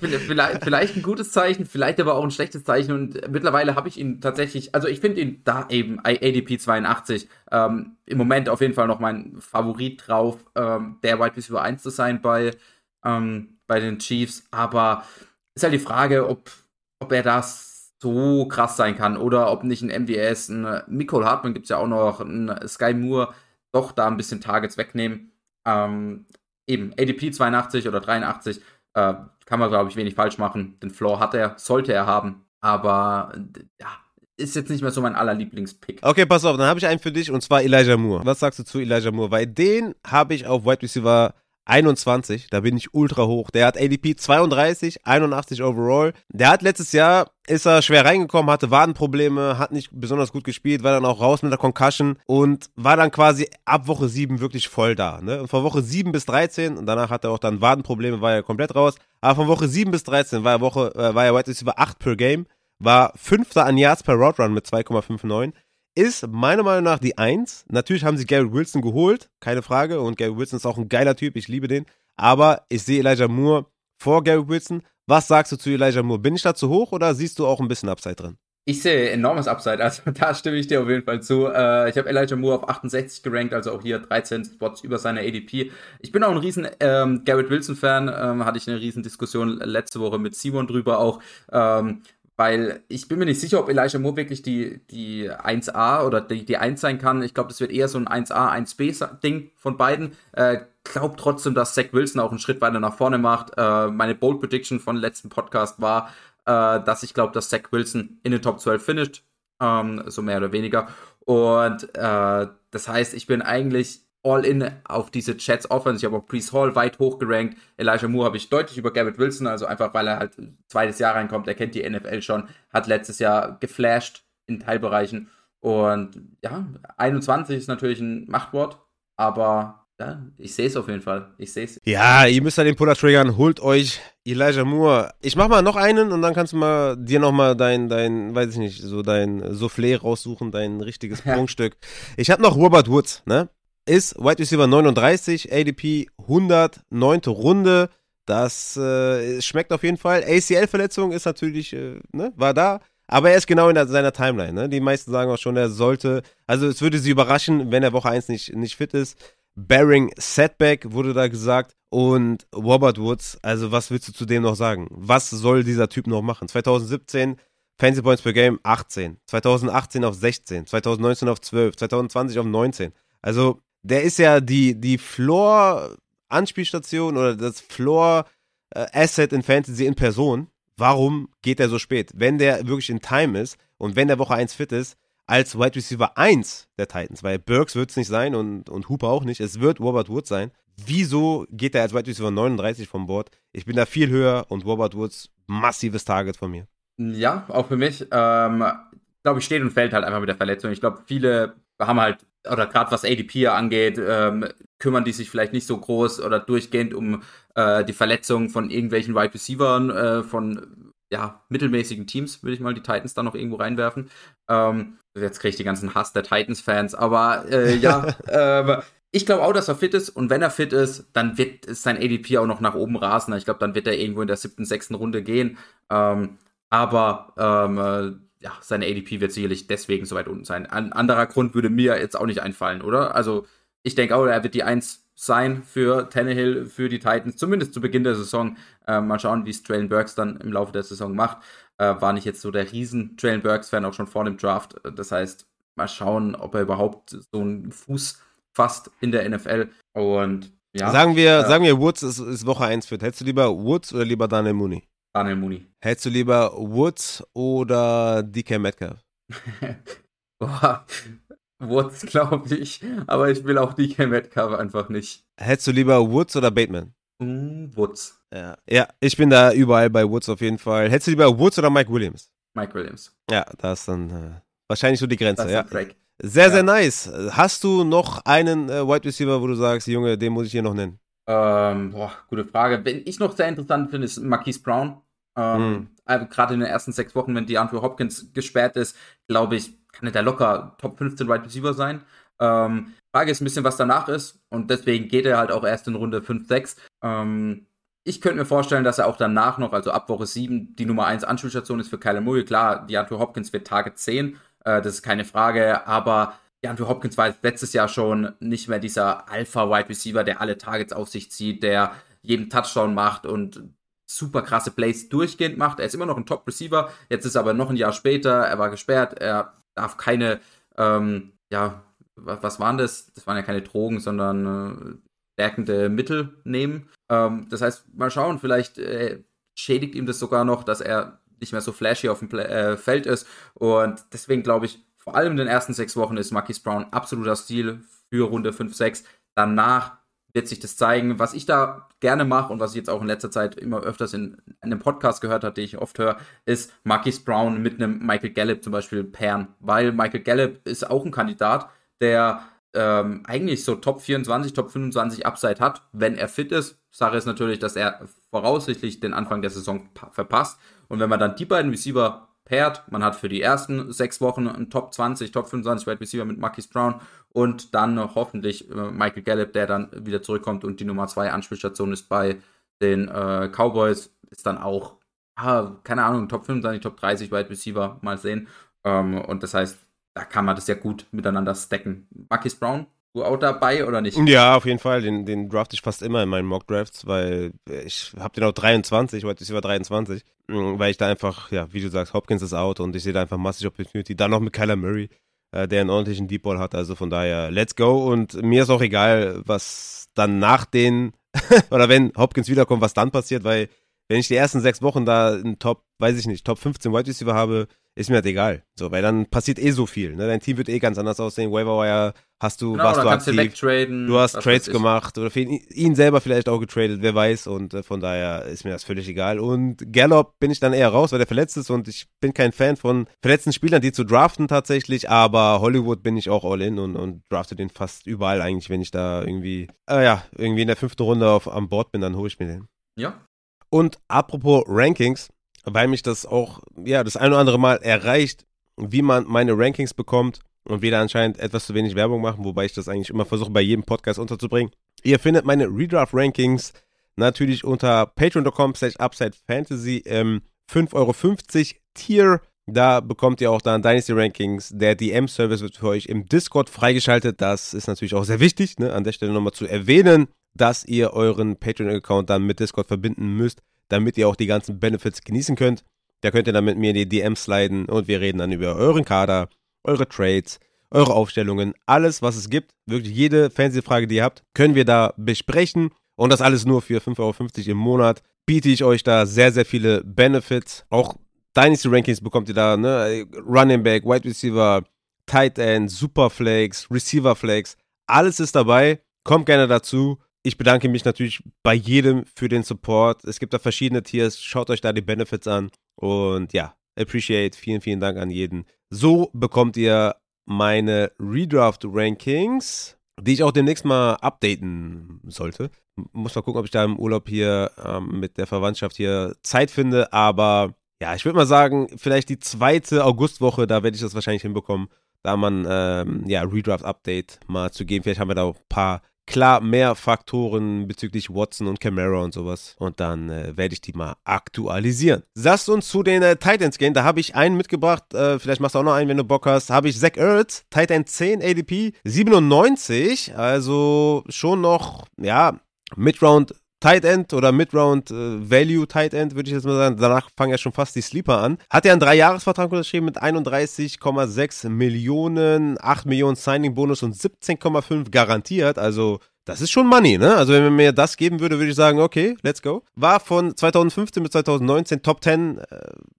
S2: vielleicht, vielleicht, ein gutes Zeichen, vielleicht aber auch ein schlechtes Zeichen. Und mittlerweile habe ich ihn tatsächlich, also ich finde ihn da eben, ADP 82, ähm, im Moment auf jeden Fall noch mein Favorit drauf, ähm, der Wide Receiver 1 zu sein bei, ähm, bei den Chiefs. Aber ist halt die Frage, ob, ob er das so krass sein kann oder ob nicht ein MDS, ein Nicole Hartmann gibt es ja auch noch, ein Sky Moore doch da ein bisschen Targets wegnehmen. Ähm, eben, ADP 82 oder 83 äh, kann man, glaube ich, wenig falsch machen. Den Floor hat er, sollte er haben, aber ja, ist jetzt nicht mehr so mein allerlieblingspick.
S1: Okay, pass auf, dann habe ich einen für dich und zwar Elijah Moore. Was sagst du zu Elijah Moore? Weil den habe ich auf Wide Receiver 21, da bin ich ultra hoch. Der hat ADP 32, 81 overall. Der hat letztes Jahr, ist er schwer reingekommen, hatte Wadenprobleme, hat nicht besonders gut gespielt, war dann auch raus mit der Concussion und war dann quasi ab Woche 7 wirklich voll da. Ne? Und von Woche 7 bis 13 und danach hat er auch dann Wadenprobleme, war er komplett raus. Aber von Woche 7 bis 13 war er, Woche, äh, war er White Receiver 8 per Game, war Fünfter an Yards per Route mit 2,59 ist meiner Meinung nach die Eins. Natürlich haben sie Gary Wilson geholt, keine Frage. Und Gary Wilson ist auch ein geiler Typ, ich liebe den. Aber ich sehe Elijah Moore vor Gary Wilson. Was sagst du zu Elijah Moore? Bin ich da zu hoch oder siehst du auch ein bisschen Upside drin?
S2: Ich sehe enormes Upside, also da stimme ich dir auf jeden Fall zu. Äh, ich habe Elijah Moore auf 68 gerankt, also auch hier 13 Spots über seine ADP. Ich bin auch ein riesen ähm, Garrett Wilson-Fan, ähm, hatte ich eine riesen Diskussion letzte Woche mit Simon drüber auch. Ähm, weil ich bin mir nicht sicher, ob Elijah Moore wirklich die, die 1A oder die, die 1 sein kann. Ich glaube, das wird eher so ein 1A, 1B-Ding von beiden. Äh, glaub trotzdem, dass Zach Wilson auch einen Schritt weiter nach vorne macht. Äh, meine Bold Prediction von letzten Podcast war, äh, dass ich glaube, dass Zach Wilson in den Top 12 finisht. Ähm, so mehr oder weniger. Und äh, das heißt, ich bin eigentlich all in auf diese Chats Offense. Ich habe auch Priest Hall weit hoch gerankt. Elijah Moore habe ich deutlich über Garrett Wilson, also einfach weil er halt zweites Jahr reinkommt. Er kennt die NFL schon, hat letztes Jahr geflasht in Teilbereichen. Und ja, 21 ist natürlich ein Machtwort, aber ja, ich sehe es auf jeden Fall. Ich sehe es.
S1: Ja, ihr müsst da den Puller triggern. Holt euch Elijah Moore. Ich mach mal noch einen und dann kannst du mal dir noch mal dein, dein, weiß ich nicht, so dein Soufflé raussuchen, dein richtiges Prunkstück. Ich habe noch Robert Woods, ne? Ist Wide Receiver 39, ADP 100, 9. Runde. Das äh, schmeckt auf jeden Fall. ACL-Verletzung ist natürlich, äh, ne, war da. Aber er ist genau in seiner Timeline. Ne? Die meisten sagen auch schon, er sollte. Also es würde sie überraschen, wenn er Woche 1 nicht, nicht fit ist. Bearing Setback wurde da gesagt. Und Robert Woods, also was willst du zu dem noch sagen? Was soll dieser Typ noch machen? 2017 Fancy Points per Game 18, 2018 auf 16, 2019 auf 12, 2020 auf 19. Also der ist ja die, die Floor-Anspielstation oder das Floor-Asset in Fantasy in Person. Warum geht er so spät? Wenn der wirklich in Time ist und wenn der Woche 1 fit ist, als Wide Receiver 1 der Titans, weil Burks wird es nicht sein und, und Hooper auch nicht. Es wird Robert Woods sein. Wieso geht er als Wide Receiver 39 vom Board? Ich bin da viel höher und Robert Woods massives Target von mir.
S2: Ja, auch für mich. Ähm, glaube ich, steht und fällt halt einfach mit der Verletzung. Ich glaube, viele haben halt, oder gerade was ADP angeht, ähm, kümmern die sich vielleicht nicht so groß oder durchgehend um äh, die Verletzung von irgendwelchen Wide Receivern äh, von ja, mittelmäßigen Teams, würde ich mal die Titans da noch irgendwo reinwerfen. Ähm, jetzt kriege ich den ganzen Hass der Titans-Fans, aber äh, ja, ähm, ich glaube auch, dass er fit ist und wenn er fit ist, dann wird sein ADP auch noch nach oben rasen. Ich glaube, dann wird er irgendwo in der siebten, sechsten Runde gehen. Ähm, aber ähm, äh, ja, seine ADP wird sicherlich deswegen so weit unten sein. Ein anderer Grund würde mir jetzt auch nicht einfallen, oder? Also ich denke auch, er wird die 1 sein für Tannehill, für die Titans, zumindest zu Beginn der Saison. Äh, mal schauen, wie es Traylon Burks dann im Laufe der Saison macht. Äh, war nicht jetzt so der riesen Traylon Burks-Fan, auch schon vor dem Draft. Das heißt, mal schauen, ob er überhaupt so einen Fuß fasst in der NFL. Und ja.
S1: Sagen wir, äh, sagen wir Woods ist, ist Woche 1 fit. Hättest du lieber Woods oder lieber Daniel Mooney?
S2: Daniel Mooney.
S1: Hättest du lieber Woods oder DK Metcalf?
S2: Boah, Woods glaube ich, aber ich will auch DK Metcalf einfach nicht.
S1: Hättest du lieber Woods oder Bateman?
S2: Mm, Woods.
S1: Ja. ja, ich bin da überall bei Woods auf jeden Fall. Hättest du lieber Woods oder Mike Williams?
S2: Mike Williams.
S1: Ja, da ist dann äh, wahrscheinlich so die Grenze. ja. Sehr, sehr ja. nice. Hast du noch einen äh, Wide Receiver, wo du sagst, Junge, den muss ich hier noch nennen?
S2: Ähm, boah, gute Frage. Wenn ich noch sehr interessant finde, ist Marquise Brown. Ähm, mhm. Gerade in den ersten sechs Wochen, wenn DeAndre Hopkins gesperrt ist, glaube ich, kann er da locker Top 15 Wide Receiver sein. Ähm, Frage ist ein bisschen, was danach ist. Und deswegen geht er halt auch erst in Runde 5, 6. Ähm, ich könnte mir vorstellen, dass er auch danach noch, also ab Woche 7, die Nummer 1 Anspielstation ist für Kyler Murray. Klar, DeAndre Hopkins wird Target 10, äh, das ist keine Frage, aber ja, Andrew Hopkins war letztes Jahr schon nicht mehr dieser Alpha-Wide Receiver, der alle Targets auf sich zieht, der jeden Touchdown macht und super krasse Plays durchgehend macht. Er ist immer noch ein Top-Receiver. Jetzt ist aber noch ein Jahr später. Er war gesperrt. Er darf keine, ähm, ja, was, was waren das? Das waren ja keine Drogen, sondern äh, stärkende Mittel nehmen. Ähm, das heißt, mal schauen, vielleicht äh, schädigt ihm das sogar noch, dass er nicht mehr so flashy auf dem Play äh, Feld ist. Und deswegen glaube ich, vor allem in den ersten sechs Wochen ist Marquis Brown absoluter Stil für Runde 5, 6. Danach wird sich das zeigen. Was ich da gerne mache und was ich jetzt auch in letzter Zeit immer öfters in, in einem Podcast gehört habe, den ich oft höre, ist Marquis Brown mit einem Michael Gallup zum Beispiel pairen. Weil Michael Gallup ist auch ein Kandidat, der ähm, eigentlich so Top 24, Top 25 Upside hat, wenn er fit ist. Sache ist natürlich, dass er voraussichtlich den Anfang der Saison verpasst. Und wenn man dann die beiden Receiver paired. Man hat für die ersten sechs Wochen einen Top 20, Top 25 Wide Receiver mit Marquis Brown und dann hoffentlich äh, Michael Gallup, der dann wieder zurückkommt und die Nummer zwei Anspielstation ist bei den äh, Cowboys. Ist dann auch, ah, keine Ahnung, Top 25, Top 30 Wide Receiver, mal sehen. Ähm, und das heißt, da kann man das ja gut miteinander stacken. Marquis Brown, du auch dabei oder nicht?
S1: Ja, auf jeden Fall. Den, den draft ich fast immer in meinen Mock Drafts, weil ich habe den auch 23, heute ist über 23, weil ich da einfach, ja, wie du sagst, Hopkins ist out und ich sehe da einfach massig Opportunity. Dann noch mit Kyler Murray, äh, der einen ordentlichen Deep Ball hat. Also von daher, let's go. Und mir ist auch egal, was dann nach den oder wenn Hopkins wiederkommt, was dann passiert, weil wenn ich die ersten sechs Wochen da einen Top, weiß ich nicht, Top 15 Wide Receiver habe, ist mir halt egal. So, weil dann passiert eh so viel. Ne? Dein Team wird eh ganz anders aussehen. Waiver Wire hast du, genau, warst du aktiv. Du, du hast Trades gemacht oder ihn, ihn, selber vielleicht auch getradet, wer weiß. Und äh, von daher ist mir das völlig egal. Und Gallop bin ich dann eher raus, weil der verletzt ist und ich bin kein Fan von verletzten Spielern, die zu draften tatsächlich. Aber Hollywood bin ich auch all in und, und drafte den fast überall eigentlich, wenn ich da irgendwie, äh, ja, irgendwie in der fünften Runde auf, an Bord bin, dann hole ich mir den.
S2: Ja.
S1: Und apropos Rankings, weil mich das auch, ja, das ein oder andere Mal erreicht, wie man meine Rankings bekommt und wieder anscheinend etwas zu wenig Werbung machen, wobei ich das eigentlich immer versuche, bei jedem Podcast unterzubringen. Ihr findet meine Redraft-Rankings natürlich unter patreon.com slash upsidefantasy im 5,50 Euro Tier. Da bekommt ihr auch dann Dynasty Rankings. Der DM-Service wird für euch im Discord freigeschaltet. Das ist natürlich auch sehr wichtig, ne? an der Stelle nochmal zu erwähnen, dass ihr euren Patreon-Account dann mit Discord verbinden müsst, damit ihr auch die ganzen Benefits genießen könnt. Da könnt ihr dann mit mir in die DM sliden und wir reden dann über euren Kader, eure Trades, eure Aufstellungen, alles, was es gibt. Wirklich jede Fantasy-Frage, die ihr habt, können wir da besprechen. Und das alles nur für 5,50 Euro im Monat. Biete ich euch da sehr, sehr viele Benefits. Auch Dynasty Rankings bekommt ihr da, ne? Running Back, Wide Receiver, Tight End, Superflex, Receiver Flex. Alles ist dabei. Kommt gerne dazu. Ich bedanke mich natürlich bei jedem für den Support. Es gibt da verschiedene Tiers. Schaut euch da die Benefits an. Und ja, appreciate. Vielen, vielen Dank an jeden. So bekommt ihr meine Redraft Rankings, die ich auch demnächst mal updaten sollte. Muss mal gucken, ob ich da im Urlaub hier ähm, mit der Verwandtschaft hier Zeit finde. Aber ja, ich würde mal sagen, vielleicht die zweite Augustwoche, da werde ich das wahrscheinlich hinbekommen, da man ähm, ja Redraft-Update mal zu geben. Vielleicht haben wir da auch ein paar klar mehr Faktoren bezüglich Watson und Camara und sowas. Und dann äh, werde ich die mal aktualisieren. Lasst uns zu den äh, Titans gehen. Da habe ich einen mitgebracht. Äh, vielleicht machst du auch noch einen, wenn du Bock hast. Habe ich Zach Ertz, Titan 10 ADP, 97. Also schon noch, ja, Midround Tight End oder Midround äh, Value Tight End, würde ich jetzt mal sagen. Danach fangen ja schon fast die Sleeper an. Hat er einen Dreijahresvertrag unterschrieben mit 31,6 Millionen, 8 Millionen Signing-Bonus und 17,5 garantiert. Also das ist schon Money, ne? Also wenn man mir das geben würde, würde ich sagen, okay, let's go. War von 2015 bis 2019 Top 10, äh,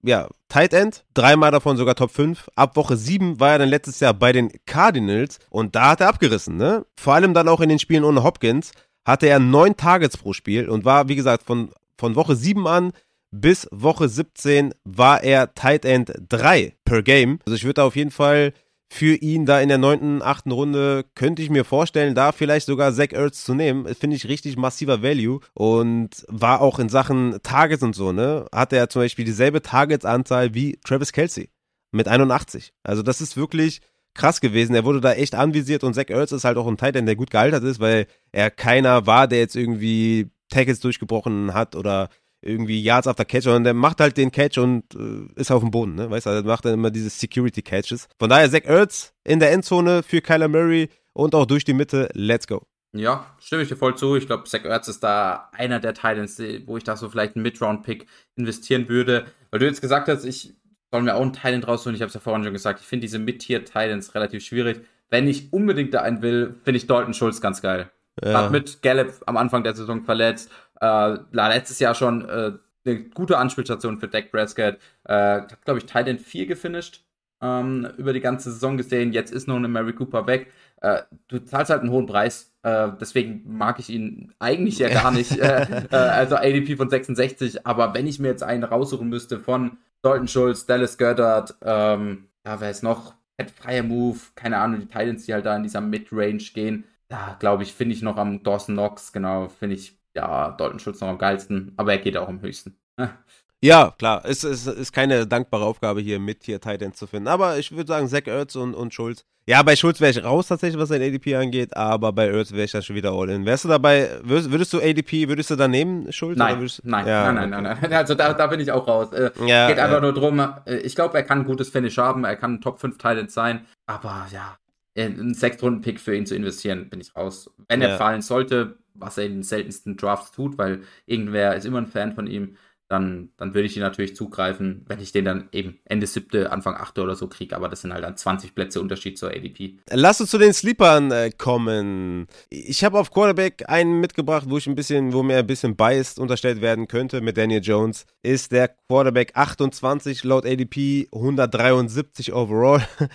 S1: ja, Tight End, dreimal davon sogar Top 5. Ab Woche 7 war er dann letztes Jahr bei den Cardinals und da hat er abgerissen, ne? Vor allem dann auch in den Spielen ohne Hopkins hatte er neun Targets pro Spiel und war, wie gesagt, von, von Woche 7 an bis Woche 17 war er Tight End 3 per Game. Also ich würde auf jeden Fall für ihn da in der neunten, achten Runde, könnte ich mir vorstellen, da vielleicht sogar Zach Ertz zu nehmen. Finde ich richtig massiver Value und war auch in Sachen Targets und so, ne? Hatte er zum Beispiel dieselbe Targets-Anzahl wie Travis Kelsey mit 81. Also das ist wirklich krass gewesen. Er wurde da echt anvisiert und Zach Ertz ist halt auch ein Titan, der gut gealtert ist, weil er keiner war, der jetzt irgendwie Tackles durchgebrochen hat oder irgendwie Yards after Catch, sondern der macht halt den Catch und äh, ist auf dem Boden, ne? Weißt du, also macht dann immer diese Security Catches. Von daher Zach Ertz in der Endzone für Kyler Murray und auch durch die Mitte. Let's go.
S2: Ja, stimme ich dir voll zu. Ich glaube, Zach Ertz ist da einer der Titans, wo ich da so vielleicht einen Mid-Round-Pick investieren würde. Weil du jetzt gesagt hast, ich sollen wir auch einen Titan rausholen. Ich habe es ja vorhin schon gesagt, ich finde diese Mid-Tier-Titans relativ schwierig. Wenn ich unbedingt da einen will, finde ich Dalton Schulz ganz geil. Ja. Hat mit Gallup am Anfang der Saison verletzt. Äh, letztes Jahr schon äh, eine gute Anspielstation für Dak Prescott. Äh, hat, glaube ich, Titan 4 gefinisht. Ähm, über die ganze Saison gesehen. Jetzt ist noch eine Mary Cooper weg. Äh, du zahlst halt einen hohen Preis. Äh, deswegen mag ich ihn eigentlich ja gar nicht. Äh, also ADP von 66. Aber wenn ich mir jetzt einen raussuchen müsste von Dalton Schulz, Dallas Goddard, ähm, ja, wer ist noch? Pat Freier Move, keine Ahnung, die Titans, die halt da in dieser Mid-Range gehen. Da glaube ich, finde ich noch am Dawson Knox, genau, finde ich, ja, Dalton Schulz noch am geilsten, aber er geht auch am höchsten.
S1: Ja, klar. Es ist, ist keine dankbare Aufgabe, hier mit hier Titan zu finden. Aber ich würde sagen, Zach Ertz und, und Schulz. Ja, bei Schulz wäre ich raus tatsächlich, was sein ADP angeht, aber bei Ertz wäre ich dann schon wieder all in. Wärst du dabei, würdest, würdest du ADP, würdest du da nehmen, Schulz?
S2: Nein,
S1: würdest,
S2: nein, ja, nein, nein, nein, nein, Also da, da bin ich auch raus. Äh, ja, geht einfach ja. nur drum, äh, ich glaube, er kann ein gutes Finish haben, er kann ein Top 5 Titan sein, aber ja, einen Sechs-Runden-Pick für ihn zu investieren, bin ich raus. Wenn er fallen sollte, was er in den seltensten Drafts tut, weil irgendwer ist immer ein Fan von ihm, dann, dann würde ich ihn natürlich zugreifen, wenn ich den dann eben Ende siebte, Anfang achte oder so kriege. Aber das sind halt dann 20 Plätze Unterschied zur ADP.
S1: Lass uns zu den Sleepern äh, kommen. Ich habe auf Quarterback einen mitgebracht, wo ich ein bisschen, wo mir ein bisschen biased unterstellt werden könnte mit Daniel Jones. Ist der Quarterback 28 laut ADP, 173 overall.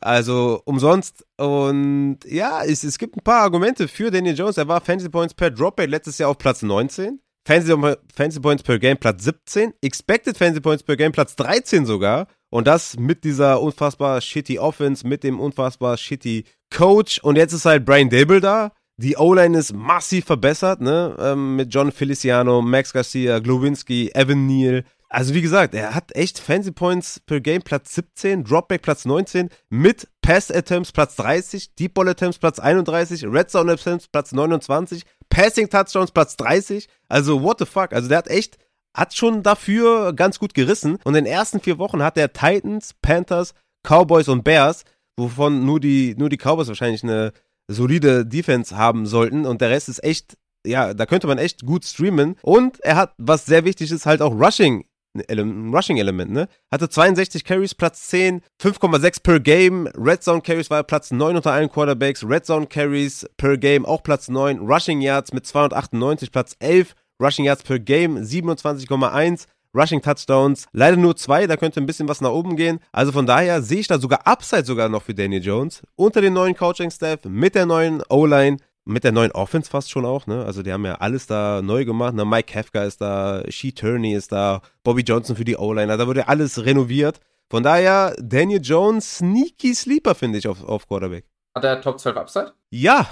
S1: also umsonst. Und ja, es, es gibt ein paar Argumente für Daniel Jones. Er war Fantasy Points per Dropback letztes Jahr auf Platz 19. Fantasy, Fantasy Points per Game Platz 17, Expected Fantasy Points per Game Platz 13 sogar. Und das mit dieser unfassbar shitty Offense, mit dem unfassbar shitty Coach. Und jetzt ist halt Brian Dable da. Die O-Line ist massiv verbessert, ne? Ähm, mit John Feliciano, Max Garcia, Glowinski, Evan Neal. Also wie gesagt, er hat echt Fancy Points per Game Platz 17, Dropback Platz 19, mit Pass Attempts Platz 30, Deep Ball Attempts Platz 31, Red Zone Attempts Platz 29, Passing Touchdowns Platz 30. Also what the fuck? Also der hat echt, hat schon dafür ganz gut gerissen. Und in den ersten vier Wochen hat er Titans, Panthers, Cowboys und Bears, wovon nur die, nur die Cowboys wahrscheinlich eine solide Defense haben sollten. Und der Rest ist echt, ja, da könnte man echt gut streamen. Und er hat, was sehr wichtig ist, halt auch Rushing ein Rushing-Element, ne? Hatte 62 Carries, Platz 10, 5,6 per Game. Red Zone Carries war Platz 9 unter allen Quarterbacks. Red Zone Carries per Game auch Platz 9. Rushing Yards mit 298, Platz 11. Rushing Yards per Game 27,1. Rushing Touchdowns, leider nur zwei, da könnte ein bisschen was nach oben gehen. Also von daher sehe ich da sogar Upside sogar noch für Danny Jones. Unter den neuen Coaching-Staff, mit der neuen O-Line mit der neuen Offense fast schon auch, ne? Also die haben ja alles da neu gemacht. Ne? Mike Kafka ist da, Shee Turney ist da, Bobby Johnson für die O-Liner, da wurde alles renoviert. Von daher, Daniel Jones, sneaky Sleeper, finde ich, auf, auf Quarterback.
S2: Hat er Top 12 Upside?
S1: Ja.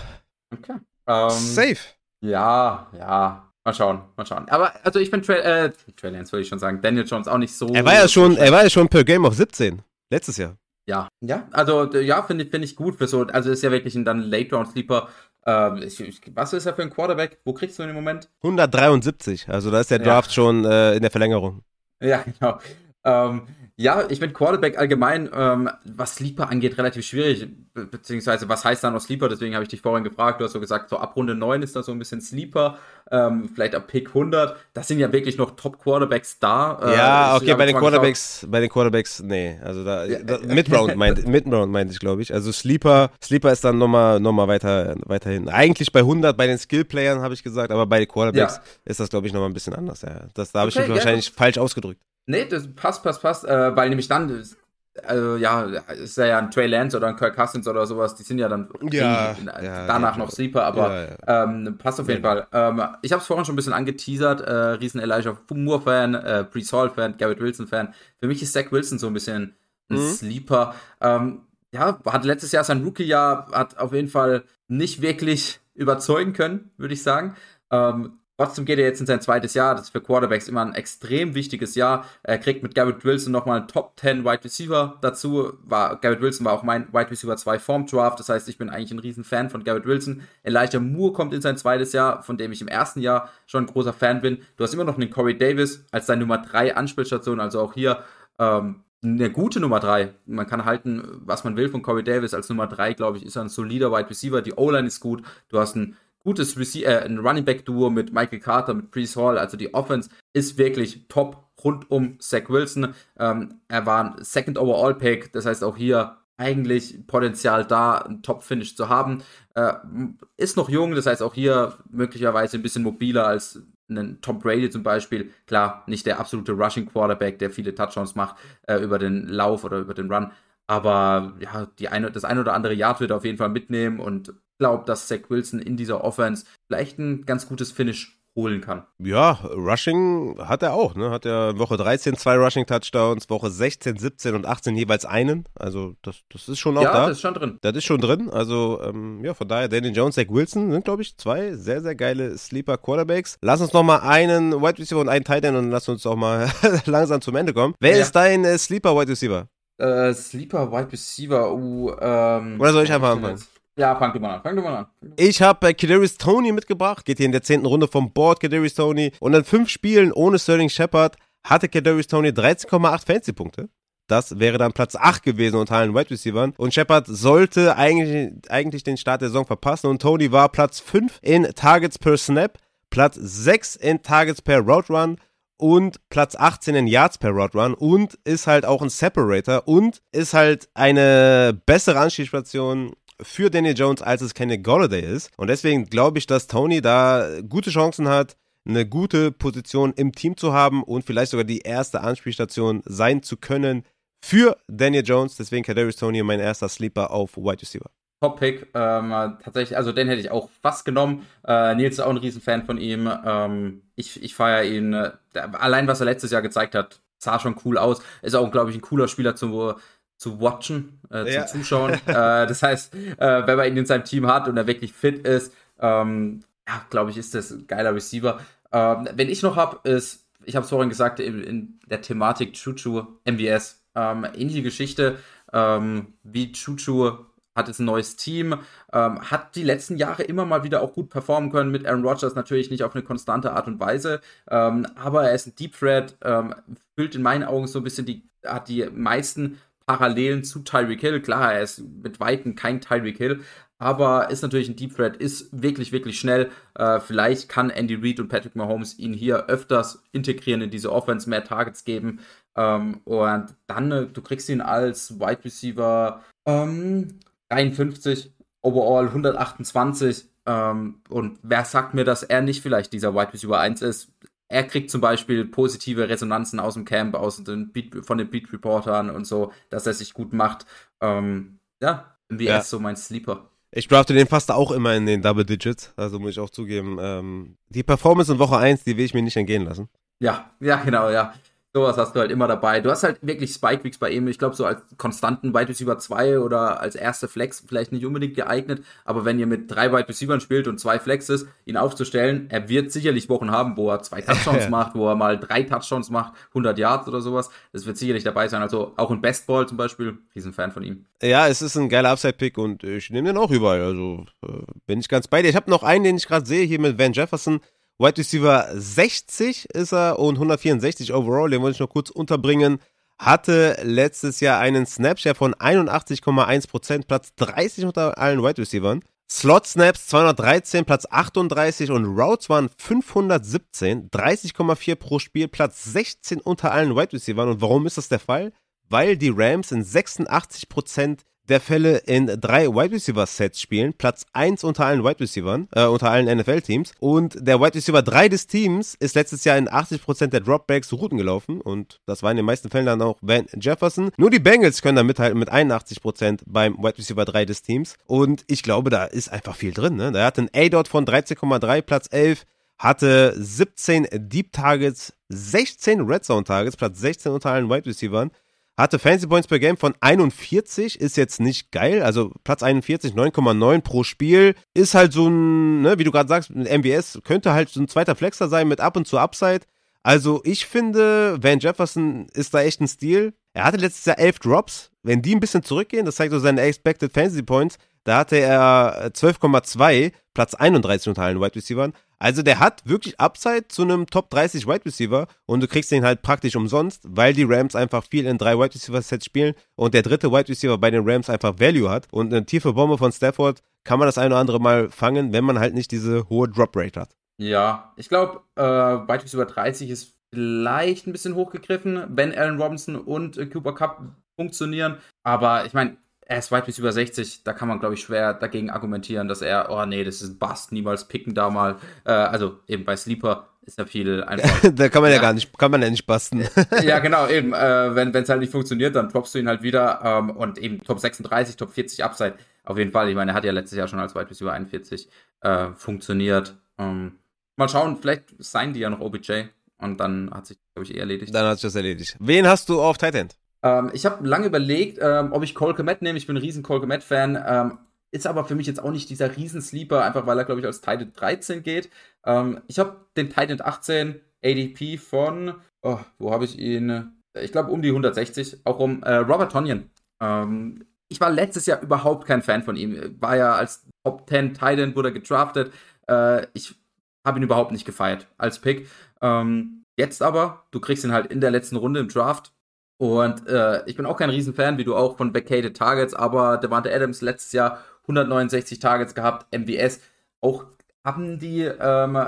S2: Okay.
S1: Um, Safe.
S2: Ja, ja. Mal schauen, mal schauen. Aber also ich bin Trey, äh, Trey Lance würde ich schon sagen, Daniel Jones auch nicht so.
S1: Er war ja schon, er war ja schon per Game of 17 letztes Jahr.
S2: Ja, ja, also ja, finde ich, find ich gut für so, also ist ja wirklich ein dann Late Round Sleeper. Ähm, ich, ich, was ist er für ein Quarterback? Wo kriegst du ihn im Moment?
S1: 173, also da ist der Draft ja. schon äh, in der Verlängerung.
S2: Ja, genau. Ähm, ja, ich bin Quarterback allgemein, ähm, was Sleeper angeht, relativ schwierig. Be beziehungsweise, was heißt da noch Sleeper? Deswegen habe ich dich vorhin gefragt. Du hast so gesagt, so ab Runde 9 ist da so ein bisschen Sleeper. Ähm, vielleicht ab Pick 100. Das sind ja wirklich noch Top-Quarterbacks da.
S1: Äh, ja, okay, bei den Quarterbacks, bei den Quarterbacks, nee. Also da, ja. da Mid-Round meinte Mid meint ich, glaube ich. Also Sleeper, Sleeper ist dann nochmal noch mal weiter, weiterhin. Eigentlich bei 100 bei den Skill-Playern, habe ich gesagt, aber bei den Quarterbacks ja. ist das, glaube ich, nochmal ein bisschen anders. Ja. Das, da habe okay, ich mich wahrscheinlich falsch ausgedrückt.
S2: Nee, das passt, passt, passt, äh, weil nämlich dann, also ja, ist ja, ja ein Trey Lance oder ein Kirk Cousins oder sowas, die sind ja dann
S1: ja,
S2: in,
S1: ja,
S2: danach noch Sleeper, aber ähm, passt auf jeden Fall. Ähm, ich habe es vorhin schon ein bisschen angeteasert, äh, riesen Elijah Moore-Fan, äh, Brees Hall-Fan, Garrett Wilson-Fan. Für mich ist Zach Wilson so ein bisschen ein mhm. Sleeper. Ähm, ja, hat letztes Jahr sein Rookie-Jahr, hat auf jeden Fall nicht wirklich überzeugen können, würde ich sagen. Ähm, Trotzdem geht er jetzt in sein zweites Jahr. Das ist für Quarterbacks immer ein extrem wichtiges Jahr. Er kriegt mit Garrett Wilson nochmal einen Top 10 Wide Receiver dazu. War, Garrett Wilson war auch mein Wide Receiver 2 Form Draft. Das heißt, ich bin eigentlich ein riesen Fan von Garrett Wilson. Elijah Moore kommt in sein zweites Jahr, von dem ich im ersten Jahr schon ein großer Fan bin. Du hast immer noch einen Corey Davis als deine Nummer 3 Anspielstation. Also auch hier ähm, eine gute Nummer 3. Man kann halten, was man will von Corey Davis. Als Nummer 3, glaube ich, ist er ein solider Wide Receiver. Die O-Line ist gut. Du hast einen gutes Rece äh, ein Running Back Duo mit Michael Carter, mit Brees Hall. Also die Offense ist wirklich top rund um Zach Wilson. Ähm, er war ein Second Overall Pick, das heißt auch hier eigentlich Potenzial da, ein Top-Finish zu haben. Äh, ist noch jung, das heißt auch hier möglicherweise ein bisschen mobiler als ein Tom Brady zum Beispiel. Klar, nicht der absolute Rushing Quarterback, der viele Touchdowns macht äh, über den Lauf oder über den Run. Aber ja, die eine, das ein oder andere Yard wird er auf jeden Fall mitnehmen und glaube, dass Zach Wilson in dieser Offense vielleicht ein ganz gutes Finish holen kann.
S1: Ja, Rushing hat er auch, ne? Hat er Woche 13 zwei Rushing Touchdowns, Woche 16, 17 und 18 jeweils einen. Also das, das ist schon auch
S2: ja,
S1: da.
S2: Ja, das ist schon drin.
S1: Das ist schon drin. Also ähm, ja, von daher Daniel Jones, Zach Wilson sind glaube ich zwei sehr sehr geile Sleeper Quarterbacks. Lass uns noch mal einen Wide Receiver und einen Tight End und lass uns auch mal langsam zum Ende kommen. Wer ja. ist dein äh, Sleeper Wide Receiver?
S2: Äh, Sleeper Wide Receiver, uh, ähm,
S1: Oder soll ich einfach anfangen?
S2: Ja, fang du mal an. Fang du mal an.
S1: Ich habe äh, Kadarius Tony mitgebracht. Geht hier in der zehnten Runde vom Board, Kadarius Tony. Und in fünf Spielen ohne Sterling Shepard hatte Kadarius Tony 13,8 Fantasy-Punkte. Das wäre dann Platz 8 gewesen unter allen Wide Receivers. Und Shepard sollte eigentlich, eigentlich den Start der Saison verpassen. Und Tony war Platz 5 in Targets per Snap, Platz 6 in Targets per Route Run und Platz 18 in Yards per Route Run und ist halt auch ein Separator und ist halt eine bessere Anspielstation für Daniel Jones, als es Kenny Golladay ist. Und deswegen glaube ich, dass Tony da gute Chancen hat, eine gute Position im Team zu haben und vielleicht sogar die erste Anspielstation sein zu können für Daniel Jones. Deswegen Kadarius Tony mein erster Sleeper auf Wide Receiver.
S2: Top-Pick, ähm, tatsächlich, also den hätte ich auch fast genommen. Äh, Nils ist auch ein Riesenfan von ihm. Ähm, ich ich feiere ihn. Äh, allein, was er letztes Jahr gezeigt hat, sah schon cool aus. Ist auch, glaube ich, ein cooler Spieler zum, zu watchen, äh, ja. zum Zuschauen. äh, das heißt, äh, wenn man ihn in seinem Team hat und er wirklich fit ist, ähm, ja, glaube ich, ist das ein geiler Receiver. Ähm, wenn ich noch habe, ist, ich habe es vorhin gesagt, in, in, der Thematik Chuchu MVS. Ähm, ähnliche Geschichte ähm, wie Chuchu hat jetzt ein neues Team, ähm, hat die letzten Jahre immer mal wieder auch gut performen können mit Aaron Rodgers, natürlich nicht auf eine konstante Art und Weise, ähm, aber er ist ein Deep Threat, füllt in meinen Augen so ein bisschen die, hat die meisten Parallelen zu Tyreek Hill. Klar, er ist mit Weitem kein Tyreek Hill, aber ist natürlich ein Deep Threat, ist wirklich, wirklich schnell. Äh, vielleicht kann Andy Reid und Patrick Mahomes ihn hier öfters integrieren in diese Offense, mehr Targets geben. Ähm, und dann, äh, du kriegst ihn als Wide Receiver ähm, 53, overall 128. Ähm, und wer sagt mir, dass er nicht vielleicht dieser Wide Receiver 1 ist? Er kriegt zum Beispiel positive Resonanzen aus dem Camp, aus den Beat, von den Beat Reportern und so, dass er sich gut macht. Ähm, ja, MVS ja. ist so mein Sleeper.
S1: Ich drafte den fast auch immer in den Double Digits, also muss ich auch zugeben. Ähm, die Performance in Woche 1, die will ich mir nicht entgehen lassen.
S2: Ja, ja, genau, ja. Sowas hast du halt immer dabei. Du hast halt wirklich Spike Weeks bei ihm. Ich glaube, so als konstanten Wide Receiver 2 oder als erste Flex vielleicht nicht unbedingt geeignet. Aber wenn ihr mit drei Wide Receivers spielt und zwei Flexes, ihn aufzustellen, er wird sicherlich Wochen haben, wo er zwei Touchdowns macht, wo er mal drei Touchdowns macht, 100 Yards oder sowas. Das wird sicherlich dabei sein. Also auch in Bestball zum Beispiel, Riesenfan von ihm.
S1: Ja, es ist ein geiler Upside-Pick und ich nehme den auch überall. Also äh, bin ich ganz bei dir. Ich habe noch einen, den ich gerade sehe, hier mit Van Jefferson. Wide Receiver 60 ist er und 164 overall, den wollte ich noch kurz unterbringen. Hatte letztes Jahr einen Snapshare von 81,1%, Platz 30 unter allen Wide Receivers. Slot Snaps 213, Platz 38 und Routes waren 517, 30,4 pro Spiel, Platz 16 unter allen Wide Receivers. Und warum ist das der Fall? Weil die Rams in 86% der Fälle in drei Wide Receiver Sets spielen, Platz 1 unter allen Wide Receivers, äh, unter allen NFL Teams und der Wide Receiver 3 des Teams ist letztes Jahr in 80% der Dropbacks Routen gelaufen. Und das war in den meisten Fällen dann auch Van Jefferson. Nur die Bengals können da mithalten mit 81% beim Wide Receiver 3 des Teams. Und ich glaube, da ist einfach viel drin, ne? Da hat ein A-Dot von 13,3, Platz 11, hatte 17 Deep Targets, 16 Red Zone Targets, Platz 16 unter allen Wide Receivers hatte Fancy Points per Game von 41, ist jetzt nicht geil, also Platz 41, 9,9 pro Spiel, ist halt so ein, ne, wie du gerade sagst, mit MBS könnte halt so ein zweiter Flexer sein mit ab und zu Upside. Also ich finde, Van Jefferson ist da echt ein Stil. Er hatte letztes Jahr 11 Drops. Wenn die ein bisschen zurückgehen, das zeigt so seine Expected Fantasy Points, da hatte er 12,2, Platz 31 unter allen Wide Receivers. Also der hat wirklich Upside zu einem Top 30 Wide Receiver und du kriegst den halt praktisch umsonst, weil die Rams einfach viel in drei Wide Receiver Sets spielen und der dritte Wide Receiver bei den Rams einfach Value hat und eine tiefe Bombe von Stafford kann man das ein oder andere Mal fangen, wenn man halt nicht diese hohe Drop Rate hat.
S2: Ja, ich glaube, äh, Wide Receiver 30 ist vielleicht ein bisschen hochgegriffen, wenn Allen Robinson und äh, Cooper Cup funktionieren, aber ich meine, er ist weit bis über 60, da kann man, glaube ich, schwer dagegen argumentieren, dass er, oh nee, das ist ein Bust, niemals picken da mal. Äh, also eben bei Sleeper ist ja viel einfach.
S1: da kann man ja, ja, gar nicht, kann man ja nicht basten.
S2: ja, genau, eben. Äh, wenn es halt nicht funktioniert, dann droppst du ihn halt wieder. Ähm, und eben Top 36, Top 40 Upside. Auf jeden Fall. Ich meine, er hat ja letztes Jahr schon als weit bis über 41 äh, funktioniert. Ähm, mal schauen, vielleicht seien die ja noch OBJ. Und dann hat sich, glaube ich, eh erledigt.
S1: Dann hat sich das erledigt. Wen hast du auf Titan?
S2: Ähm, ich habe lange überlegt, ähm, ob ich Cole Komet nehme. Ich bin ein riesen Cole Komet-Fan. Ähm, ist aber für mich jetzt auch nicht dieser Riesensleeper, einfach weil er, glaube ich, als Titan 13 geht. Ähm, ich habe den Titan 18 ADP von, oh, wo habe ich ihn? Ich glaube, um die 160, auch um äh, Robert Tonyan. Ähm, ich war letztes Jahr überhaupt kein Fan von ihm. War ja als Top 10 Titan, wurde gedraftet. Äh, ich habe ihn überhaupt nicht gefeiert als Pick. Ähm, jetzt aber, du kriegst ihn halt in der letzten Runde im Draft und äh, ich bin auch kein Riesenfan, wie du auch von Vacated Targets, aber Devante Adams letztes Jahr 169 Targets gehabt, MWS auch haben die ähm,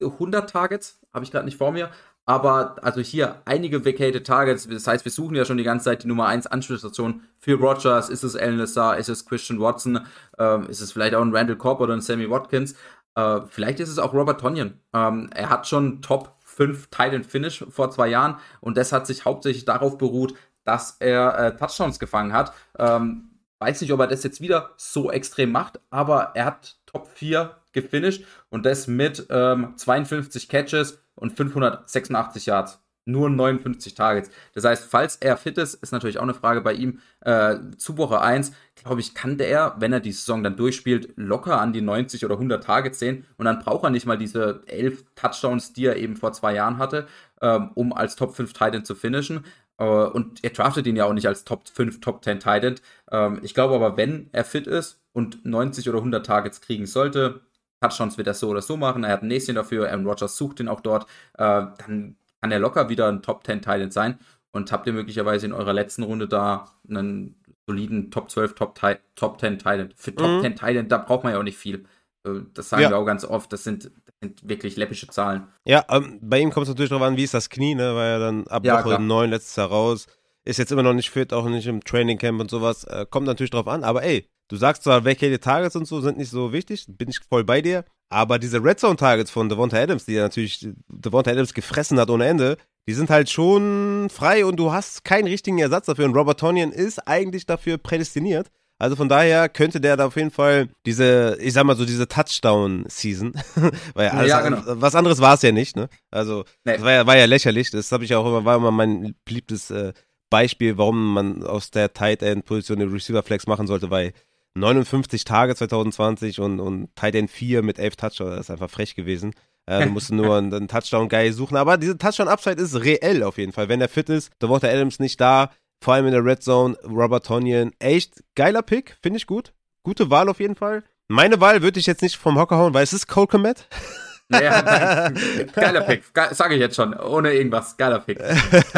S2: 100 Targets, habe ich gerade nicht vor mir, aber also hier einige Vacated Targets, das heißt, wir suchen ja schon die ganze Zeit die Nummer 1 Anschlussstation für Rogers, ist es Alan Lazar, ist es Christian Watson, ähm, ist es vielleicht auch ein Randall Cobb oder ein Sammy Watkins, äh, vielleicht ist es auch Robert Tonyan. Ähm, er hat schon Top 5 Titan Finish vor zwei Jahren und das hat sich hauptsächlich darauf beruht, dass er äh, Touchdowns gefangen hat. Ähm, weiß nicht, ob er das jetzt wieder so extrem macht, aber er hat Top 4 gefinisht und das mit ähm, 52 Catches und 586 Yards nur 59 Targets. Das heißt, falls er fit ist, ist natürlich auch eine Frage bei ihm. Äh, zu Woche 1, glaube ich, kann der, wenn er die Saison dann durchspielt, locker an die 90 oder 100 Targets sehen. Und dann braucht er nicht mal diese 11 Touchdowns, die er eben vor zwei Jahren hatte, ähm, um als Top 5 Titan zu finishen. Äh, und er draftet ihn ja auch nicht als Top 5, Top 10 Titan. Ähm, ich glaube aber, wenn er fit ist und 90 oder 100 Targets kriegen sollte, Touchdowns wird er so oder so machen. Er hat ein Näschen dafür. Aaron Rodgers sucht ihn auch dort. Äh, dann kann er locker wieder ein Top 10 Titan sein. Und habt ihr möglicherweise in eurer letzten Runde da einen soliden Top 12, Top, Top 10 Titan. Für Top mhm. 10 Titan, da braucht man ja auch nicht viel. Äh, das sagen ja. wir auch ganz oft. Das sind, das sind wirklich läppische Zahlen.
S1: Ja, ähm, bei ihm kommt es natürlich darauf an, wie ist das Knie, ne? Weil er dann ab ja, Woche klar. 9 letztes Jahr raus. Ist jetzt immer noch nicht fit, auch nicht im Training Camp und sowas. Äh, kommt natürlich drauf an, aber ey, du sagst zwar, welche Targets und so sind nicht so wichtig, bin ich voll bei dir. Aber diese Red Zone Targets von Devonta Adams, die er natürlich Devonta Adams gefressen hat ohne Ende, die sind halt schon frei und du hast keinen richtigen Ersatz dafür. Und Robert Tonyan ist eigentlich dafür prädestiniert. Also von daher könnte der da auf jeden Fall diese, ich sag mal so, diese Touchdown-Season, weil alles, ja, genau. was anderes war es ja nicht, ne? Also, nee. das war ja, war ja lächerlich. Das habe ich auch immer, war immer mein beliebtes äh, Beispiel, warum man aus der Tight End-Position den Receiver Flex machen sollte, weil 59 Tage 2020 und, und Tight End 4 mit 11 Touchdowns, das ist einfach frech gewesen. Äh, du musst nur einen, einen Touchdown-Guy suchen. Aber diese Touchdown-Upside ist reell auf jeden Fall. Wenn er fit ist, da der Adams nicht da, vor allem in der Red Zone, Robert Tonyan, echt geiler Pick, finde ich gut. Gute Wahl auf jeden Fall. Meine Wahl würde ich jetzt nicht vom Hocker hauen, weil es ist Cole Komet.
S2: Nein. Geiler Pick, sage ich jetzt schon, ohne irgendwas. Geiler Pick.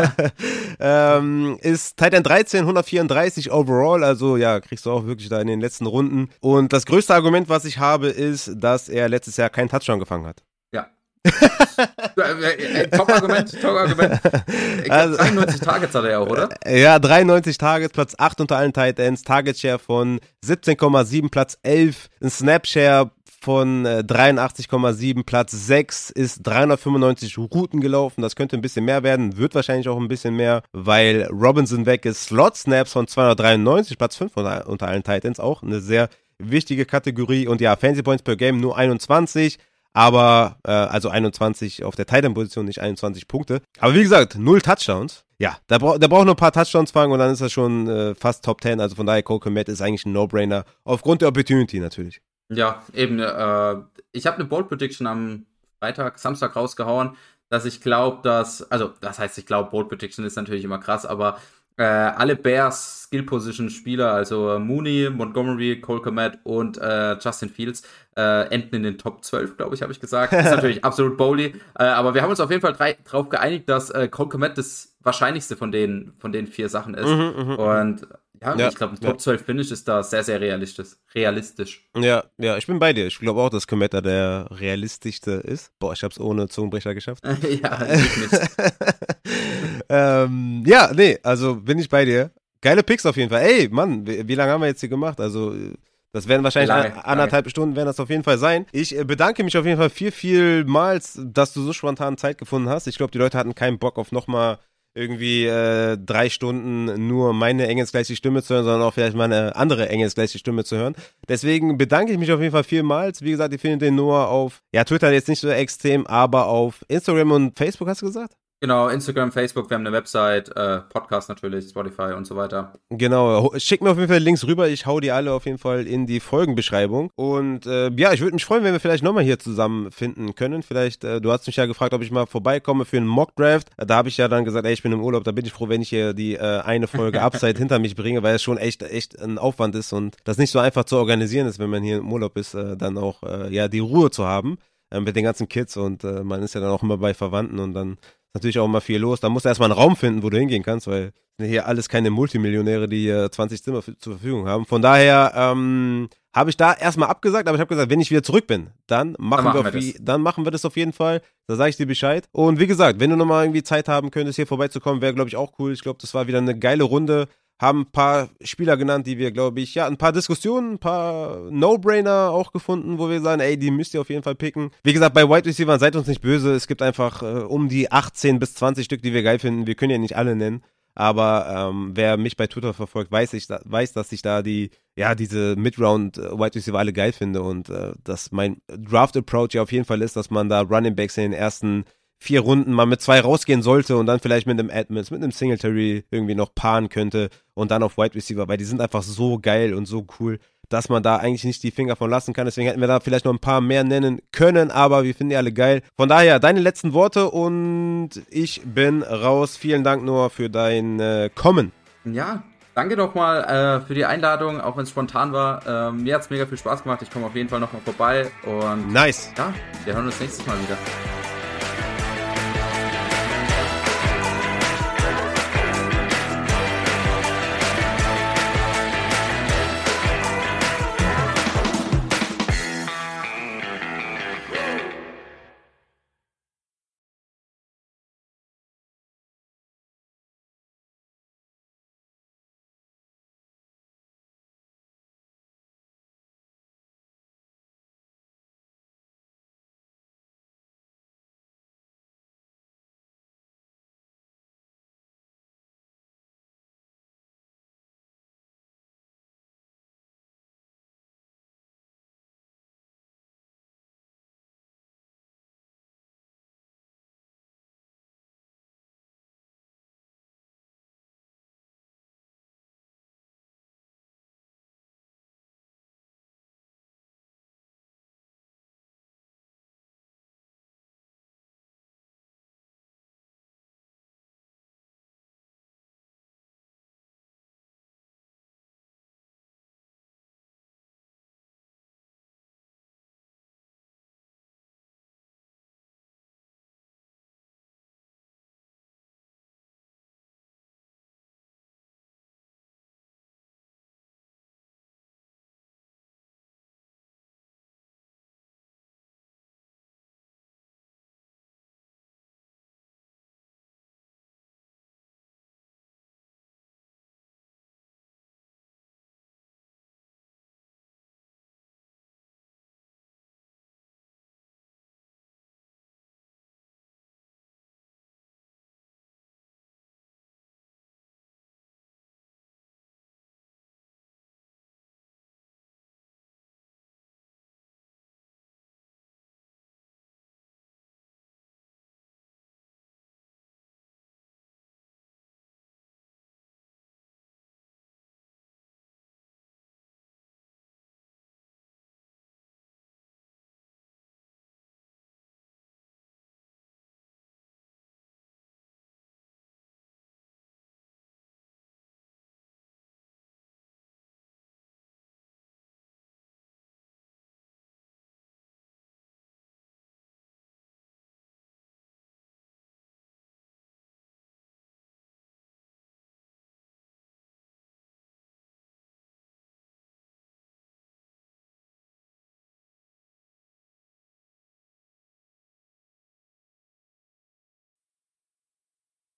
S1: ähm, ist Titan 13, 134 overall, also ja, kriegst du auch wirklich da in den letzten Runden. Und das größte Argument, was ich habe, ist, dass er letztes Jahr keinen Touchdown gefangen hat.
S2: Top-Argument, Top-Argument. Also, 93 Targets hat er ja auch, oder?
S1: Ja, 93 Targets, Platz 8 unter allen Tight Ends, Target Share von 17,7, Platz 11, ein Snap Share von 83,7, äh, Platz 6 ist 395 Routen gelaufen. Das könnte ein bisschen mehr werden, wird wahrscheinlich auch ein bisschen mehr, weil Robinson weg ist. Slot Snaps von 293, Platz 5 unter, allen Titans, auch eine sehr wichtige Kategorie. Und ja, Fancy Points per Game nur 21 aber äh, also 21 auf der Titan-Position, nicht 21 Punkte. Aber wie gesagt, null Touchdowns. Ja, der, bra der braucht nur ein paar Touchdowns fangen und dann ist er schon äh, fast Top 10. Also von daher, Cole Komet ist eigentlich ein No-Brainer. Aufgrund der Opportunity natürlich.
S2: Ja, eben. Äh, ich habe eine Bold Prediction am Freitag, Samstag rausgehauen, dass ich glaube, dass, also das heißt, ich glaube, Bold Prediction ist natürlich immer krass, aber äh, alle Bears Skill Position Spieler, also Mooney, Montgomery, Cole Komet und äh, Justin Fields, äh, enden in den Top 12, glaube ich, habe ich gesagt. Das ist natürlich absolut bowly. Äh, aber wir haben uns auf jeden Fall drei, drauf geeinigt, dass äh, Cole Komet das wahrscheinlichste von den, von den vier Sachen ist. Mhm, mh, mhm. und ja, ja, ich glaube, ein Top ja. 12 Finish ist da sehr, sehr realistisch. realistisch.
S1: Ja, ja, ich bin bei dir. Ich glaube auch, dass Kometa der realistischste ist. Boah, ich habe es ohne Zungenbrecher geschafft. ja, ähm, ja, nee, also bin ich bei dir. Geile Picks auf jeden Fall. Ey, Mann, wie, wie lange haben wir jetzt hier gemacht? Also, das werden wahrscheinlich lange, anderthalb lange. Stunden werden das auf jeden Fall sein. Ich äh, bedanke mich auf jeden Fall viel, vielmals, dass du so spontan Zeit gefunden hast. Ich glaube, die Leute hatten keinen Bock auf nochmal irgendwie äh, drei Stunden nur meine engelsgleiche Stimme zu hören, sondern auch vielleicht meine andere engelsgleiche Stimme zu hören. Deswegen bedanke ich mich auf jeden Fall vielmals. Wie gesagt, ihr findet den nur auf, ja, Twitter jetzt nicht so extrem, aber auf Instagram und Facebook hast du gesagt?
S2: Genau, Instagram, Facebook, wir haben eine Website, äh, Podcast natürlich, Spotify und so weiter.
S1: Genau, schick mir auf jeden Fall Links rüber, ich hau die alle auf jeden Fall in die Folgenbeschreibung. Und äh, ja, ich würde mich freuen, wenn wir vielleicht nochmal hier zusammenfinden können. Vielleicht, äh, du hast mich ja gefragt, ob ich mal vorbeikomme für einen Mockdraft. Da habe ich ja dann gesagt, ey, ich bin im Urlaub, da bin ich froh, wenn ich hier die äh, eine Folge Upside hinter mich bringe, weil es schon echt, echt ein Aufwand ist und das nicht so einfach zu organisieren ist, wenn man hier im Urlaub ist, äh, dann auch äh, ja die Ruhe zu haben äh, mit den ganzen Kids und äh, man ist ja dann auch immer bei Verwandten und dann natürlich auch immer viel los. Da musst du erstmal einen Raum finden, wo du hingehen kannst, weil hier alles keine Multimillionäre, die hier 20 Zimmer zur Verfügung haben. Von daher ähm, habe ich da erstmal abgesagt, aber ich habe gesagt, wenn ich wieder zurück bin, dann machen, dann machen wir, wir dann machen wir das auf jeden Fall. Da sage ich dir Bescheid. Und wie gesagt, wenn du nochmal irgendwie Zeit haben könntest, hier vorbeizukommen, wäre, glaube ich, auch cool. Ich glaube, das war wieder eine geile Runde haben ein paar Spieler genannt, die wir, glaube ich, ja, ein paar Diskussionen, ein paar No-Brainer auch gefunden, wo wir sagen, ey, die müsst ihr auf jeden Fall picken. Wie gesagt, bei Wide Receiver seid uns nicht böse. Es gibt einfach äh, um die 18 bis 20 Stück, die wir geil finden. Wir können ja nicht alle nennen. Aber ähm, wer mich bei Twitter verfolgt, weiß, ich, weiß, dass ich da die, ja, diese Mid-Round äh, Wide Receiver alle geil finde und äh, dass mein Draft-Approach ja auf jeden Fall ist, dass man da Running Backs in den ersten vier Runden mal mit zwei rausgehen sollte und dann vielleicht mit einem Admins, mit einem Singletary irgendwie noch paaren könnte und dann auf Wide Receiver, weil die sind einfach so geil und so cool. dass man da eigentlich nicht die Finger von lassen kann. Deswegen hätten wir da vielleicht noch ein paar mehr nennen können, aber wir finden die alle geil. Von daher, deine letzten Worte und ich bin raus. Vielen Dank nur für dein äh, Kommen.
S2: Ja, Danke nochmal äh, für die Einladung, auch wenn es spontan war. Ähm, mir hat es mega viel Spaß gemacht. Ich komme auf jeden Fall nochmal vorbei. Und
S1: nice.
S2: Ja, wir hören uns nächstes Mal wieder.